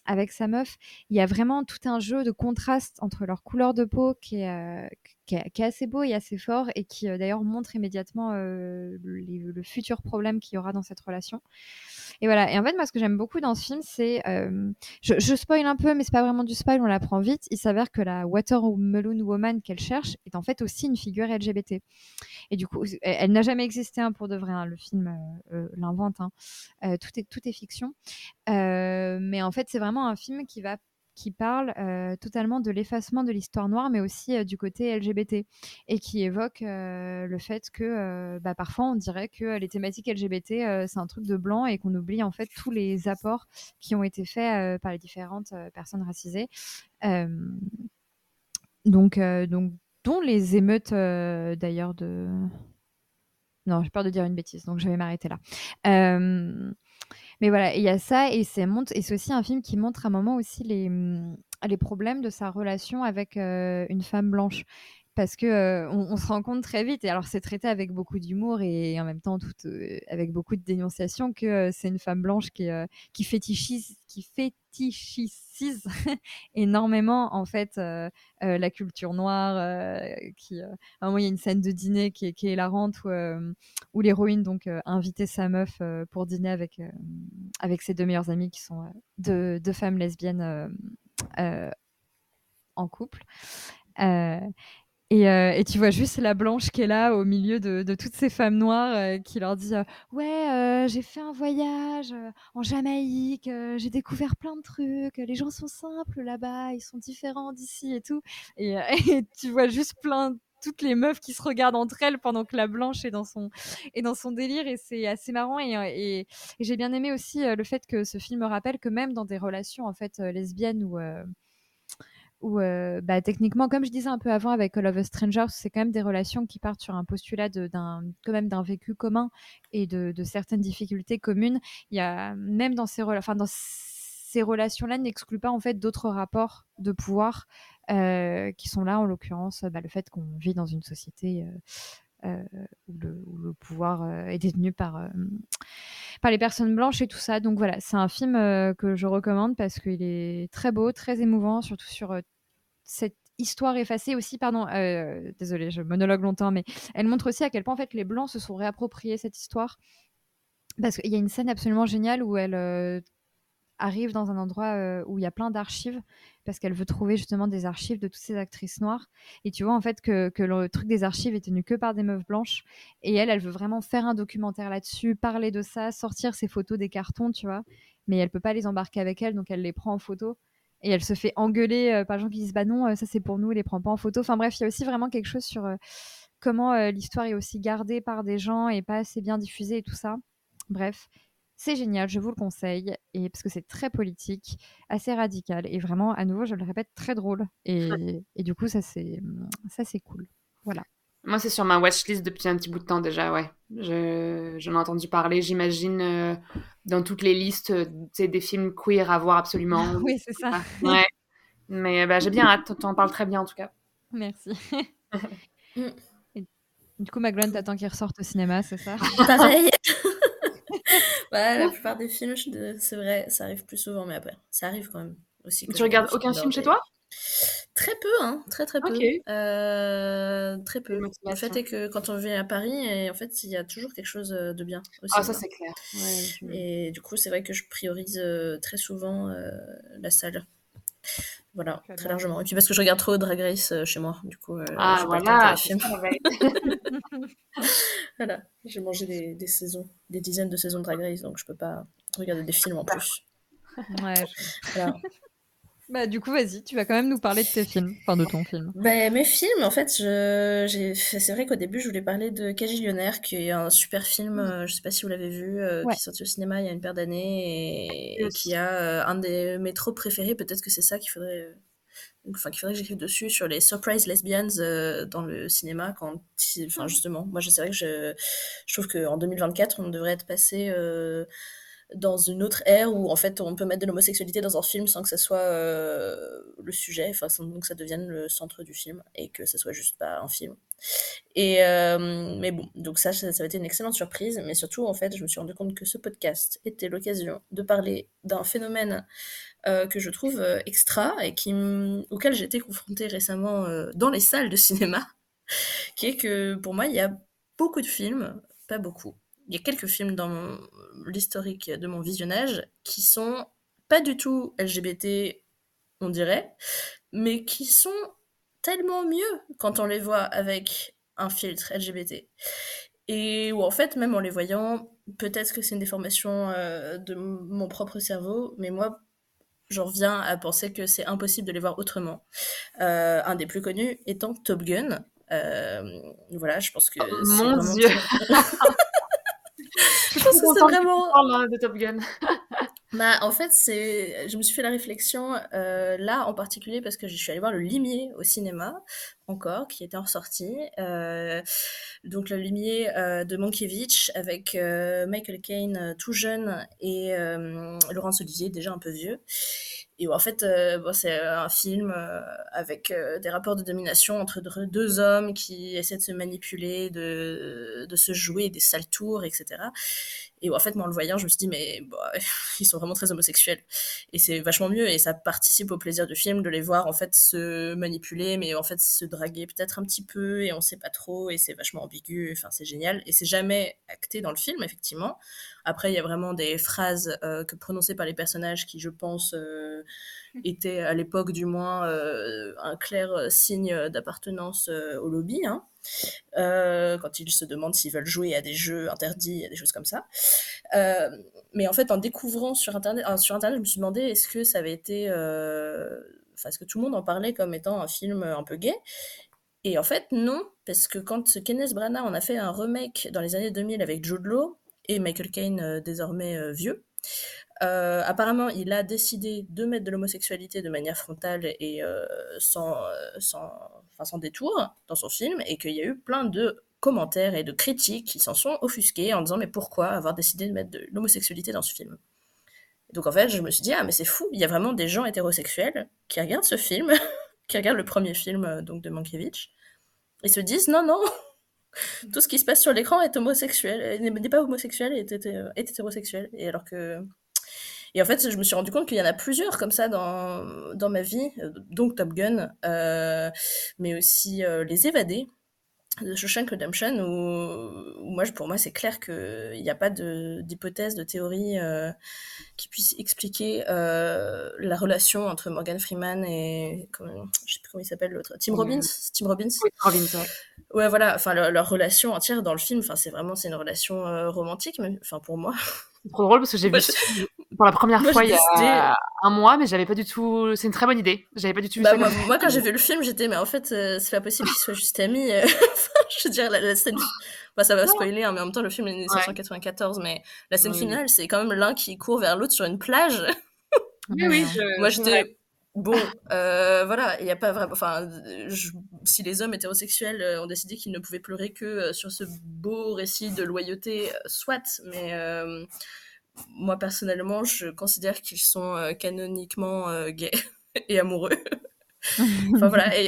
avec sa meuf. Il y a vraiment tout un jeu de contraste entre leur couleur de peau qui est, qui est, assez beau et assez fort et qui d'ailleurs montre immédiatement le, futur problème qu'il y aura dans cette relation. Et voilà. Et en fait, moi, ce que j'aime beaucoup dans ce film, c'est. Je, je, spoil un peu, mais c'est pas vraiment du spoil, on l'apprend vite. Il s'avère que la Watermelon Woman qu'elle cherche est en fait aussi une figure LGBT. Et du coup, elle, n'a jamais existé hein, pour de vrai. Hein, le film euh, l'invente. Hein. tout, est, tout est fiction. Mais en fait, c'est vraiment un film qui parle euh, totalement de l'effacement de l'histoire noire, mais aussi euh, du côté LGBT, et qui évoque euh, le fait que bah, parfois on dirait que les thématiques LGBT, c'est un truc de blanc et qu'on oublie en fait tous les apports qui ont été faits par les différentes personnes racisées. donc, dont les émeutes d'ailleurs de... Non, j'ai peur de dire une bêtise, donc je vais m'arrêter là. Mais voilà, il y a ça et c'est aussi un film qui montre à un moment aussi les, les problèmes de sa relation avec une femme blanche parce que on, se rend compte très vite. Et alors c'est traité avec beaucoup d'humour et en même temps tout avec beaucoup de dénonciation que c'est une femme blanche qui qui fétichise [LAUGHS] énormément en fait la culture noire à un moment il y a une scène de dîner qui est, qui est hilarante où, l'héroïne donc invitait sa meuf pour dîner avec ses deux meilleures amies qui sont deux, femmes lesbiennes en couple Et, euh, et, tu vois juste la blanche qui est là au milieu de, toutes ces femmes noires euh, qui leur dit euh, Ouais, j'ai fait un voyage en Jamaïque, j'ai découvert plein de trucs, les gens sont simples là-bas, ils sont différents d'ici et tout. [LAUGHS] Et, tu vois juste plein toutes les meufs qui se regardent entre elles pendant que la blanche est dans son, est dans son délire et c'est assez marrant et, et, j'ai bien aimé aussi le fait que ce film rappelle que même dans des relations en fait lesbiennes ou où euh, bah, techniquement, comme je disais un peu avant avec All of Us Strangers, c'est quand même des relations qui partent sur un postulat d'un quand d'un vécu commun et de, certaines difficultés communes. A même dans ces, enfin, ces relations-là n'excluent pas en fait d'autres rapports de pouvoir euh, qui sont là en l'occurrence bah, le fait qu'on vit dans une société euh où, le, pouvoir est détenu par par les personnes blanches et tout ça. Donc voilà, c'est un film que je recommande parce qu'il est très beau, très émouvant, surtout sur cette histoire effacée aussi, pardon, euh, je monologue longtemps, mais elle montre aussi à quel point en fait les blancs se sont réappropriés cette histoire. Parce qu'il y a une scène absolument géniale où elle euh, arrive dans un endroit euh, où il y a plein d'archives, parce qu'elle veut trouver justement des archives de toutes ces actrices noires. Et tu vois en fait que, le truc des archives est tenu que par des meufs blanches. Et elle, elle veut vraiment faire un documentaire là-dessus, parler de ça, sortir ses photos des cartons, tu vois. Mais elle peut pas les embarquer avec elle, donc elle les prend en photo et elle se fait engueuler euh, par les gens qui disent bah non, euh, ça c'est pour nous, elle les prend pas en photo. Enfin bref, il y a aussi vraiment quelque chose sur euh, comment l'histoire est aussi gardée par des gens et pas assez bien diffusée et tout ça. Bref, c'est génial, je vous le conseille, et parce que c'est très politique, assez radical, et vraiment, à nouveau, je le répète, très drôle. Et, et du coup, ça c'est ça c'est cool. Voilà. Moi, c'est sur ma watchlist depuis un petit bout de temps déjà, ouais. J'en ai entendu parler, j'imagine, euh, dans toutes les listes c'est des films queer à voir absolument. [LAUGHS] oui, c'est ça. Ouais. Mais bah, j'ai bien hâte, t'en parles très bien en tout cas. Merci. [LAUGHS] du coup, Magloire, t'attends qu'il ressorte au cinéma, c'est ça? Pareil. Ouais, la plupart des films, c'est vrai, ça arrive plus souvent, mais après, ça arrive quand même aussi. tu regardes aucun film chez toi? Très peu, hein, très très peu. Euh, très peu. Le fait est que quand on vient à Paris, et en fait, il y a toujours quelque chose euh, de bien. Aussi, ah, ça c'est clair. et du coup, c'est vrai que je priorise euh, très souvent la salle. Voilà, très largement. Et puis parce que je regarde trop Drag Race chez moi, du coup. ah voilà. [LAUGHS] voilà, j'ai mangé des, des, saisons, des dizaines de saisons de Drag Race, donc je peux pas regarder des films en plus. Ouais. Voilà. Bah, du coup, vas-y, tu vas quand même nous parler de tes films, enfin de ton film. Bah, mes films, en fait, je, c'est vrai qu'au début, je voulais parler de Cagillionnaire, qui est un super film, euh, je sais pas si vous l'avez vu, euh, qui est sorti au cinéma il y a une paire d'années et, qui a euh, un des métros préférés. Peut-être que c'est ça qu'il faudrait, enfin, qu'il faudrait que j'écrive dessus sur les surprise lesbians dans le cinéma. Quand, enfin, justement, moi, c'est vrai que je, je trouve qu'en 2024, on devrait être passé dans une autre ère où en fait on peut mettre de l'homosexualité dans un film sans que ça soit euh, le sujet, enfin que ça devienne le centre du film et que ça soit juste pas un film. Et euh, mais bon, donc ça, ça, a été une excellente surprise, mais surtout en fait je me suis rendu compte que ce podcast était l'occasion de parler d'un phénomène euh, que je trouve extra et qui auquel j'ai été confrontée récemment dans les salles de cinéma, [LAUGHS] qui est que pour moi il y a beaucoup de films, pas beaucoup, il y a quelques films dans l'historique de mon visionnage qui sont pas du tout LGBT, on dirait, mais qui sont tellement mieux quand on les voit avec un filtre LGBT. Et où en fait, même en les voyant, peut-être que c'est une déformation euh, de mon propre cerveau, mais moi, j'en reviens à penser que c'est impossible de les voir autrement. Euh, un des plus connus étant Top Gun. Euh, voilà, je pense que. Oh, mon Dieu! [LAUGHS] c'est vraiment. Hein, de Top Gun. [LAUGHS] bah, en fait, c'est, je me suis fait la réflexion euh, là en particulier parce que je suis allée voir le Limier au cinéma encore, qui était en sortie. Euh, donc le Limier euh, de Mankiewicz avec euh, Michael Caine tout jeune et Laurence Olivier déjà un peu vieux. Et en fait, bon, c'est un film avec des rapports de domination entre deux hommes qui essaient de se manipuler, de, de se jouer des sales tours, etc. Et en fait, moi, en le voyant, je me suis dit, mais [LAUGHS] ils sont vraiment très homosexuels. Et c'est vachement mieux, et ça participe au plaisir du film de les voir, en fait, se manipuler, mais en fait, se draguer peut-être un petit peu et on sait pas trop et c'est vachement ambigu. Enfin, c'est génial et c'est jamais acté dans le film, effectivement. Après, il y a vraiment des phrases euh, que prononcées par les personnages qui, je pense, euh, étaient à l'époque du moins euh, un clair signe d'appartenance au lobby. Hein. quand ils se demandent s'ils veulent jouer à des jeux interdits, à des choses comme ça. mais en fait, en découvrant sur Internet, sur Internet, je me suis demandé est-ce que ça avait été parce que tout le monde en parlait comme étant un film un peu gay. Et en fait, non, parce que quand Kenneth Branagh en a fait un remake dans les années 2000 avec Jude Law et Michael Caine euh, désormais euh, vieux, euh, apparemment, il a décidé de mettre de l'homosexualité de manière frontale et sans, sans, enfin, sans détour dans son film, et qu'il y a eu plein de commentaires et de critiques qui s'en sont offusqués en disant mais pourquoi avoir décidé de mettre de l'homosexualité dans ce film? Donc en fait, je me suis dit, ah mais c'est fou, il y a vraiment des gens hétérosexuels qui regardent ce film, [LAUGHS] qui regardent le premier film euh, donc de Mankiewicz, et se disent, non, non, [LAUGHS] tout ce qui se passe sur l'écran est homosexuel, n'est pas homosexuel, est, est, hétérosexuel. Et alors que... Et en fait, je me suis rendu compte qu'il y en a plusieurs comme ça dans, dans ma vie, euh, donc Top Gun, euh, mais aussi Les Évadés, de Shawshank Redemption où, moi pour moi c'est clair qu'il n'y a pas d'hypothèse de, théorie euh, qui puisse expliquer euh, la relation entre Morgan Freeman et comment, je sais plus comment il s'appelle l'autre Tim Robbins? Tim Robbins? Oui, Robbins ouais. ouais voilà enfin leur relation entière dans le film enfin c'est vraiment c'est une relation euh, romantique mais enfin pour moi. C'est trop drôle parce que j'ai [LAUGHS] vu pour la première fois il y a un mois, mais j'avais pas du tout. C'est une très bonne idée. J'avais pas du tout. Bah, moi, quand j'ai vu le film, j'étais, mais en fait, euh, c'est pas possible qu'ils soient juste amis. Euh, [LAUGHS] je veux dire, la, scène. Bah, ça va spoiler, hein, mais en même temps, le film est de 1994, mais la scène finale, c'est quand même l'un qui court vers l'autre sur une plage. oui, oui. Moi, j'étais. Bon, euh, voilà, il n'y a pas vraiment. Enfin, si les hommes hétérosexuels ont décidé qu'ils ne pouvaient pleurer que sur ce beau récit de loyauté, soit, mais moi personnellement, je considère qu'ils sont euh, canoniquement euh, gays [LAUGHS] et amoureux. [LAUGHS] enfin voilà. [LAUGHS]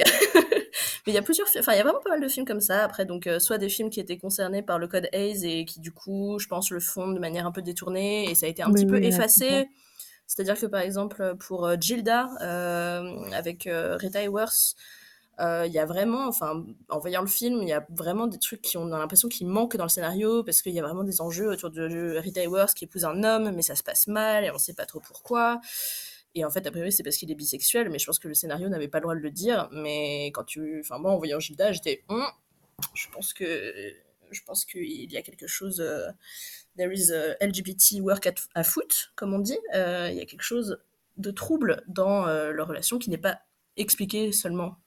Mais il y a plusieurs, enfin il y a vraiment pas mal de films comme ça. Après donc euh, soit des films qui étaient concernés par le code Hayes et qui du coup, je pense, le font de manière un peu détournée et ça a été un petit peu effacé. C'est-à-dire que par exemple pour Gilda avec Rita Hayworth, il y a vraiment, enfin, en voyant le film, il y a vraiment des trucs qui ont l'impression qu'ils manquent dans le scénario parce qu'il y a vraiment des enjeux autour de Rita Hayworth qui épouse un homme, mais ça se passe mal et on sait pas trop pourquoi. Et en fait, a priori, c'est parce qu'il est bisexuel, mais je pense que le scénario n'avait pas le droit de le dire. Mais quand tu, enfin, moi, en voyant Gilda, j'étais, hum, je pense que, je pense qu'il y a quelque chose. Euh, there is a LGBT work at, foot, comme on dit. Euh, il y a quelque chose de trouble dans leur relation qui n'est pas expliqué seulement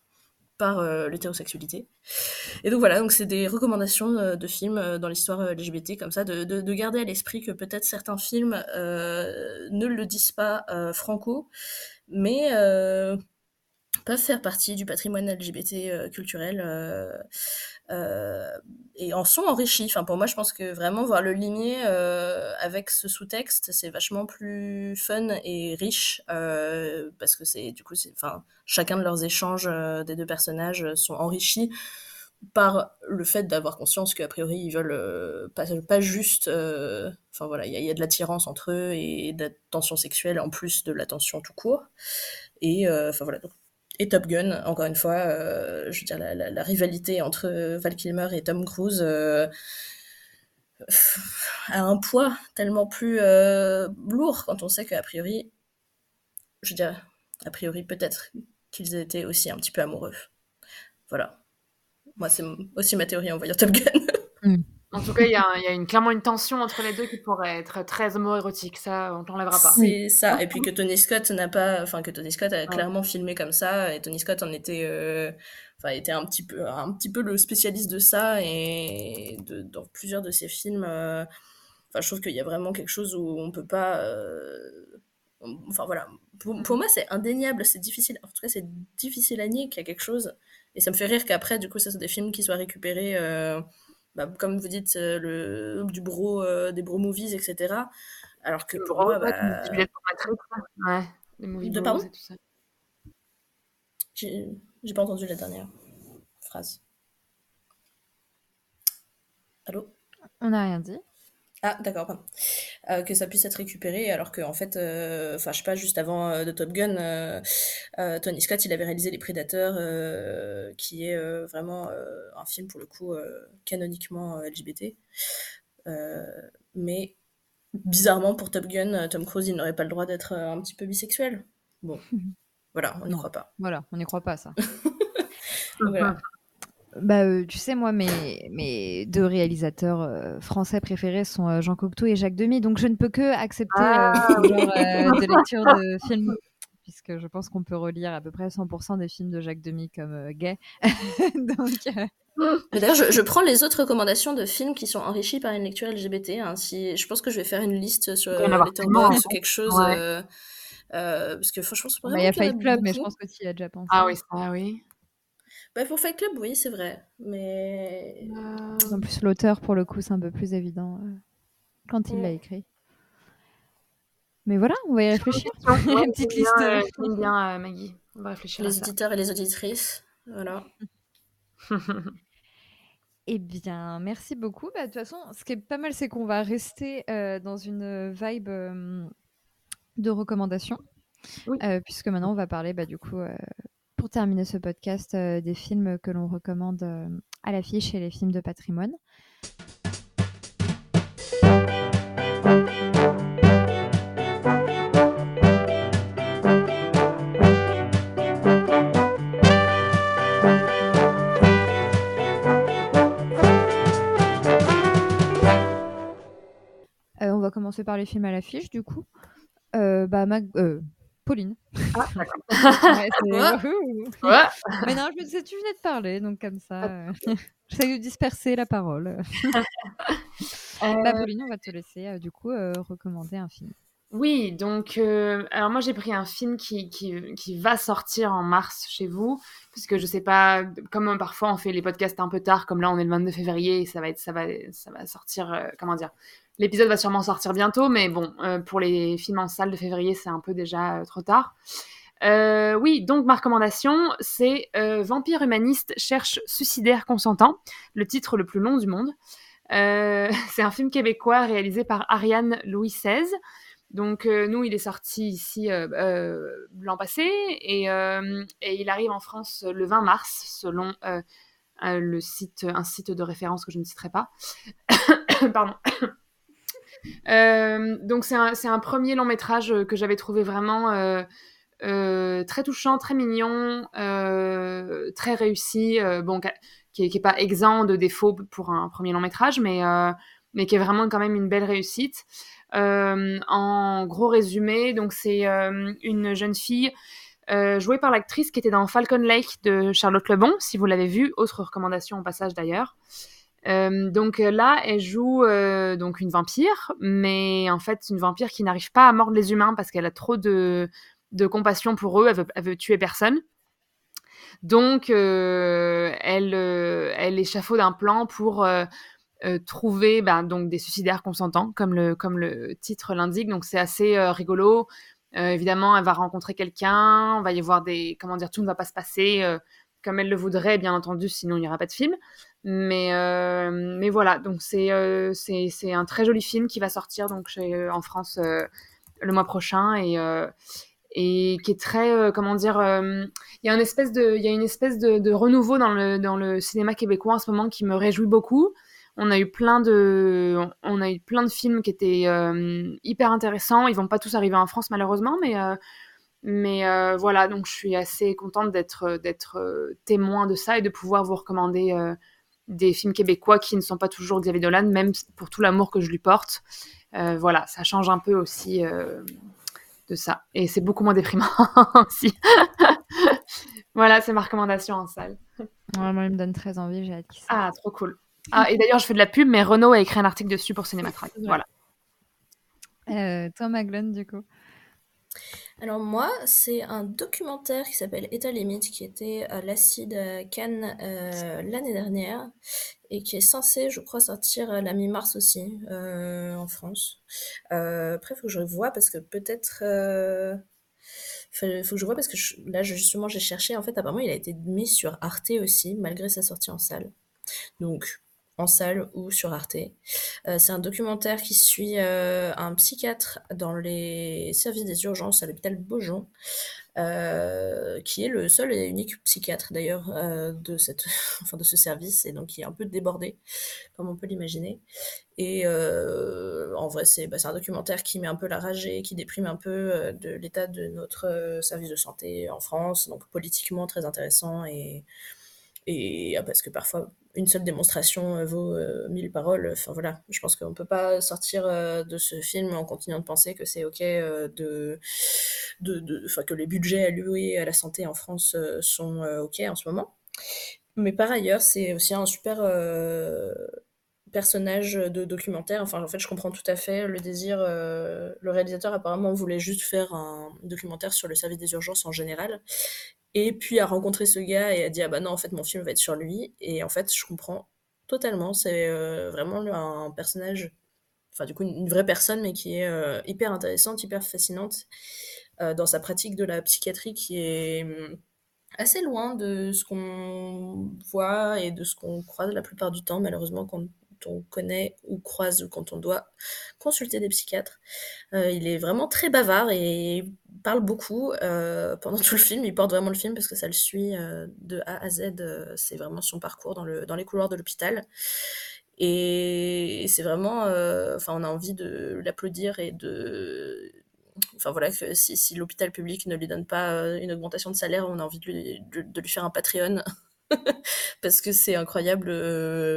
par euh, l'hétérosexualité. Et donc voilà, donc c'est des recommandations euh, de films euh, dans l'histoire LGBT comme ça, de, de, garder à l'esprit que peut-être certains films ne le disent pas franco, mais peuvent faire partie du patrimoine LGBT culturel et en sont enrichis. Enfin, pour moi, je pense que vraiment voir le limier euh, avec ce sous-texte, c'est vachement plus fun et riche euh, parce que c'est du coup, enfin, chacun de leurs échanges des deux personnages sont enrichis par le fait d'avoir conscience qu'a priori ils veulent pas, juste enfin voilà il y, a de l'attirance entre eux et de la sexuelle en plus de la tension tout court et enfin voilà et Top Gun, encore une fois, euh, je veux dire, la, rivalité entre Val Kilmer et Tom Cruise euh, a un poids tellement plus euh, lourd quand on sait qu'a priori, je veux dire, a priori peut-être qu'ils étaient aussi un petit peu amoureux. Voilà. Moi, c'est aussi ma théorie en voyant Top Gun. Mm. En tout cas, il y, a, une, clairement une tension entre les deux qui pourrait être très homo-érotique. Ça, on t'enlèvera pas. C'est ça. Et puis que Tony Scott n'a pas, enfin que Tony Scott a clairement filmé comme ça. Et Tony Scott en était, euh, enfin, était un petit peu, un petit peu le spécialiste de ça. Et de, dans plusieurs de ses films, euh, enfin, je trouve qu'il y a vraiment quelque chose où on peut pas. Euh, enfin voilà. Pour, pour moi, c'est indéniable. C'est difficile. En tout cas, c'est difficile à nier qu'il y a quelque chose. Et ça me fait rire qu'après, du coup, ça sont des films qui soient récupérés bah, comme vous dites, euh, le, du bro, euh, des bro movies, etc. Alors que pour moi, bah... ouais, les movies de pardon tout ça. J'ai pas entendu la dernière phrase. Allô? On n'a rien dit. Ah, d'accord, pardon. Euh, que ça puisse être récupéré, alors qu'en en fait, euh, enfin, je sais pas, juste avant euh, de Top Gun, Tony Scott, il avait réalisé Les Prédateurs, qui est vraiment un film, pour le coup, canoniquement LGBT. Mais bizarrement, pour Top Gun, Tom Cruise, il n'aurait pas le droit d'être un petit peu bisexuel. Bon, [LAUGHS] voilà, on n'y croit pas. Voilà, on n'y croit pas, ça. [LAUGHS] Voilà. Bah, euh, tu sais, moi, mes, mes deux réalisateurs euh, français préférés sont euh, Jean Cocteau et Jacques Demy, donc je ne peux que accepter Ah, euh, ce oui. genre euh, de lecture de film, puisque je pense qu'on peut relire à peu près 100% des films de Jacques Demy comme euh, gay. [LAUGHS] donc, euh, D'ailleurs, je, je prends les autres recommandations de films qui sont enrichis par une lecture LGBT. hein. Si, je pense que je vais faire une liste sur Letterboxd ou fait. quelque chose. Ouais. euh, euh, parce que franchement, c'est bah, il y a Fight Club, mais je pense que tu y as déjà pensé. Ah oui, ça, oui. Bah, pour Fight Club, oui, c'est vrai. Mais. En plus, l'auteur, pour le coup, c'est un peu plus évident euh, quand il l'a écrit. Mais voilà, on va y réfléchir. Une [LAUGHS] petite liste. bien, euh, euh, j'aime bien, euh, Maggie. On va réfléchir à Les ça. auditeurs et les auditrices. Voilà. [LAUGHS] Eh bien, merci beaucoup. Bah, de toute façon, ce qui est pas mal, c'est qu'on va rester euh, dans une vibe euh, de recommandation. Oui. Euh, puisque maintenant, on va parler, bah, du coup, euh, pour terminer ce podcast, euh, des films que l'on recommande euh, à l'affiche et les films de patrimoine. Euh, on va commencer par les films à l'affiche, du coup. Bah, euh, Pauline. Ah, d'accord. [LAUGHS] Ouais, Mais non, je me disais, tu venais de parler, donc comme ça, euh, [LAUGHS] j'essaie de disperser la parole. [LAUGHS] Bah, Euh, Pauline, on va te laisser, euh, du coup, euh, recommander un film. Oui, donc, euh, alors moi j'ai pris un film qui, qui, qui va sortir en mars chez vous, puisque je sais pas, comme parfois on fait les podcasts un peu tard, comme là on est le 22 février, et ça va être, ça va, ça va sortir, euh, comment dire, l'épisode va sûrement sortir bientôt, mais bon, euh, pour les films en salle de février, c'est un peu déjà euh, trop tard. Euh, oui, donc ma recommandation, c'est Vampire humaniste cherche suicidaire consentant, le titre le plus long du monde. [LAUGHS] C'est un film québécois réalisé par Ariane Louis XVI. Donc nous, il est sorti ici l'an passé et, et il arrive en France le 20 mars selon le site, un site de référence que je ne citerai pas. [COUGHS] Pardon. Euh, donc c'est un, premier long métrage que j'avais trouvé vraiment euh, euh, très touchant, très mignon, euh, très réussi, euh, bon, qui- qui est, qui est pas exempt de défauts pour un premier long métrage, mais, euh, mais qui est vraiment quand même une belle réussite. Euh, en gros résumé, donc c'est euh, une jeune fille euh, jouée par l'actrice qui était dans Falcon Lake de Charlotte Lebon, si vous l'avez vu, autre recommandation au passage d'ailleurs. Euh, donc euh, là, elle joue euh, donc une vampire, mais en fait une vampire qui n'arrive pas à mordre les humains parce qu'elle a trop de, compassion pour eux, elle veut, tuer personne. Donc elle, échafaude un plan pour trouver ben, donc des suicidaires consentants, comme le, comme le titre l'indique. Donc c'est assez rigolo. Évidemment, elle va rencontrer quelqu'un, on va y avoir des... Comment dire, tout ne va pas se passer comme elle le voudrait, bien entendu, sinon il n'y aura pas de film. Mais, euh, mais voilà, donc c'est euh, c'est c'est un très joli film qui va sortir donc chez, en France euh, le mois prochain et, euh, et qui est très, euh, comment dire, euh, il y a une espèce de, y a une espèce de, de renouveau dans le, dans le cinéma québécois en ce moment qui me réjouit beaucoup. On a eu plein de, on a eu plein de films qui étaient euh, hyper intéressants. Ils vont pas tous arriver en France malheureusement, mais euh, mais euh, voilà, donc je suis assez contente d'être d'être euh, témoin de ça et de pouvoir vous recommander euh, des films québécois qui ne sont pas toujours Xavier Dolan, même pour tout l'amour que je lui porte. Euh, voilà, ça change un peu aussi euh, de ça. Et c'est beaucoup moins déprimant [LAUGHS] aussi. [LAUGHS] voilà, c'est ma recommandation en salle. Ouais, moi, il me donne très envie, j'ai hâte. Ah, trop cool. Ah, et d'ailleurs, je fais de la pub, mais Renaud a écrit un article dessus pour Cinématrack. Voilà. Euh, toi, Maglone, du coup. Alors moi, c'est un documentaire qui s'appelle État limite, qui était à l'Acide à Cannes euh, l'année dernière et qui est censé, je crois, sortir à la mi-mars aussi euh, en France. Euh, après, il faut que je vois parce que peut-être... Euh... Faut, faut que je vois parce que là, justement, j'ai cherché. En fait, apparemment, il a été mis sur Arte aussi, malgré sa sortie en salle. Donc, en salle ou sur Arte. Euh, c'est un documentaire qui suit euh, un psychiatre dans les services des urgences à l'hôpital Beaujon, euh, qui est le seul et unique psychiatre d'ailleurs de, cette, [LAUGHS] enfin, de ce service, et donc qui est un peu débordé, comme on peut l'imaginer. Et en vrai, c'est bah, un documentaire qui met un peu la rage et qui déprime un peu de l'état de notre service de santé en France, donc politiquement très intéressant et et ah, parce que parfois une seule démonstration euh, vaut euh, mille paroles. Enfin voilà, je pense qu'on peut pas sortir euh, de ce film en continuant de penser que c'est ok de, de, que les budgets alloués à la santé en France sont ok en ce moment. Mais par ailleurs, c'est aussi un super personnage de documentaire. Enfin, en fait, je comprends tout à fait le désir. le réalisateur apparemment voulait juste faire un documentaire sur le service des urgences en général. Et puis a rencontré ce gars et a dit ah bah non en fait mon film va être sur lui. Et en fait je comprends totalement. C'est euh, vraiment un personnage enfin du coup une vraie personne mais qui est euh, hyper intéressante hyper fascinante euh, dans sa pratique de la psychiatrie qui est hum, assez loin de ce qu'on voit et de ce qu'on croise la plupart du temps malheureusement quand on connaît ou croise ou quand on doit consulter des psychiatres. il est vraiment très bavard et parle beaucoup euh, pendant tout le film. Il porte vraiment le film parce que ça le suit euh, de A à Z. Euh, c'est vraiment son parcours dans, le, dans les couloirs de l'hôpital. Et, c'est vraiment. Enfin, on a envie de l'applaudir et de. Enfin voilà, que si, si l'hôpital public ne lui donne pas une augmentation de salaire, on a envie de lui, de, lui faire un Patreon. [LAUGHS] [LAUGHS] parce que c'est incroyable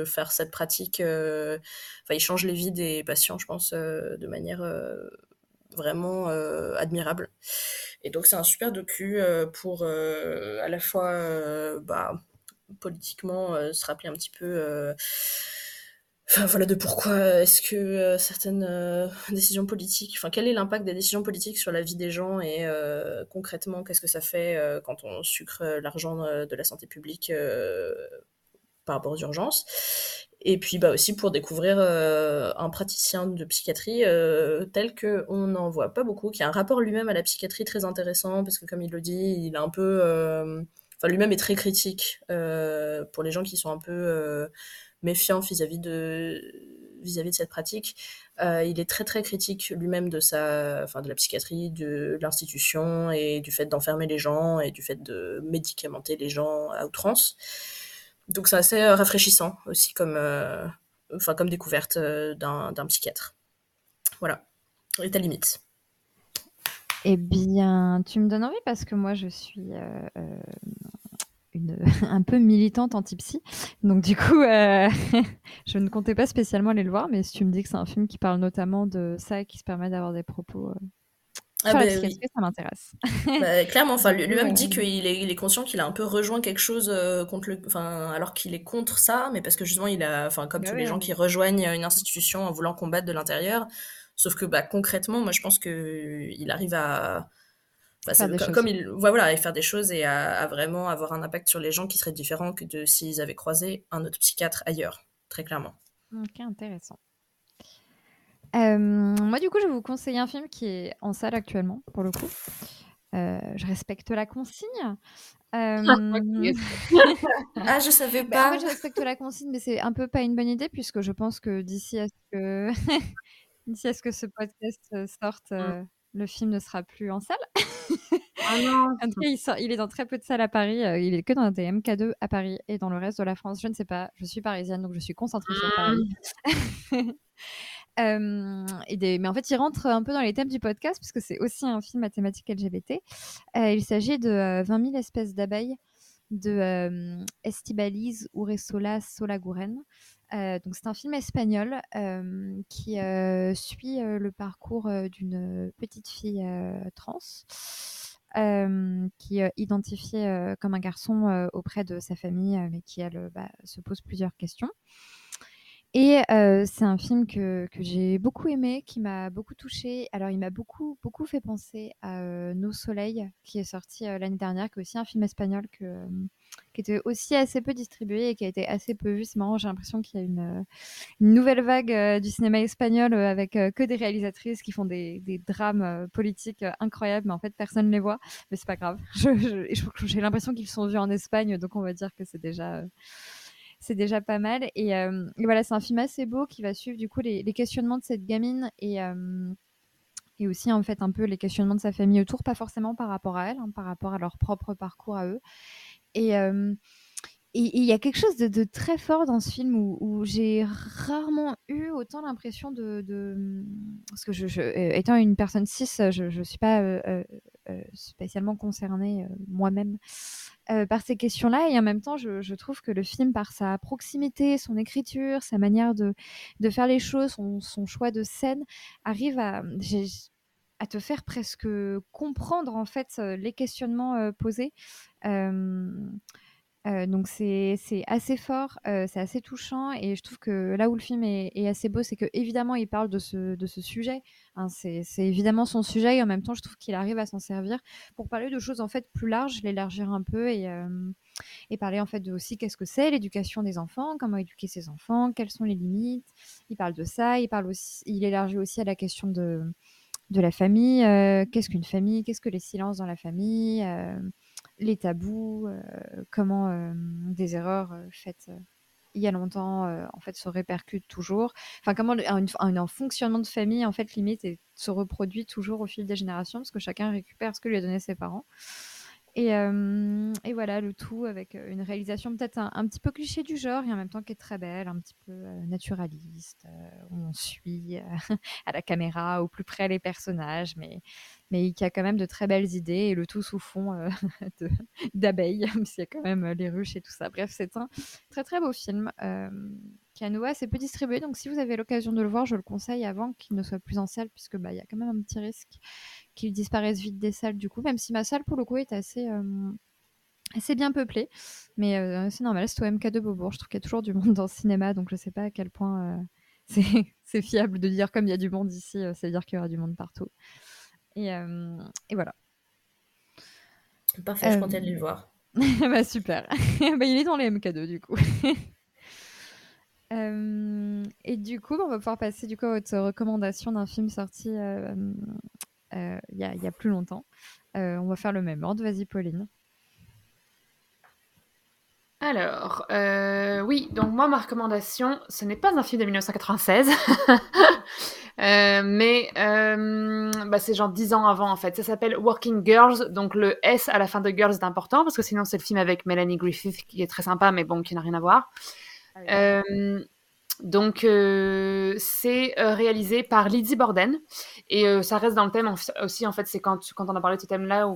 faire cette pratique. Enfin, il change les vies des patients, je pense, de manière vraiment euh, admirable. Et donc c'est un super docu euh, pour euh, à la fois bah, politiquement se rappeler un petit peu Voilà de pourquoi est-ce que certaines décisions politiques, enfin quel est l'impact des décisions politiques sur la vie des gens et concrètement qu'est-ce que ça fait quand on sucre l'argent de la santé publique par rapport aux urgences? Et puis bah, aussi pour découvrir euh, un praticien de psychiatrie euh, tel qu'on n'en voit pas beaucoup, qui a un rapport lui-même à la psychiatrie très intéressant, parce que comme il le dit, il a un peu... Euh, lui-même est très critique pour les gens qui sont un peu méfiants vis-à-vis de vis-à-vis de cette pratique. il est très très critique lui-même de sa, enfin de la psychiatrie, de l'institution et du fait d'enfermer les gens et du fait de médicamenter les gens à outrance. Donc c'est assez euh, rafraîchissant aussi comme, euh, enfin, comme découverte euh, d'un psychiatre. Voilà, et ta limite? Eh bien, tu me donnes envie parce que moi, je suis une, [LAUGHS] un peu militante anti-psy. Donc, du coup, [LAUGHS] je ne comptais pas spécialement aller le voir, mais si tu me dis que c'est un film qui parle notamment de ça et qui se permet d'avoir des propos ah bah ça m'intéresse? Bah, [LAUGHS] clairement, enfin, lui-même dit qu'il est, il est conscient qu'il a un peu rejoint quelque chose euh, contre le, enfin, alors qu'il est contre ça, mais parce que justement, il a, enfin, comme tous les gens qui rejoignent une institution en voulant combattre de l'intérieur. Sauf que, bah, concrètement, moi, je pense que il arrive à, comme, comme, il, voilà, à faire des choses et à, vraiment avoir un impact sur les gens qui seraient différents que de s'ils avaient croisé un autre psychiatre ailleurs, très clairement. Ok, intéressant. Euh, moi, du coup, je vais vous conseiller un film qui est en salle actuellement, pour le coup. Euh, je respecte la consigne. Euh... ah, [LAUGHS] je savais bah, pas. en fait, je respecte la consigne, mais c'est un peu pas une bonne idée puisque je pense que d'ici à ce que [LAUGHS] d'ici à ce que ce podcast euh, sorte, mm. Le film ne sera plus en salle. Ah [LAUGHS] non. en tout cas, il, sort, il, est dans très peu de salles à Paris. il est que dans des MK2 à Paris et dans le reste de la France. Je ne sais pas. Je suis parisienne, donc je suis concentrée sur Paris. [LAUGHS] mais en fait, il rentre un peu dans les thèmes du podcast, puisque c'est aussi un film à thématique LGBT. Euh, il s'agit de 20 000 espèces d'abeilles de Estibaliz Uresola Solaguren. Euh, donc c'est un film espagnol qui euh, suit le parcours d'une petite fille trans qui est identifiée comme un garçon auprès de sa famille, mais qui elle bah, se pose plusieurs questions. Et c'est un film que que j'ai beaucoup aimé, qui m'a beaucoup touchée. Alors il m'a beaucoup, beaucoup fait penser à, Nos soleils, qui est sorti, l'année dernière, qui est aussi un film espagnol qui était aussi assez peu distribué et qui a été assez peu vu. C'est marrant, j'ai l'impression qu'il y a une, nouvelle vague, du cinéma espagnol, avec, que des réalisatrices qui font des drames, politiques, incroyables, mais en fait personne ne les voit. Mais c'est pas grave. [LAUGHS] Je j'ai l'impression qu'ils sont vus en Espagne, donc on va dire que c'est déjà, c'est déjà pas mal. Et, et voilà, c'est un film assez beau qui va suivre du coup les, questionnements de cette gamine et et aussi en fait un peu les questionnements de sa famille autour, pas forcément par rapport à elle, hein, par rapport à leur propre parcours à eux. Et il y a quelque chose de, très fort dans ce film où, j'ai rarement eu autant l'impression de, Parce que étant une personne cis, je ne suis pas spécialement concernée moi-même par ces questions-là. Et en même temps, je, trouve que le film, par sa proximité, son écriture, sa manière de, de faire les choses, son, choix de scène, arrive à te faire presque comprendre en fait les questionnements posés. Donc c'est assez fort, c'est assez touchant et je trouve que là où le film est, assez beau, c'est que évidemment il parle de ce, de ce sujet. Hein, c'est évidemment son sujet et en même temps je trouve qu'il arrive à s'en servir pour parler de choses en fait plus larges, l'élargir un peu et, et parler en fait de aussi qu'est-ce que c'est l'éducation des enfants, comment éduquer ses enfants, quelles sont les limites. Il parle de ça, il parle aussi, il élargit aussi à la question de de la famille. Euh, qu'est-ce qu'une famille Qu'est-ce que les silences dans la famille euh, Les tabous euh, Comment des erreurs faites il y a longtemps en fait se répercutent toujours Enfin, comment un, un, fonctionnement de famille en fait limite et se reproduit toujours au fil des générations parce que chacun récupère ce que lui a donné ses parents. Et, et, voilà, le tout avec une réalisation peut-être un, petit peu cliché du genre et en même temps qui est très belle, un petit peu naturaliste, où on suit [LAUGHS] à la caméra au plus près les personnages, mais, mais qui a quand même de très belles idées et le tout sous fond [LAUGHS] d'abeilles, [LAUGHS] même s'il y a quand même les ruches et tout ça. Bref, c'est un très très beau film à nouveau assez peu distribué, donc si vous avez l'occasion de le voir, je le conseille avant qu'il ne soit plus en salle, puisque bah, il y a quand même un petit risque qu'il disparaisse vite des salles du coup, même si ma salle pour le coup est assez, euh, assez bien peuplée. Mais euh, c'est normal, c'est au MK de Beaubourg. Je trouve qu'il y a toujours du monde dans le cinéma, donc je sais pas à quel point euh, [LAUGHS] c'est fiable de dire comme il y a du monde ici, veut dire qu'il y aura du monde partout. Et, et voilà. Parfait, je comptais aller le voir. [LAUGHS] bah super. [LAUGHS] bah, il est dans les MK2 du coup. Et du coup, on va pouvoir passer du coup à votre recommandation d'un film sorti euh, il y, a plus longtemps. Euh, on va faire le même ordre. Vas-y, Pauline. Alors, euh, oui, donc moi, ma recommandation, ce n'est pas un film de 1996, [LAUGHS] mais bah, c'est genre 10 ans avant, en fait. Ça s'appelle Working Girls, donc le S à la fin de Girls est important, parce que sinon, c'est le film avec Melanie Griffith, qui est très sympa, mais bon, qui n'a rien à voir. Ah donc, c'est réalisé par Lydie Borden. Et ça reste dans le thème aussi, en fait, c'est quand, quand on a parlé de ce thème-là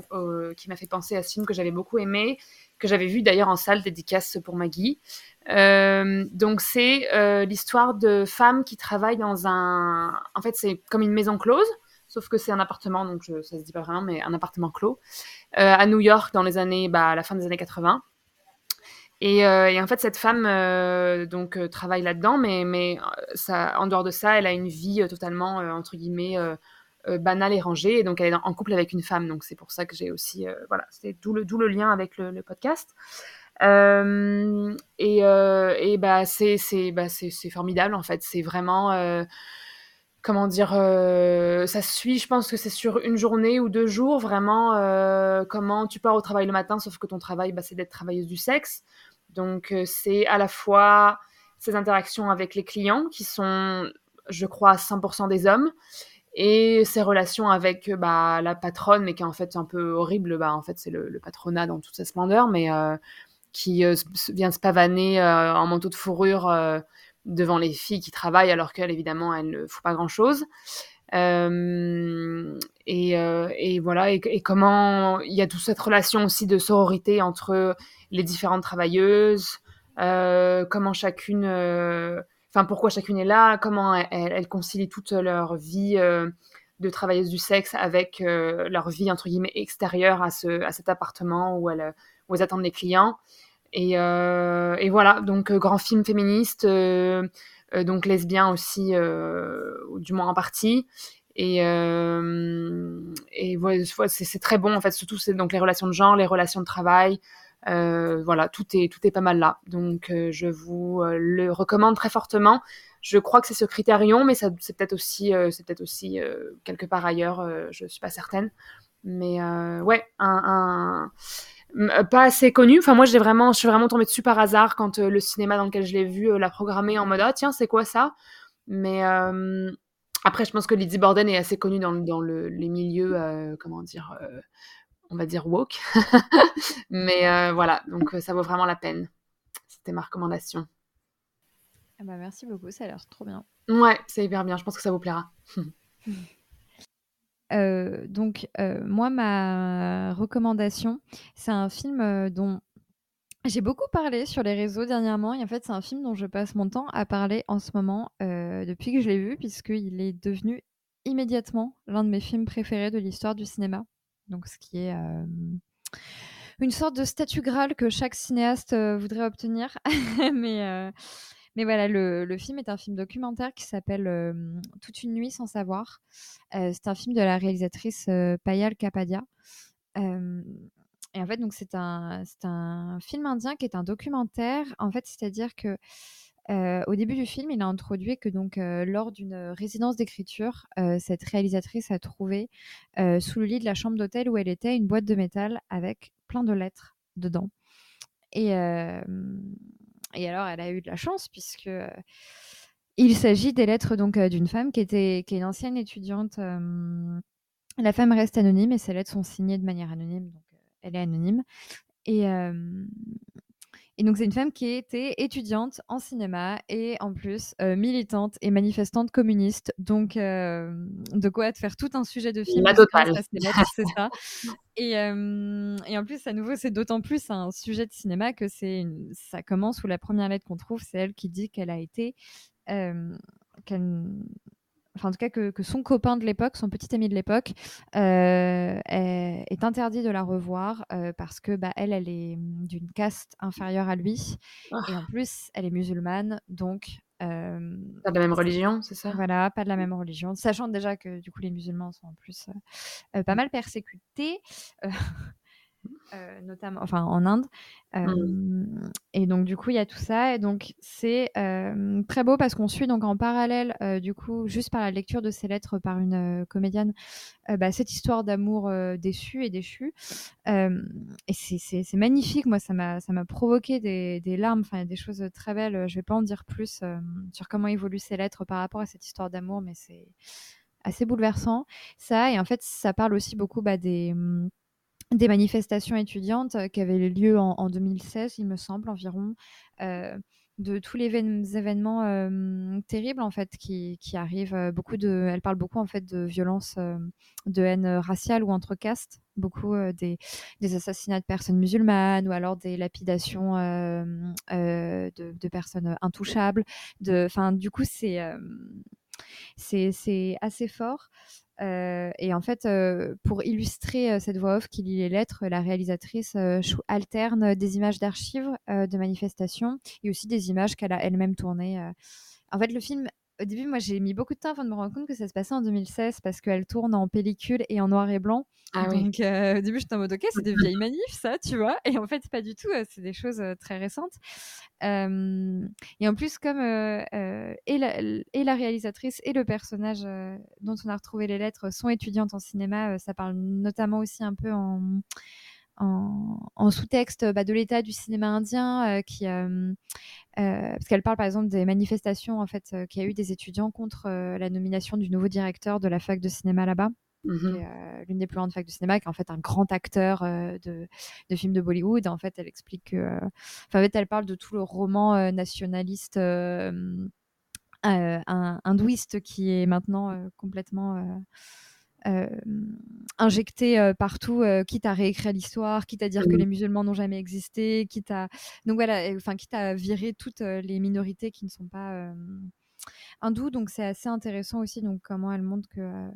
qui m'a fait penser à ce film que j'avais beaucoup aimé, que j'avais vu d'ailleurs en salle dédicace pour Maggie. donc, c'est l'histoire de femmes qui travaillent dans un. En fait, c'est comme une maison close, sauf que c'est un appartement, donc je, ça se dit pas vraiment, mais un appartement clos, à New York dans les années, bah, à la fin des années 80. Euh, et, en fait, cette femme euh, donc euh, travaille là-dedans, mais, mais ça, en dehors de ça, elle a une vie totalement entre guillemets banale et rangée, et donc elle est en couple avec une femme. Donc c'est pour ça que j'ai aussi voilà, c'est d'où le, le lien avec le, podcast. et, et bah c'est bah, formidable en fait. C'est vraiment comment dire, ça suit, je pense que c'est sur une journée ou deux jours, vraiment, comment tu pars au travail le matin, sauf que ton travail, bah, c'est d'être travailleuse du sexe. Donc, euh, c'est à la fois ces interactions avec les clients qui sont, je crois, 100% des hommes et ses relations avec euh, bah, la patronne, mais qui est en fait un peu horrible. Bah, en fait, c'est le, patronat dans toute sa splendeur, mais euh, qui vient se pavaner en manteau de fourrure devant les filles qui travaillent, alors qu'elle, évidemment, elle ne fout pas grand-chose. Et, voilà, et, comment il y a toute cette relation aussi de sororité entre les différentes travailleuses, euh, comment chacune, euh, enfin pourquoi chacune est là, comment elles, concilient toute leur vie euh, de travailleuse du sexe avec leur vie entre guillemets extérieure à, ce, à cet appartement où elles, où elles attendent les clients. Et voilà, donc grand film féministe, donc lesbien aussi, du moins en partie. Et, et voilà, c'est très bon en fait, surtout c'est donc les relations de genre, les relations de travail, euh, voilà, tout est, tout est pas mal là. Donc, euh, je vous euh, le recommande très fortement. Je crois que c'est ce critérium, mais c'est peut-être aussi, c'est peut-être aussi quelque part ailleurs. je suis pas certaine. Mais ouais, un, euh, pas assez connu. Enfin, moi, j'ai vraiment, je suis vraiment tombée dessus par hasard quand le cinéma dans lequel je l'ai vu l'a programmé en mode ah tiens, c'est quoi ça? Mais après, je pense que Lizzie Borden est assez connue dans, dans le, les milieux, comment dire, on va dire woke. [LAUGHS] Mais voilà, donc ça vaut vraiment la peine. C'était ma recommandation. Ah bah merci beaucoup, ça a l'air trop bien. Ouais, c'est hyper bien, je pense que ça vous plaira. [LAUGHS] Euh, donc, euh, moi, ma recommandation, c'est un film euh, dont j'ai beaucoup parlé sur les réseaux dernièrement. Et en fait, c'est un film dont je passe mon temps à parler en ce moment depuis que je l'ai vu, puisqu'il est devenu immédiatement l'un de mes films préférés de l'histoire du cinéma. Donc, ce qui est une sorte de statut Graal que chaque cinéaste voudrait obtenir. [LAUGHS] Mais mais voilà, le, film est un film documentaire qui s'appelle Toute une nuit sans savoir. c'est un film de la réalisatrice Payal Kapadia. et en fait, donc c'est un, un film indien qui est un documentaire. En fait, c'est-à-dire que au début du film, il a introduit que donc lors d'une résidence d'écriture, cette réalisatrice a trouvé sous le lit de la chambre d'hôtel où elle était une boîte de métal avec plein de lettres dedans. Et, et alors, elle a eu de la chance puisque euh, il s'agit des lettres donc euh, d'une femme qui était qui est une ancienne étudiante. la femme reste anonyme et ses lettres sont signées de manière anonyme, donc euh, elle est anonyme. Et et donc, c'est une femme qui était étudiante en cinéma et en plus militante et manifestante communiste. Donc, de quoi te faire tout un sujet de film. La totale. C'est ça. [LAUGHS] Et, et, en plus, à nouveau, c'est d'autant plus un sujet de cinéma que c'est ça commence où la première lettre qu'on trouve, c'est elle qui dit qu'elle a été. qu'elle enfin en tout cas que, son copain de l'époque, son petit ami de l'époque, euh, est, interdit de la revoir euh, parce que bah, elle, elle est d'une caste inférieure à lui et en ah. plus elle est musulmane, donc euh, pas de la même religion, c'est ça? Voilà, pas de la même religion, sachant déjà que du coup les musulmans sont en plus pas mal persécutés. Euh, notamment, enfin en Inde. Mmh. Et donc du coup, il y a tout ça. Et donc c'est très beau parce qu'on suit donc en parallèle, du coup, juste par la lecture de ces lettres par une comédienne, bah, cette histoire d'amour déçu et déchu. et c'est magnifique. Moi, ça m'a ça m'a provoqué des, des larmes. Enfin, il y a des choses très belles. Je vais pas en dire plus sur comment évoluent ces lettres par rapport à cette histoire d'amour, mais c'est assez bouleversant. Ça et en fait, ça parle aussi beaucoup bah, des mmh, des manifestations étudiantes euh, qui avaient lieu en, 2016, il me semble, environ, euh, de tous les événements euh, terribles en fait qui, arrivent. beaucoup de, elle parle beaucoup en fait de violences, de haine raciale ou entre castes, beaucoup des, assassinats de personnes musulmanes ou alors des lapidations de, personnes intouchables. De, du coup, c'est c'est assez fort. Euh, et en fait, euh, pour illustrer euh, cette voix off qui lit les lettres, la réalisatrice alterne des images d'archives de manifestations et aussi des images qu'elle a elle-même tournées. En fait, le film au début, moi, j'ai mis beaucoup de temps avant de me rendre compte que ça se passait en 2016 parce qu'elle tourne en pellicule et en noir et blanc. Ah Donc, euh, au début, j'étais en mode, OK, c'est des vieilles [LAUGHS] manifs, ça, tu vois. Et en fait, pas du tout. Euh, c'est des choses euh, très récentes. et en plus, comme et la, et, la, réalisatrice et le personnage dont on a retrouvé les lettres sont étudiantes en cinéma, ça parle notamment aussi un peu en en, sous-texte bah, de l'état du cinéma indien, euh, qui, euh, euh, parce qu'elle parle par exemple des manifestations en fait qu'il y a eu des étudiants contre la nomination du nouveau directeur de la fac de cinéma là-bas. Mmh l'une des plus grandes facs de cinéma, qui est en fait un grand acteur de, de, films de Bollywood. En fait, elle explique que, en fait, elle parle de tout le roman nationaliste hindouiste qui est maintenant complètement euh, injecté euh, partout, euh, quitte à réécrire l'histoire, quitte à dire que les musulmans n'ont jamais existé, quitte à donc voilà, enfin quitte à virer toutes les minorités qui ne sont pas hindou, donc c'est assez intéressant aussi donc comment elle montre que euh,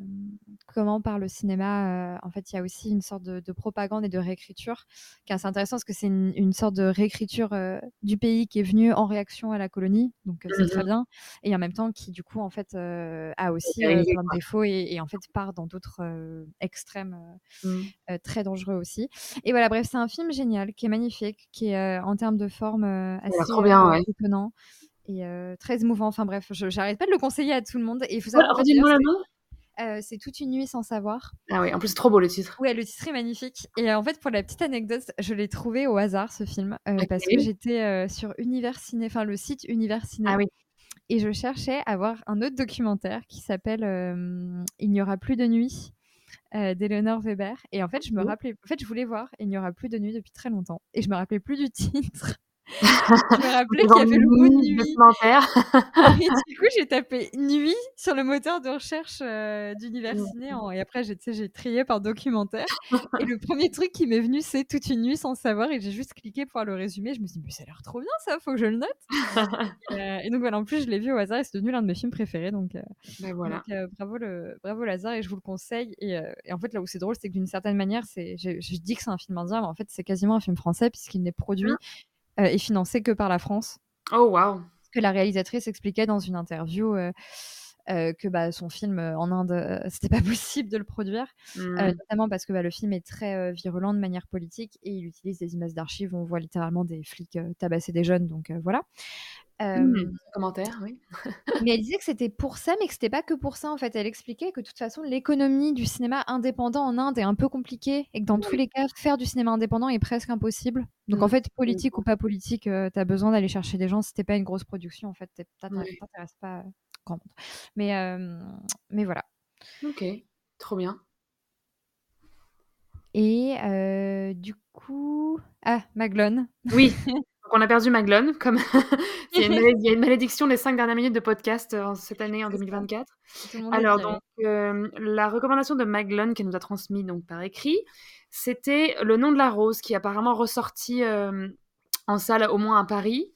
comment par le cinéma, euh, en fait, il y a aussi une sorte de, propagande et de réécriture qui est assez intéressant parce que c'est une, sorte de réécriture euh, du pays qui est venu en réaction à la colonie, donc c'est très mmh bien, et en même temps qui du coup en fait a aussi plein de défauts et, en fait part dans d'autres extrêmes mmh. très dangereux aussi. Et voilà, bref, c'est un film génial qui est magnifique, qui est en termes de forme assez bien, ouais. Et très émouvant. Enfin bref, j'arrête pas de le conseiller à tout le monde. Et il faut savoir. la main Euh, c'est toute une nuit sans savoir. Ah oui, en plus c'est trop beau le titre. Ouais, le titre est magnifique. Et euh, en fait, pour la petite anecdote, je l'ai trouvé au hasard ce film euh, parce que j'étais sur Univers Ciné, enfin le site Univers Ciné. Ah oui. Et je cherchais à voir un autre documentaire qui s'appelle Il n'y aura plus de nuit d'Eleanor Weber. Et en fait, je me Mhm. rappelais, en fait, je voulais voir Il n'y aura plus de nuit depuis très longtemps. Et je me rappelais plus du [LAUGHS] titre. [LAUGHS] je me rappelais qu'il y avait le mot nuit. documentaire. Et [LAUGHS] [LAUGHS] du coup, j'ai tapé nuit sur le moteur de recherche euh, d'Univers Ciné. en- Et après, j'ai trié par documentaire. Et le premier truc qui m'est venu, c'est toute une nuit sans savoir. Et j'ai juste cliqué pour le résumer. Je me suis dit, mais ça a l'air trop bien ça, faut que je le note. Euh, et donc voilà, en plus, je l'ai vu au hasard et c'est devenu l'un de mes films préférés. Donc, euh, Ben voilà. donc, euh, bravo, le, bravo Lazare et je vous le conseille. Et, et en fait, là où c'est drôle, c'est que d'une certaine manière, je, je dis que c'est un film indien, mais en fait, c'est quasiment un film français puisqu'il n'est produit euh, et financé que par la France Oh waouh. que la réalisatrice expliquait dans une interview euh, euh, que bah, son film en Inde, [LAUGHS] c'était pas possible de le produire, Mm. euh, notamment parce que bah, le film est très virulent de manière politique et il utilise des images d'archives où on voit littéralement des flics tabasser des jeunes, donc voilà. Euh, Mm. Commentaire, oui. [LAUGHS] mais elle disait que c'était pour ça, mais que c'était pas que pour ça en fait. Elle expliquait que de toute façon, l'économie du cinéma indépendant en Inde est un peu compliquée et que dans tous les cas, faire du cinéma indépendant est presque impossible. Donc en Mm. fait, politique ou pas politique, tu as besoin d'aller chercher des gens. Si t'es pas une grosse production, en fait, t'intéresses pas euh, grand monde. Mais, euh, mais voilà. Ok, trop bien. Et euh, du coup. Ah, Maglone. Oui. [LAUGHS] Donc on a perdu Maglone, comme il, y a une [LAUGHS] malé- il y a une malédiction des cinq dernières minutes de podcast euh, cette année en 2024. Tout le monde est Alors donc euh, la recommandation de Maglone qu'elle nous a transmise donc par écrit, c'était Le nom de la rose qui est apparemment ressorti euh, en salle au moins à Paris.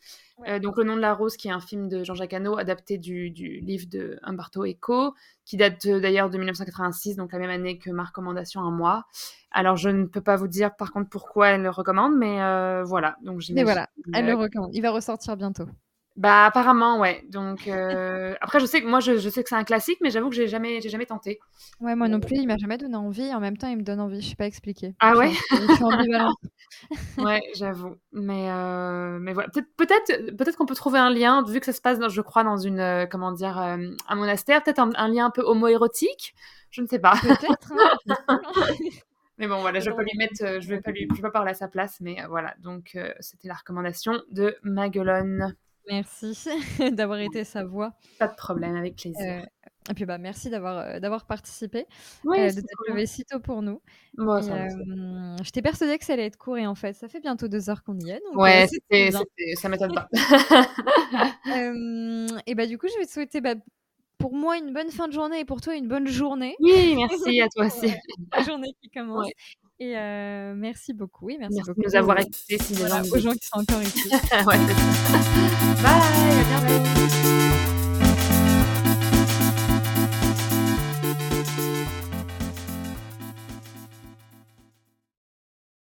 Euh, donc Le nom de la rose qui est un film de Jean-Jacques Hano adapté du, du livre de Umberto Eco qui date euh, d'ailleurs de 1986 donc la même année que ma recommandation à moi. Alors je ne peux pas vous dire par contre pourquoi elle le recommande mais euh, voilà donc Mais voilà, elle le recommande. Il va ressortir bientôt. Bah apparemment ouais. Donc euh, après je sais que moi je, je sais que c'est un classique mais j'avoue que j'ai jamais j'ai jamais tenté. Ouais, moi non plus, il m'a jamais donné envie. En même temps, il me donne envie. Je sais pas expliquer. Ah ouais? Je suis ambivalente. [LAUGHS] Ouais, j'avoue. Mais, euh, mais voilà. Peut-être peut-être peut-être qu'on peut trouver un lien, vu que ça se passe, dans, je crois, dans une, euh, comment dire, euh, un monastère, peut-être un, un lien un peu homoérotique? Je ne sais pas. Peut-être. hein. [LAUGHS] mais bon, voilà, je vais pas lui mettre, euh, je vais pas lui, je vais pas parler à sa place, mais euh, voilà. Donc, euh, c'était la recommandation de Maguelone. Merci [LAUGHS] d'avoir été sa voix. Pas de problème, avec plaisir. Euh, et puis bah merci d'avoir euh, d'avoir participé, Oui, euh, de t'être levé si tôt pour nous. Bon, Et, euh, J'étais persuadée que ça allait être court et en fait ça fait bientôt deux heures qu'on y est. Donc, Ouais, c'était, ça m'étonne pas. [LAUGHS] Euh, et bah du coup je vais te souhaiter bah, pour moi une bonne fin de journée et pour toi une bonne journée. Oui, merci à toi [LAUGHS] aussi. Ouais, la journée qui commence. Ouais. Et merci beaucoup. Oui, merci, Merci de beaucoup. nous avoir écoutés, si voilà, aux gens qui sont encore ici. ouais. Bye.